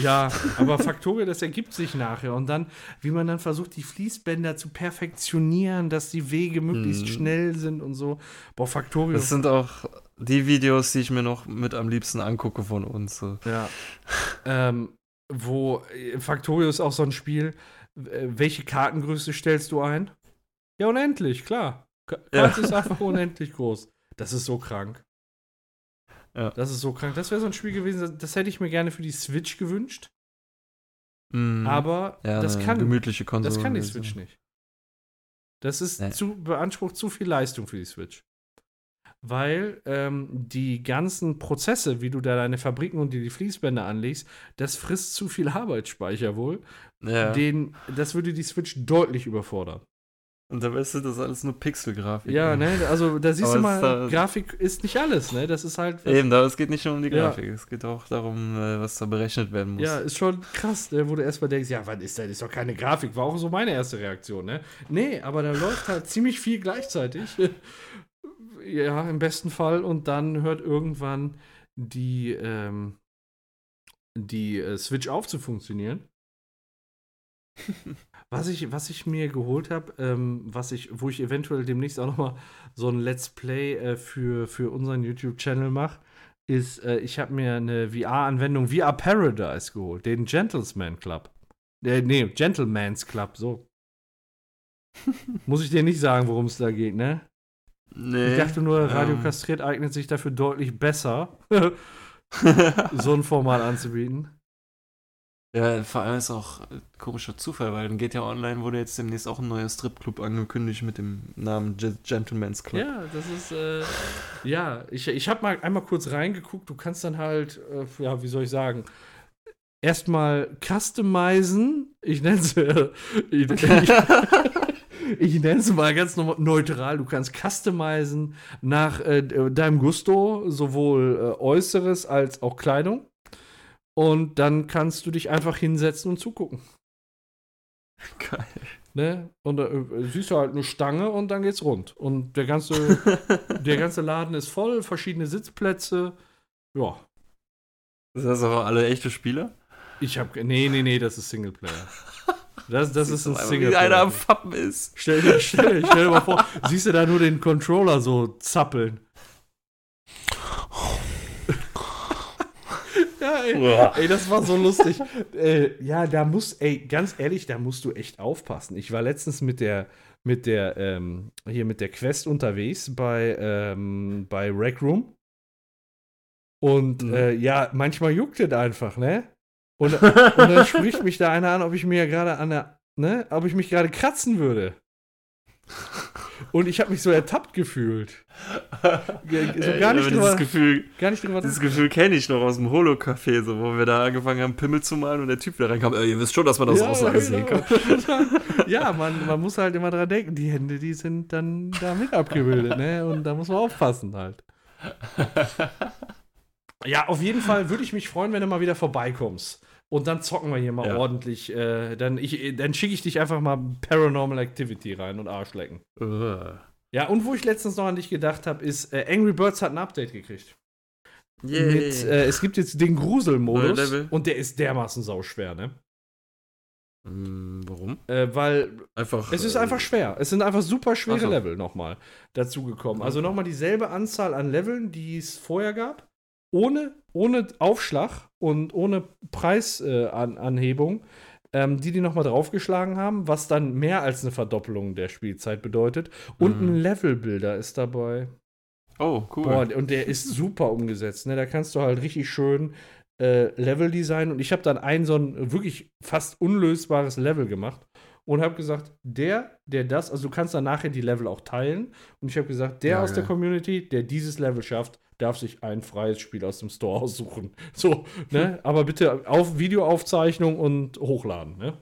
ja, aber Factorio, das ergibt sich nachher. Und dann, wie man dann versucht, die Fließbänder zu perfektionieren, dass die Wege möglichst Mhm. schnell sind und so. Boah, Factorio. Das sind auch die Videos, die ich mir noch mit am liebsten angucke von uns. Ja. ähm, wo äh, Factorio ist auch so ein Spiel. äh, Welche Kartengröße stellst du ein? Ja, unendlich, klar. Ka- Ja. Karte ist einfach unendlich groß. Das ist so krank. Ja. Das ist so krank. Das wäre so ein Spiel gewesen, das, hätte ich mir gerne für die Switch gewünscht. Mhm. Aber Ja, das, kann, gemütliche Konsole. das kann die Switch nicht. Das ist Nee. zu, beansprucht zu viel Leistung für die Switch. Weil ähm, die ganzen Prozesse, wie du da deine Fabriken und dir die Fließbänder anlegst, das frisst zu viel Arbeitsspeicher wohl. Ja. Den, das würde die Switch deutlich überfordern. Und dabei ist das alles nur Pixelgrafik. Ja, ne, also da siehst Aber du mal, da- Grafik ist nicht alles, ne? Das ist halt. Eben, da, es geht nicht nur um die Ja. Grafik, es geht auch darum, äh, was da berechnet werden muss. Ja, ist schon krass, ne, wo du erstmal denkst, ja, was ist das? Ist doch keine Grafik. War auch so meine erste Reaktion, ne? Nee, aber da läuft halt ziemlich viel gleichzeitig. *laughs* ja, im besten Fall. Und dann hört irgendwann die, ähm, die äh, Switch auf zu funktionieren. *laughs* Was ich, was ich mir geholt habe, ähm, was ich, wo ich eventuell demnächst auch noch mal so ein Let's Play äh, für, für unseren YouTube-Channel mache, ist, äh, ich habe mir eine VR-Anwendung VR Paradise geholt, den Gentleman Club. Äh, nee, Gentleman's Club, so. *laughs* Muss ich dir nicht sagen, worum es da geht, ne? Nee. Ich dachte nur, Radio ähm. Kastriert eignet sich dafür deutlich besser, *laughs* so ein Format anzubieten. Ja, vor allem ist auch komischer Zufall, weil geht ja online, wurde jetzt demnächst auch ein neuer Stripclub angekündigt mit dem Namen Ge- Gentleman's Club. Ja, das ist, äh, ja, ich, ich habe mal einmal kurz reingeguckt. Du kannst dann halt, äh, ja, wie soll ich sagen, erstmal customizen. Ich nenne es, äh, ich, *laughs* ich, ich nenne es mal ganz neutral. Du kannst customizen nach äh, deinem Gusto, sowohl äh, Äußeres als auch Kleidung. Und dann kannst du dich einfach hinsetzen und zugucken. *laughs* Geil. Ne? Und da äh, siehst du halt eine Stange und dann geht's rund. Und der ganze, *laughs* der ganze Laden ist voll, verschiedene Sitzplätze. Ja. Sind das auch alle echte Spieler? Ich hab. Nee, nee, nee, das ist Singleplayer. Das, das *laughs* ist ein mal, Wie einer am Singleplayer. Fappen ist. Stell dir, stell, dir- stell dir mal vor, siehst du da nur den Controller so zappeln. Ja, ey, ey, das war so lustig. *laughs* äh, ja, da muss, ey, ganz ehrlich, da musst du echt aufpassen. Ich war letztens mit der, mit der, ähm, hier mit der Quest unterwegs bei, ähm, bei Rec Room. Und Mhm. äh, ja, manchmal juckt es einfach, ne? Und, und dann spricht mich da einer an, ob ich mir gerade an der, ne, ob ich mich gerade kratzen würde. *laughs* Und ich habe mich so ertappt gefühlt. Ge- So gar nicht dieses drüber, Gefühl, gar nicht drüber dieses Gefühl kenne ich noch aus dem Holo-Café, so, wo wir da angefangen haben, Pimmel zu malen und der Typ da reinkam. Ihr wisst schon, dass man das Ja, so sehen kann. genau. *laughs* ja, man, man muss halt immer dran denken, die Hände, die sind dann da mit abgebildet, ne? Und da muss man aufpassen halt. *laughs* Ja, auf jeden Fall würde ich mich freuen, wenn du mal wieder vorbeikommst. Und dann zocken wir hier mal Ja. ordentlich. Äh, dann dann schicke ich dich einfach mal Paranormal Activity rein und Arschlecken. Ugh. Ja, und wo ich letztens noch an dich gedacht habe, ist, äh, Angry Birds hat ein Update gekriegt. Yay. Mit, äh, es gibt jetzt den Gruselmodus und der ist dermaßen sauschwer, ne? Hm, warum? Äh, weil Einfach. Es ist äh, einfach schwer. Es sind einfach super schwere Ach so. Level nochmal dazugekommen. Also nochmal dieselbe Anzahl an Leveln, die es vorher gab. Ohne, ohne Aufschlag und ohne Preisanhebung, äh, ähm, die die nochmal draufgeschlagen haben, was dann mehr als eine Verdoppelung der Spielzeit bedeutet. Und Mhm. ein Levelbuilder ist dabei. Oh, cool. Boah, und der ist super umgesetzt. Ne? Da kannst du halt richtig schön äh, Level designen. Und ich habe dann ein so ein wirklich fast unlösbares Level gemacht und habe gesagt, der, der das, also du kannst dann nachher die Level auch teilen. Und ich habe gesagt, der Ja, aus der geil. Community, der dieses Level schafft, darf sich ein freies Spiel aus dem Store aussuchen. *laughs* So, ne? Aber bitte auf Videoaufzeichnung und hochladen, ne?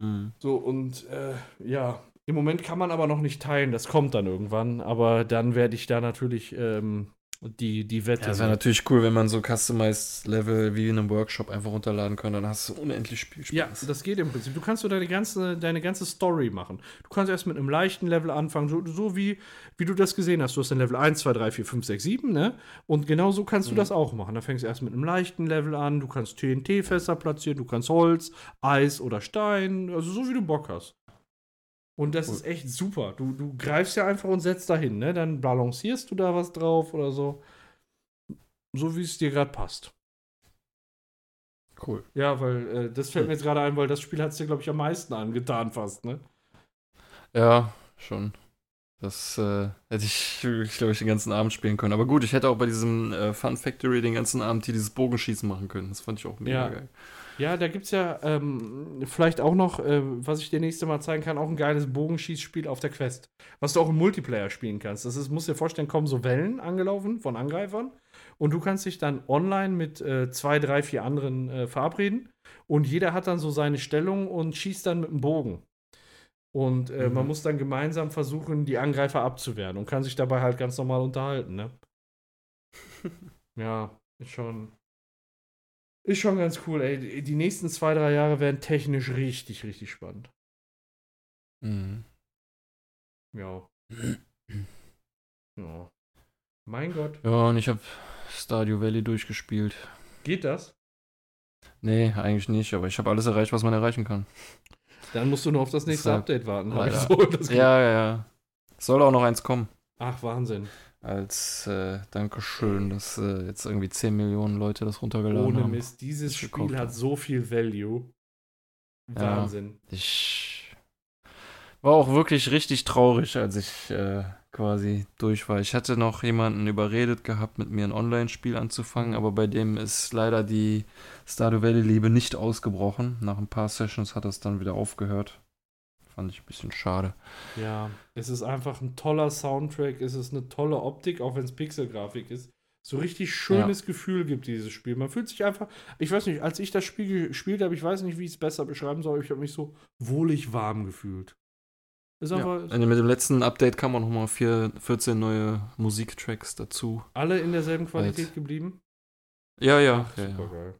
Mhm. So, und äh, ja, im Moment kann man aber noch nicht teilen, das kommt dann irgendwann, aber dann werde ich da natürlich ähm, die, die Wette. Ja, das wäre natürlich cool, wenn man so Customized Level wie in einem Workshop einfach runterladen kann. Dann hast du unendlich Spielspaß. ja, das geht im Prinzip. Du kannst so deine ganze, deine ganze Story machen. Du kannst erst mit einem leichten Level anfangen, so, so wie, wie du das gesehen hast. Du hast ein Level 1, 2, 3, 4, 5, 6, 7, ne? Und genau so kannst du Mhm. das auch machen. Da fängst du erst mit einem leichten Level an, du kannst TNT-Fässer platzieren, du kannst Holz, Eis oder Stein, also so wie du Bock hast. Und das Cool. ist echt super. Du, du greifst ja einfach und setzt dahin, ne? Dann balancierst du da was drauf oder so. So wie es dir gerade passt. Cool. Ja, weil äh, das fällt mir jetzt gerade ein, weil das Spiel hat es dir, glaube ich, am meisten angetan fast, ne? Ja, schon. Das äh, hätte ich, ich glaube ich, den ganzen Abend spielen können. Aber gut, ich hätte auch bei diesem äh, Fun Factory den ganzen Abend hier dieses Bogenschießen machen können. Das fand ich auch mega Ja. geil. Ja, da gibt es ja ähm, vielleicht auch noch, äh, was ich dir nächste Mal zeigen kann, auch ein geiles Bogenschießspiel auf der Quest. Was du auch im Multiplayer spielen kannst. Das ist, musst dir vorstellen, kommen so Wellen angelaufen von Angreifern. Und du kannst dich dann online mit äh, zwei, drei, vier anderen äh, verabreden. Und jeder hat dann so seine Stellung und schießt dann mit dem Bogen. Und äh, man Mhm. muss dann gemeinsam versuchen, die Angreifer abzuwehren und kann sich dabei halt ganz normal unterhalten, ne? *laughs* ja, ist schon. Ist schon ganz cool, ey. Die- nächsten zwei, drei Jahre werden technisch richtig, richtig spannend. Mhm. Ja. ja. Mein Gott. Ja, und ich habe Stardew Valley durchgespielt. Geht das? Nee, eigentlich nicht, aber ich habe alles erreicht, was man erreichen kann. Dann musst du nur auf das nächste Update warten. so Ja, ja, ja. Soll auch noch eins kommen. Ach, Wahnsinn. Als äh, Dankeschön, dass äh, jetzt irgendwie 10 Millionen Leute das runtergeladen Ohne haben. Mist, dieses Spiel gekauft hat so viel Value. Ja. Wahnsinn. Ich war auch wirklich richtig traurig, als ich äh, quasi durch war. Ich hatte noch jemanden überredet gehabt, mit mir ein Online-Spiel anzufangen, aber bei dem ist leider die Stardew Valley-Liebe nicht ausgebrochen. Nach ein paar Sessions hat das dann wieder aufgehört. Fand ich ein bisschen schade. Ja, es ist einfach ein toller Soundtrack, es ist eine tolle Optik, auch wenn es Pixelgrafik ist. So richtig schönes Gefühl gibt dieses Spiel. Man fühlt sich einfach, ich weiß nicht, als ich das Spiel gespielt habe, ich weiß nicht, wie ich es besser beschreiben soll, ich habe mich so wohlig warm gefühlt. Ist Ja. einfach Und Mit dem letzten Update kamen auch nochmal vier- 14 neue Musiktracks dazu. alle in derselben Qualität Halt. geblieben. Ja, ja. Ach, ja, ja.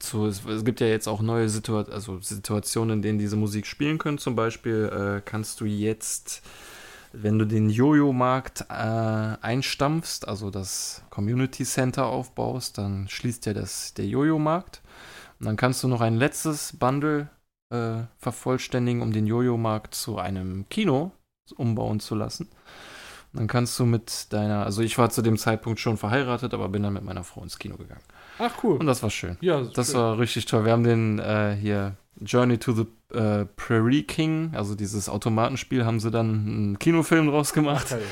So, es, es gibt ja jetzt auch neue Situa also Situationen, in denen diese Musik spielen können. Zum Beispiel äh, kannst du jetzt, wenn du den Jojo-Markt äh, einstampfst, also das Community Center aufbaust, dann schließt ja das, der Jojo-Markt. Und dann kannst du noch ein letztes Bundle äh, vervollständigen, um den Jojo-Markt zu einem Kino umbauen zu lassen. Und dann kannst du mit deiner, also ich war zu dem Zeitpunkt schon verheiratet, aber bin dann mit meiner Frau ins Kino gegangen. Ach cool. Und das war schön. ja, Das schön. war richtig toll. Wir haben den äh, hier Journey to the äh, Prairie King, also dieses Automatenspiel, haben sie dann einen Kinofilm draus Ach, gemacht. geil.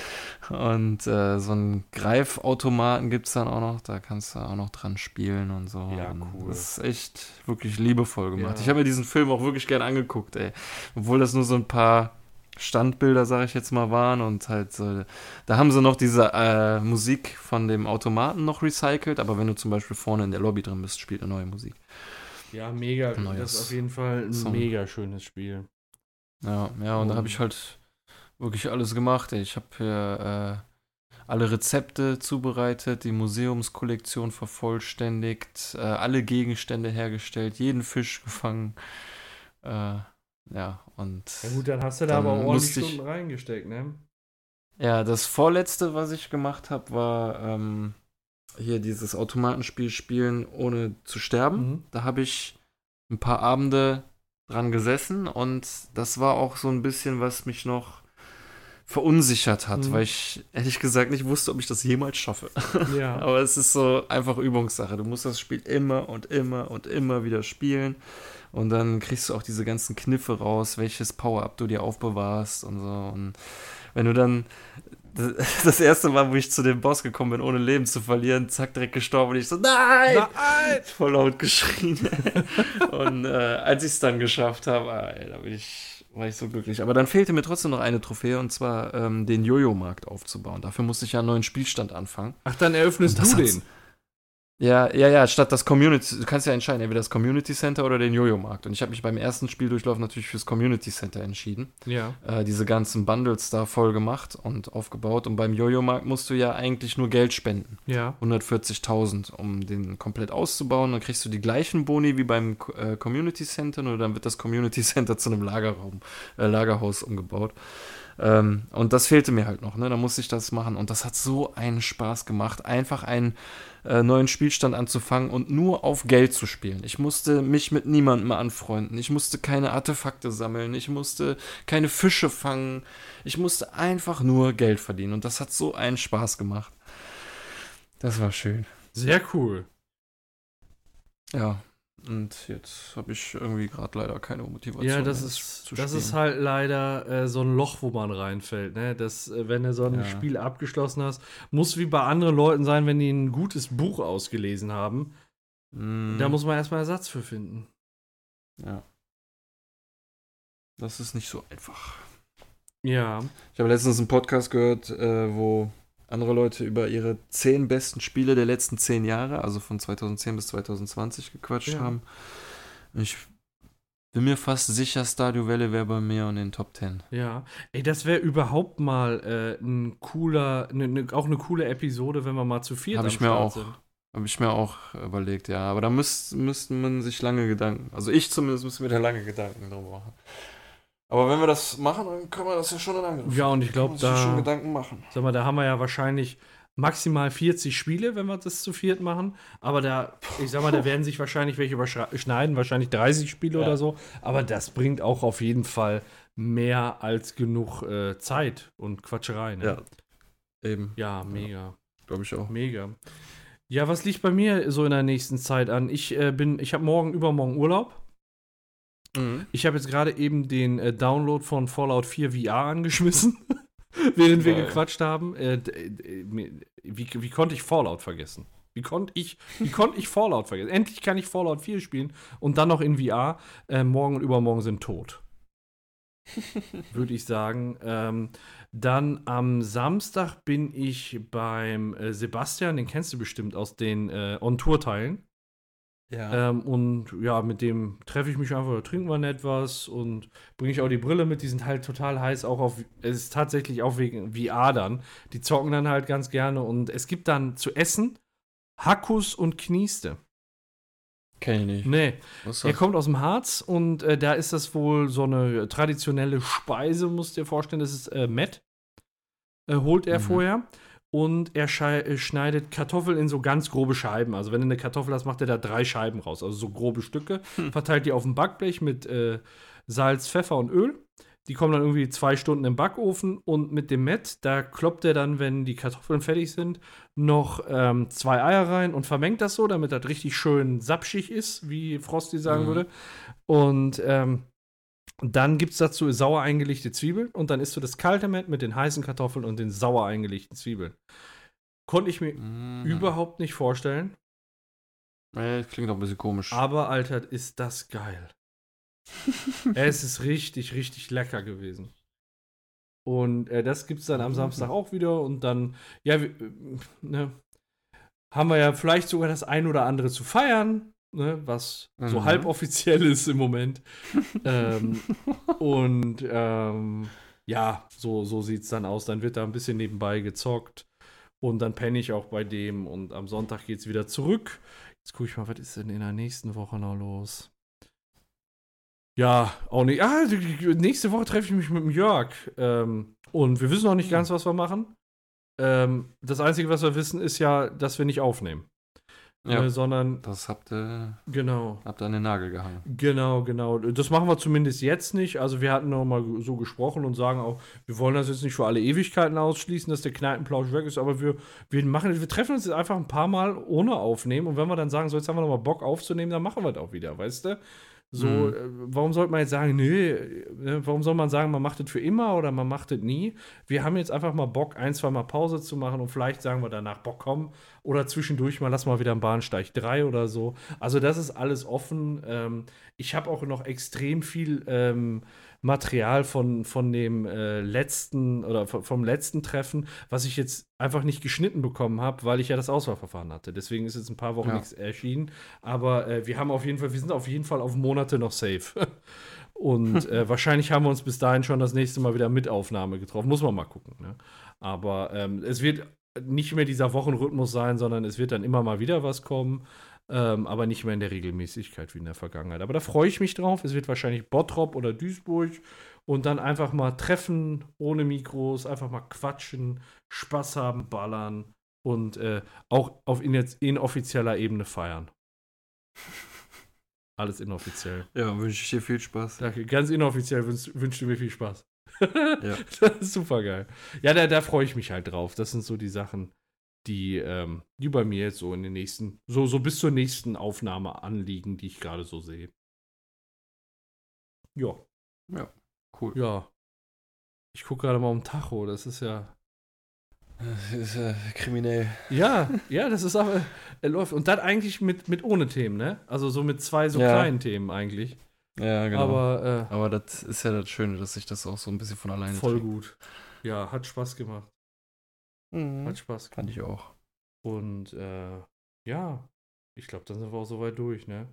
Und äh, so einen Greifautomaten gibt es dann auch noch. Da kannst du auch noch dran spielen und so. Ja, Und cool. Das ist echt wirklich liebevoll gemacht. Ja. Ich habe mir diesen Film auch wirklich gern angeguckt, ey. Obwohl das nur so ein paar Standbilder, sage ich jetzt mal, waren und halt so, da haben sie noch diese äh, Musik von dem Automaten noch recycelt, aber wenn du zum Beispiel vorne in der Lobby drin bist, spielt eine neue Musik. Ja, mega. Neues Das ist auf jeden Fall ein Song. mega schönes Spiel. Ja, ja, und da Und- habe ich halt wirklich alles gemacht. Ey. Ich habe hier äh, alle Rezepte zubereitet, die Museumskollektion vervollständigt, äh, alle Gegenstände hergestellt, jeden Fisch gefangen. Äh, ja, und Ja gut, dann hast du da aber ordentlich musste ich- Stunden reingesteckt, ne? ja, das vorletzte, was ich gemacht habe, war ähm, hier dieses Automatenspiel spielen, ohne zu sterben. Mhm. Da habe ich ein paar Abende dran gesessen und das war auch so ein bisschen, was mich noch verunsichert hat, Mhm. weil ich ehrlich gesagt nicht wusste, ob ich das jemals schaffe. *laughs* Ja. Aber es ist so einfach Übungssache. Du musst das Spiel immer und immer und immer wieder spielen und dann kriegst du auch diese ganzen Kniffe raus, welches Power-Up du dir aufbewahrst und so. Und wenn du dann *laughs* das erste Mal, wo ich zu dem Boss gekommen bin, ohne Leben zu verlieren, zack, direkt gestorben und ich so, nein! Nein! voll laut geschrien. *laughs* und äh, als ich es dann geschafft habe, da bin ich, war ich so glücklich. Aber dann fehlte mir trotzdem noch eine Trophäe und zwar ähm, den Jojo-Markt aufzubauen. Dafür musste ich ja einen neuen Spielstand anfangen. Ach, dann eröffnest du den. Ja, ja, ja, statt das Community, du kannst ja entscheiden, entweder das Community Center oder den Jojo-Markt. Und ich habe mich beim ersten Spieldurchlauf natürlich fürs Community Center entschieden. Ja. Äh, diese ganzen Bundles da voll gemacht und aufgebaut. Und beim Jojo-Markt musst du ja eigentlich nur Geld spenden. Ja. 140.000, um den komplett auszubauen. Dann kriegst du die gleichen Boni wie beim äh, Community Center, nur dann wird das Community Center zu einem Lagerraum, äh, Lagerhaus umgebaut. Ähm, und das fehlte mir halt noch, ne? Da musste ich das machen. Und das hat so einen Spaß gemacht, einfach einen äh, neuen Spielstand anzufangen und nur auf Geld zu spielen. Ich musste mich mit niemandem anfreunden. Ich musste keine Artefakte sammeln. Ich musste keine Fische fangen. Ich musste einfach nur Geld verdienen. Und das hat so einen Spaß gemacht. Das war schön. Sehr cool. Ja. Und jetzt habe ich irgendwie gerade leider keine Motivation. Ja, das ist, zu das ist halt leider äh, so ein Loch, wo man reinfällt. Ne? Das, äh, wenn du so ein Ja. Spiel abgeschlossen hast, muss wie bei anderen Leuten sein, wenn die ein gutes Buch ausgelesen haben. Mm, Da muss man erstmal Ersatz für finden. Ja. Das ist nicht so einfach. Ja. Ich habe letztens einen Podcast gehört, äh, wo andere Leute über ihre zehn besten Spiele der letzten zehn Jahre, also von 2010 bis 2020, gequatscht Ja. haben. Ich bin mir fast sicher, Stadio Valley wäre bei mir in den Top 10. Ja, ey, das wäre überhaupt mal äh, ein cooler, ne, ne, auch eine coole Episode, wenn wir mal zu viert Hab am ich mir Start auch. sind. Habe ich mir auch überlegt, ja. Aber da müsst, müsste man sich lange Gedanken, also ich zumindest müsste mir da lange Gedanken drüber machen. Aber wenn wir das machen, dann können wir das ja schon in Angriff. Ja, und ich glaube, sich schon da, Gedanken machen. sag mal, da haben wir ja wahrscheinlich maximal 40 Spiele, wenn wir das zu viert machen. Aber da, ich sag mal, da werden sich wahrscheinlich welche überschneiden, wahrscheinlich 30 Spiele Ja. oder so. Aber das bringt auch auf jeden Fall mehr als genug äh, Zeit und Quatscherei. Ne? Ja. Eben, ja, mega. glaube ich auch. Mega. Ja, was liegt bei mir so in der nächsten Zeit an? Ich äh, bin, ich habe morgen, übermorgen Urlaub. Mhm. Ich habe jetzt gerade eben den äh, Download von Fallout 4 VR angeschmissen, *laughs* während wir gequatscht haben. Äh, äh, mir- wie, wie konnte ich Fallout vergessen? Wie konnte ich, wie konnte ich Fallout vergessen? Endlich kann ich Fallout 4 spielen und dann noch in VR. Äh, morgen und übermorgen sind tot. *laughs* Würde ich sagen. Ähm, dann am Samstag bin ich beim äh, Sebastian, den kennst du bestimmt aus den äh, On-Tour-Teilen. Ja. Ähm, und ja, mit dem treffe ich mich einfach, trinken wir nett was und bringe ich auch die Brille mit. Die sind halt total heiß, auch auf, es ist tatsächlich auch wegen VR dann. Die zocken dann halt ganz gerne und es gibt dann zu essen Hackus und Knieste. Kenn ich nicht. Nee, er kommt aus dem Harz und äh, da ist das wohl so eine traditionelle Speise, musst du dir vorstellen. Das ist äh, Met. Äh, holt er Mhm. vorher. Und er äh, schneidet Kartoffeln in so ganz grobe Scheiben. Also, wenn du eine Kartoffel hast, macht er da drei Scheiben raus. Also, so grobe Stücke. Hm. Verteilt die auf dem Backblech mit äh, Salz, Pfeffer und Öl. Die kommen dann irgendwie zwei Stunden im Backofen. Und mit dem Met, da kloppt er dann, wenn die Kartoffeln fertig sind, noch ähm, zwei Eier rein und vermengt das so, damit das richtig schön sapschig ist, wie Frosty sagen Mhm. würde. Und ähm, dann gibt es dazu sauer eingelegte Zwiebeln und dann isst du das kalte Met mit den heißen Kartoffeln und den sauer eingelegten Zwiebeln. Konnte ich mir Mhm. überhaupt nicht vorstellen, Nee, klingt auch ein bisschen komisch. aber Alter, ist das geil. *laughs* es ist richtig, richtig lecker gewesen. Und äh, das gibt es dann am. Samstag auch wieder und dann, ja, wir, äh, ne, haben wir ja vielleicht sogar das ein oder andere zu feiern, ne, was so Mhm. halboffiziell ist im Moment. ähm, *laughs* und ähm, ja, so, so sieht es dann aus. Dann wird da ein bisschen nebenbei gezockt und dann penne ich auch bei dem und am Sonntag geht es wieder zurück. Jetzt gucke ich mal, was ist denn in der nächsten Woche noch los? Ja, auch nicht. Ah, nächste Woche treffe ich mich mit dem Jörg. Ähm, und wir wissen noch nicht ganz, was wir machen. Ähm, das Einzige, was wir wissen, ist ja, dass wir nicht aufnehmen. Ja, Äh, sondern, das habt ihr, genau. habt ihr an den Nagel gehangen. Genau, genau. Das machen wir zumindest jetzt nicht. Also wir hatten noch mal so gesprochen und sagen auch, wir wollen das jetzt nicht für alle Ewigkeiten ausschließen, dass der Kneipenplausch weg ist, aber wir, wir machen, wir treffen uns jetzt einfach ein paar Mal ohne aufnehmen und wenn wir dann sagen, so jetzt haben wir noch mal Bock aufzunehmen, dann machen wir das auch wieder, weißt du? So, Mhm. äh, warum sollte man jetzt sagen, nee, warum soll man sagen, man macht das für immer oder man macht das nie? Wir haben jetzt einfach mal Bock, ein, zwei Mal Pause zu machen und vielleicht sagen wir danach, Bock, komm, oder zwischendurch mal, lass mal wieder am Bahnsteig 3 oder so. Also das ist alles offen. Ähm, ich habe auch noch extrem viel ähm, Material von, von dem äh, letzten oder vom letzten Treffen, was ich jetzt einfach nicht geschnitten bekommen habe, weil ich ja das Auswahlverfahren hatte. Deswegen ist jetzt ein paar Wochen Ja. nichts erschienen. Aber äh, wir haben auf jeden Fall, wir sind auf jeden Fall auf Monate noch safe. *laughs* Und äh, *laughs* wahrscheinlich haben wir uns bis dahin schon das nächste Mal wieder mit Aufnahme getroffen. Muss man mal gucken. Ne? Aber ähm, es wird nicht mehr dieser Wochenrhythmus sein, sondern es wird dann immer mal wieder was kommen. Ähm, aber nicht mehr in der Regelmäßigkeit wie in der Vergangenheit. Aber da freue ich mich drauf. Es wird wahrscheinlich Bottrop oder Duisburg und dann einfach mal treffen ohne Mikros, einfach mal quatschen, Spaß haben, ballern und äh, auch auf in inoffizieller Ebene feiern. *laughs* Alles inoffiziell. Ja, wünsche ich dir viel Spaß. Danke. Ganz inoffiziell wünschst wünschst du mir viel Spaß. Ja. *laughs* Das ist super geil. Ja, da, da freue ich mich halt drauf. Das sind so die Sachen, die, ähm, die bei mir jetzt so in den nächsten, so, so bis zur nächsten Aufnahme anliegen, die ich gerade so sehe. Ja, Cool. ja. Ich gucke gerade mal um Tacho, das ist ja. Das ist äh, kriminell. Ja, ja, das ist aber. Er läuft. Und dann eigentlich mit, mit ohne Themen, ne? Also so mit zwei so Ja. kleinen Themen eigentlich. Ja, genau. Aber Aber das ist ja das Schöne, dass sich das auch so ein bisschen von äh, alleine voll trägt. gut. Ja, hat Spaß gemacht. Mhm. Hat Spaß gemacht. Fand ich auch. Und äh, ja, ich glaube, dann sind wir auch soweit durch, ne?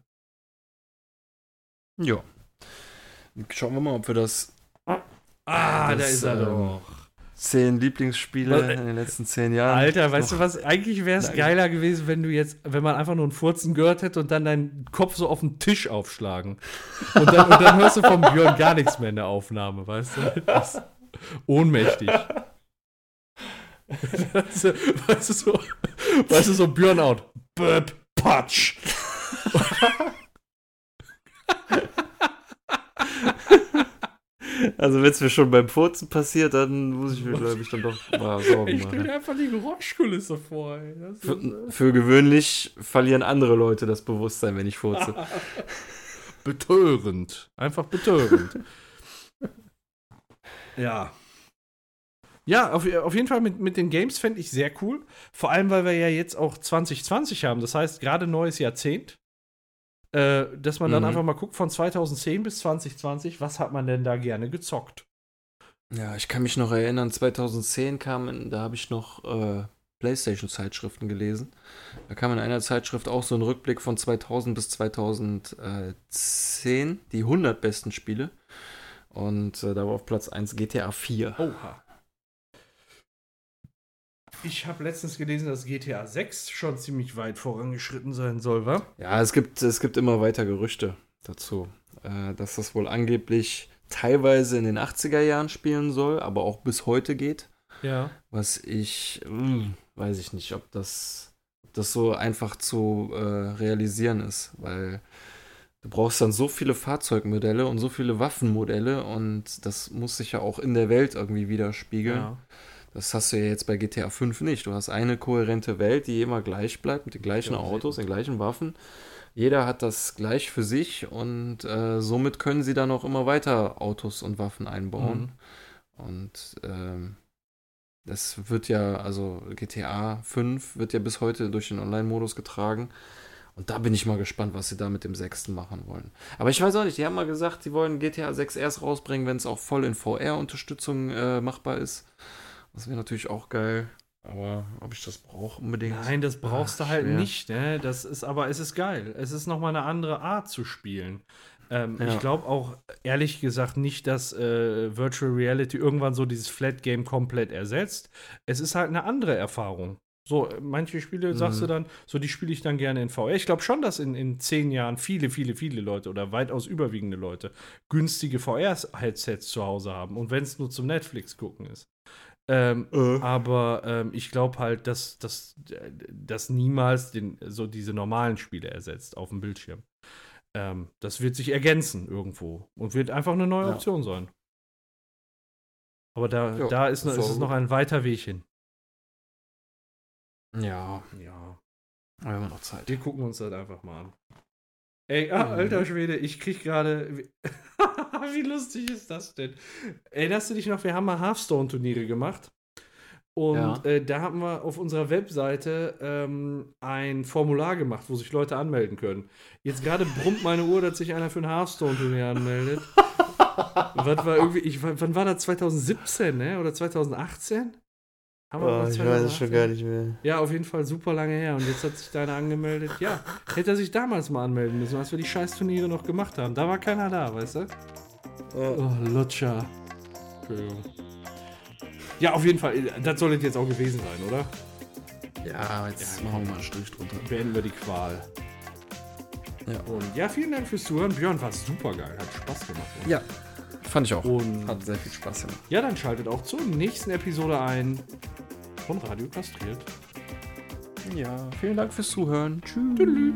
Ja. Schauen wir mal, ob wir das Ah, da Das, ist er ähm, doch. zehn Lieblingsspiele Was- in den letzten zehn Jahren. Alter, weißt noch- du was? Eigentlich wäre es geiler gewesen, wenn du jetzt, wenn man einfach nur einen Furzen gehört hätte und dann deinen Kopf so auf den Tisch aufschlagen. Und dann, und dann hörst du vom Björn gar nichts mehr in der Aufnahme, weißt du? Das ist ohnmächtig. *laughs* Weißt du, so, weißt du, so Burnout. Böp, Patsch. *laughs* Also wenn es mir schon beim Furzen passiert, dann muss ich mir, glaube ich, dann doch mal Sorgen Ich machen. dir einfach die Geräuschkulisse vor, ey. Für, für gewöhnlich verlieren andere Leute das Bewusstsein, wenn ich furze. *laughs* betörend. Einfach betörend. ja. Ja, auf, auf jeden Fall mit, mit den Games fände ich sehr cool. Vor allem, weil wir ja jetzt auch 2020 haben. Das heißt, gerade neues Jahrzehnt. Äh, dass man dann Mhm. einfach mal guckt, von 2010 bis 2020, was hat man denn da gerne gezockt? Ja, ich kann mich noch erinnern, 2010 kam, da habe ich noch äh, PlayStation-Zeitschriften gelesen. Da kam in einer Zeitschrift auch so ein Rückblick von 2000 bis 2010, die 100 besten Spiele. Und äh, da war auf Platz 1 GTA 4. Oha. Ich habe letztens gelesen, dass GTA 6 schon ziemlich weit vorangeschritten sein soll, wa? Ja, es gibt, es gibt immer weiter Gerüchte dazu, äh, dass das wohl angeblich teilweise in den 80er Jahren spielen soll, aber auch bis heute geht. Ja. Was ich, mh, weiß ich nicht, ob das, ob das so einfach zu äh, realisieren ist, weil du brauchst dann so viele Fahrzeugmodelle und so viele Waffenmodelle und das muss sich ja auch in der Welt irgendwie widerspiegeln. ja. Das hast du ja jetzt bei GTA 5 nicht. Du hast eine kohärente Welt, die immer gleich bleibt, mit den gleichen Ja, Autos, den gleichen Waffen. Jeder hat das gleich für sich und äh, somit können sie dann auch immer weiter Autos und Waffen einbauen. Und ähm, das wird ja, also GTA 5 wird ja bis heute durch den Online-Modus getragen. Und da bin ich mal gespannt, was sie da mit dem sechsten machen wollen. Aber ich weiß auch nicht, die haben mal gesagt, sie wollen GTA 6 erst rausbringen, wenn es auch voll in VR-Unterstützung äh, machbar ist. Das wäre natürlich auch geil. Aber ob ich das brauche unbedingt. Nein, das brauchst Ah, du halt schwer. nicht. Ne? Das ist, aber es ist geil. Es ist nochmal eine andere Art zu spielen. Ähm, Ja. Ich glaube auch ehrlich gesagt nicht, dass äh, Virtual Reality irgendwann so dieses Flat Game komplett ersetzt. Es ist halt eine andere Erfahrung. So, äh, manche Spiele sagst du Mhm. dann, so die spiele ich dann gerne in VR. Ich glaube schon, dass in, in zehn Jahren viele, viele, viele Leute oder weitaus überwiegende Leute günstige VR-Headsets zu Hause haben. Und wenn es nur zum Netflix gucken ist. Ähm, Äh. aber ähm, ich glaube halt, dass das dass niemals den, so diese normalen Spiele ersetzt auf dem Bildschirm. Ähm, das wird sich ergänzen irgendwo und wird einfach eine neue Ja. Option sein. Aber da, Ja, da ist, noch, ist es noch ein weiter Weg hin. Ja, Ja. wir haben noch Zeit. Wir gucken uns das einfach mal an. Ey, ah, Mhm. alter Schwede, ich krieg gerade. Wie, *laughs* wie lustig ist das denn? Erinnerst du dich noch, wir haben mal Hearthstone-Turniere gemacht. Und Ja. äh, da haben wir auf unserer Webseite ähm, ein Formular gemacht, wo sich Leute anmelden können. Jetzt gerade brummt meine Uhr, dass sich einer für ein Hearthstone-Turnier anmeldet. *laughs* Was war irgendwie, ich, wann war das? 2017, ne? Oder 2018? Haben wir mal 2018? nicht mehr. Ja, auf jeden Fall super lange her. Und jetzt hat sich deiner angemeldet. Ja, hätte er sich damals mal anmelden müssen, als wir die Scheißturniere noch gemacht haben. Da war keiner da, weißt du? Oh, Lutscher. Entschuldigung. Ja, auf jeden Fall. Das soll es jetzt auch gewesen sein, oder? Ja, jetzt Ja, machen wir mal einen Strich drunter. Beenden wir die Qual. Ja. Und ja, vielen Dank fürs Zuhören. Björn, war super geil. Hat Spaß gemacht. Ja, fand ich auch. Und Hat sehr viel Spaß gemacht. ja, dann schaltet auch zur nächsten Episode ein von Radio Kastriert. Ja, vielen Dank fürs Zuhören. Tschüss. Tschüss.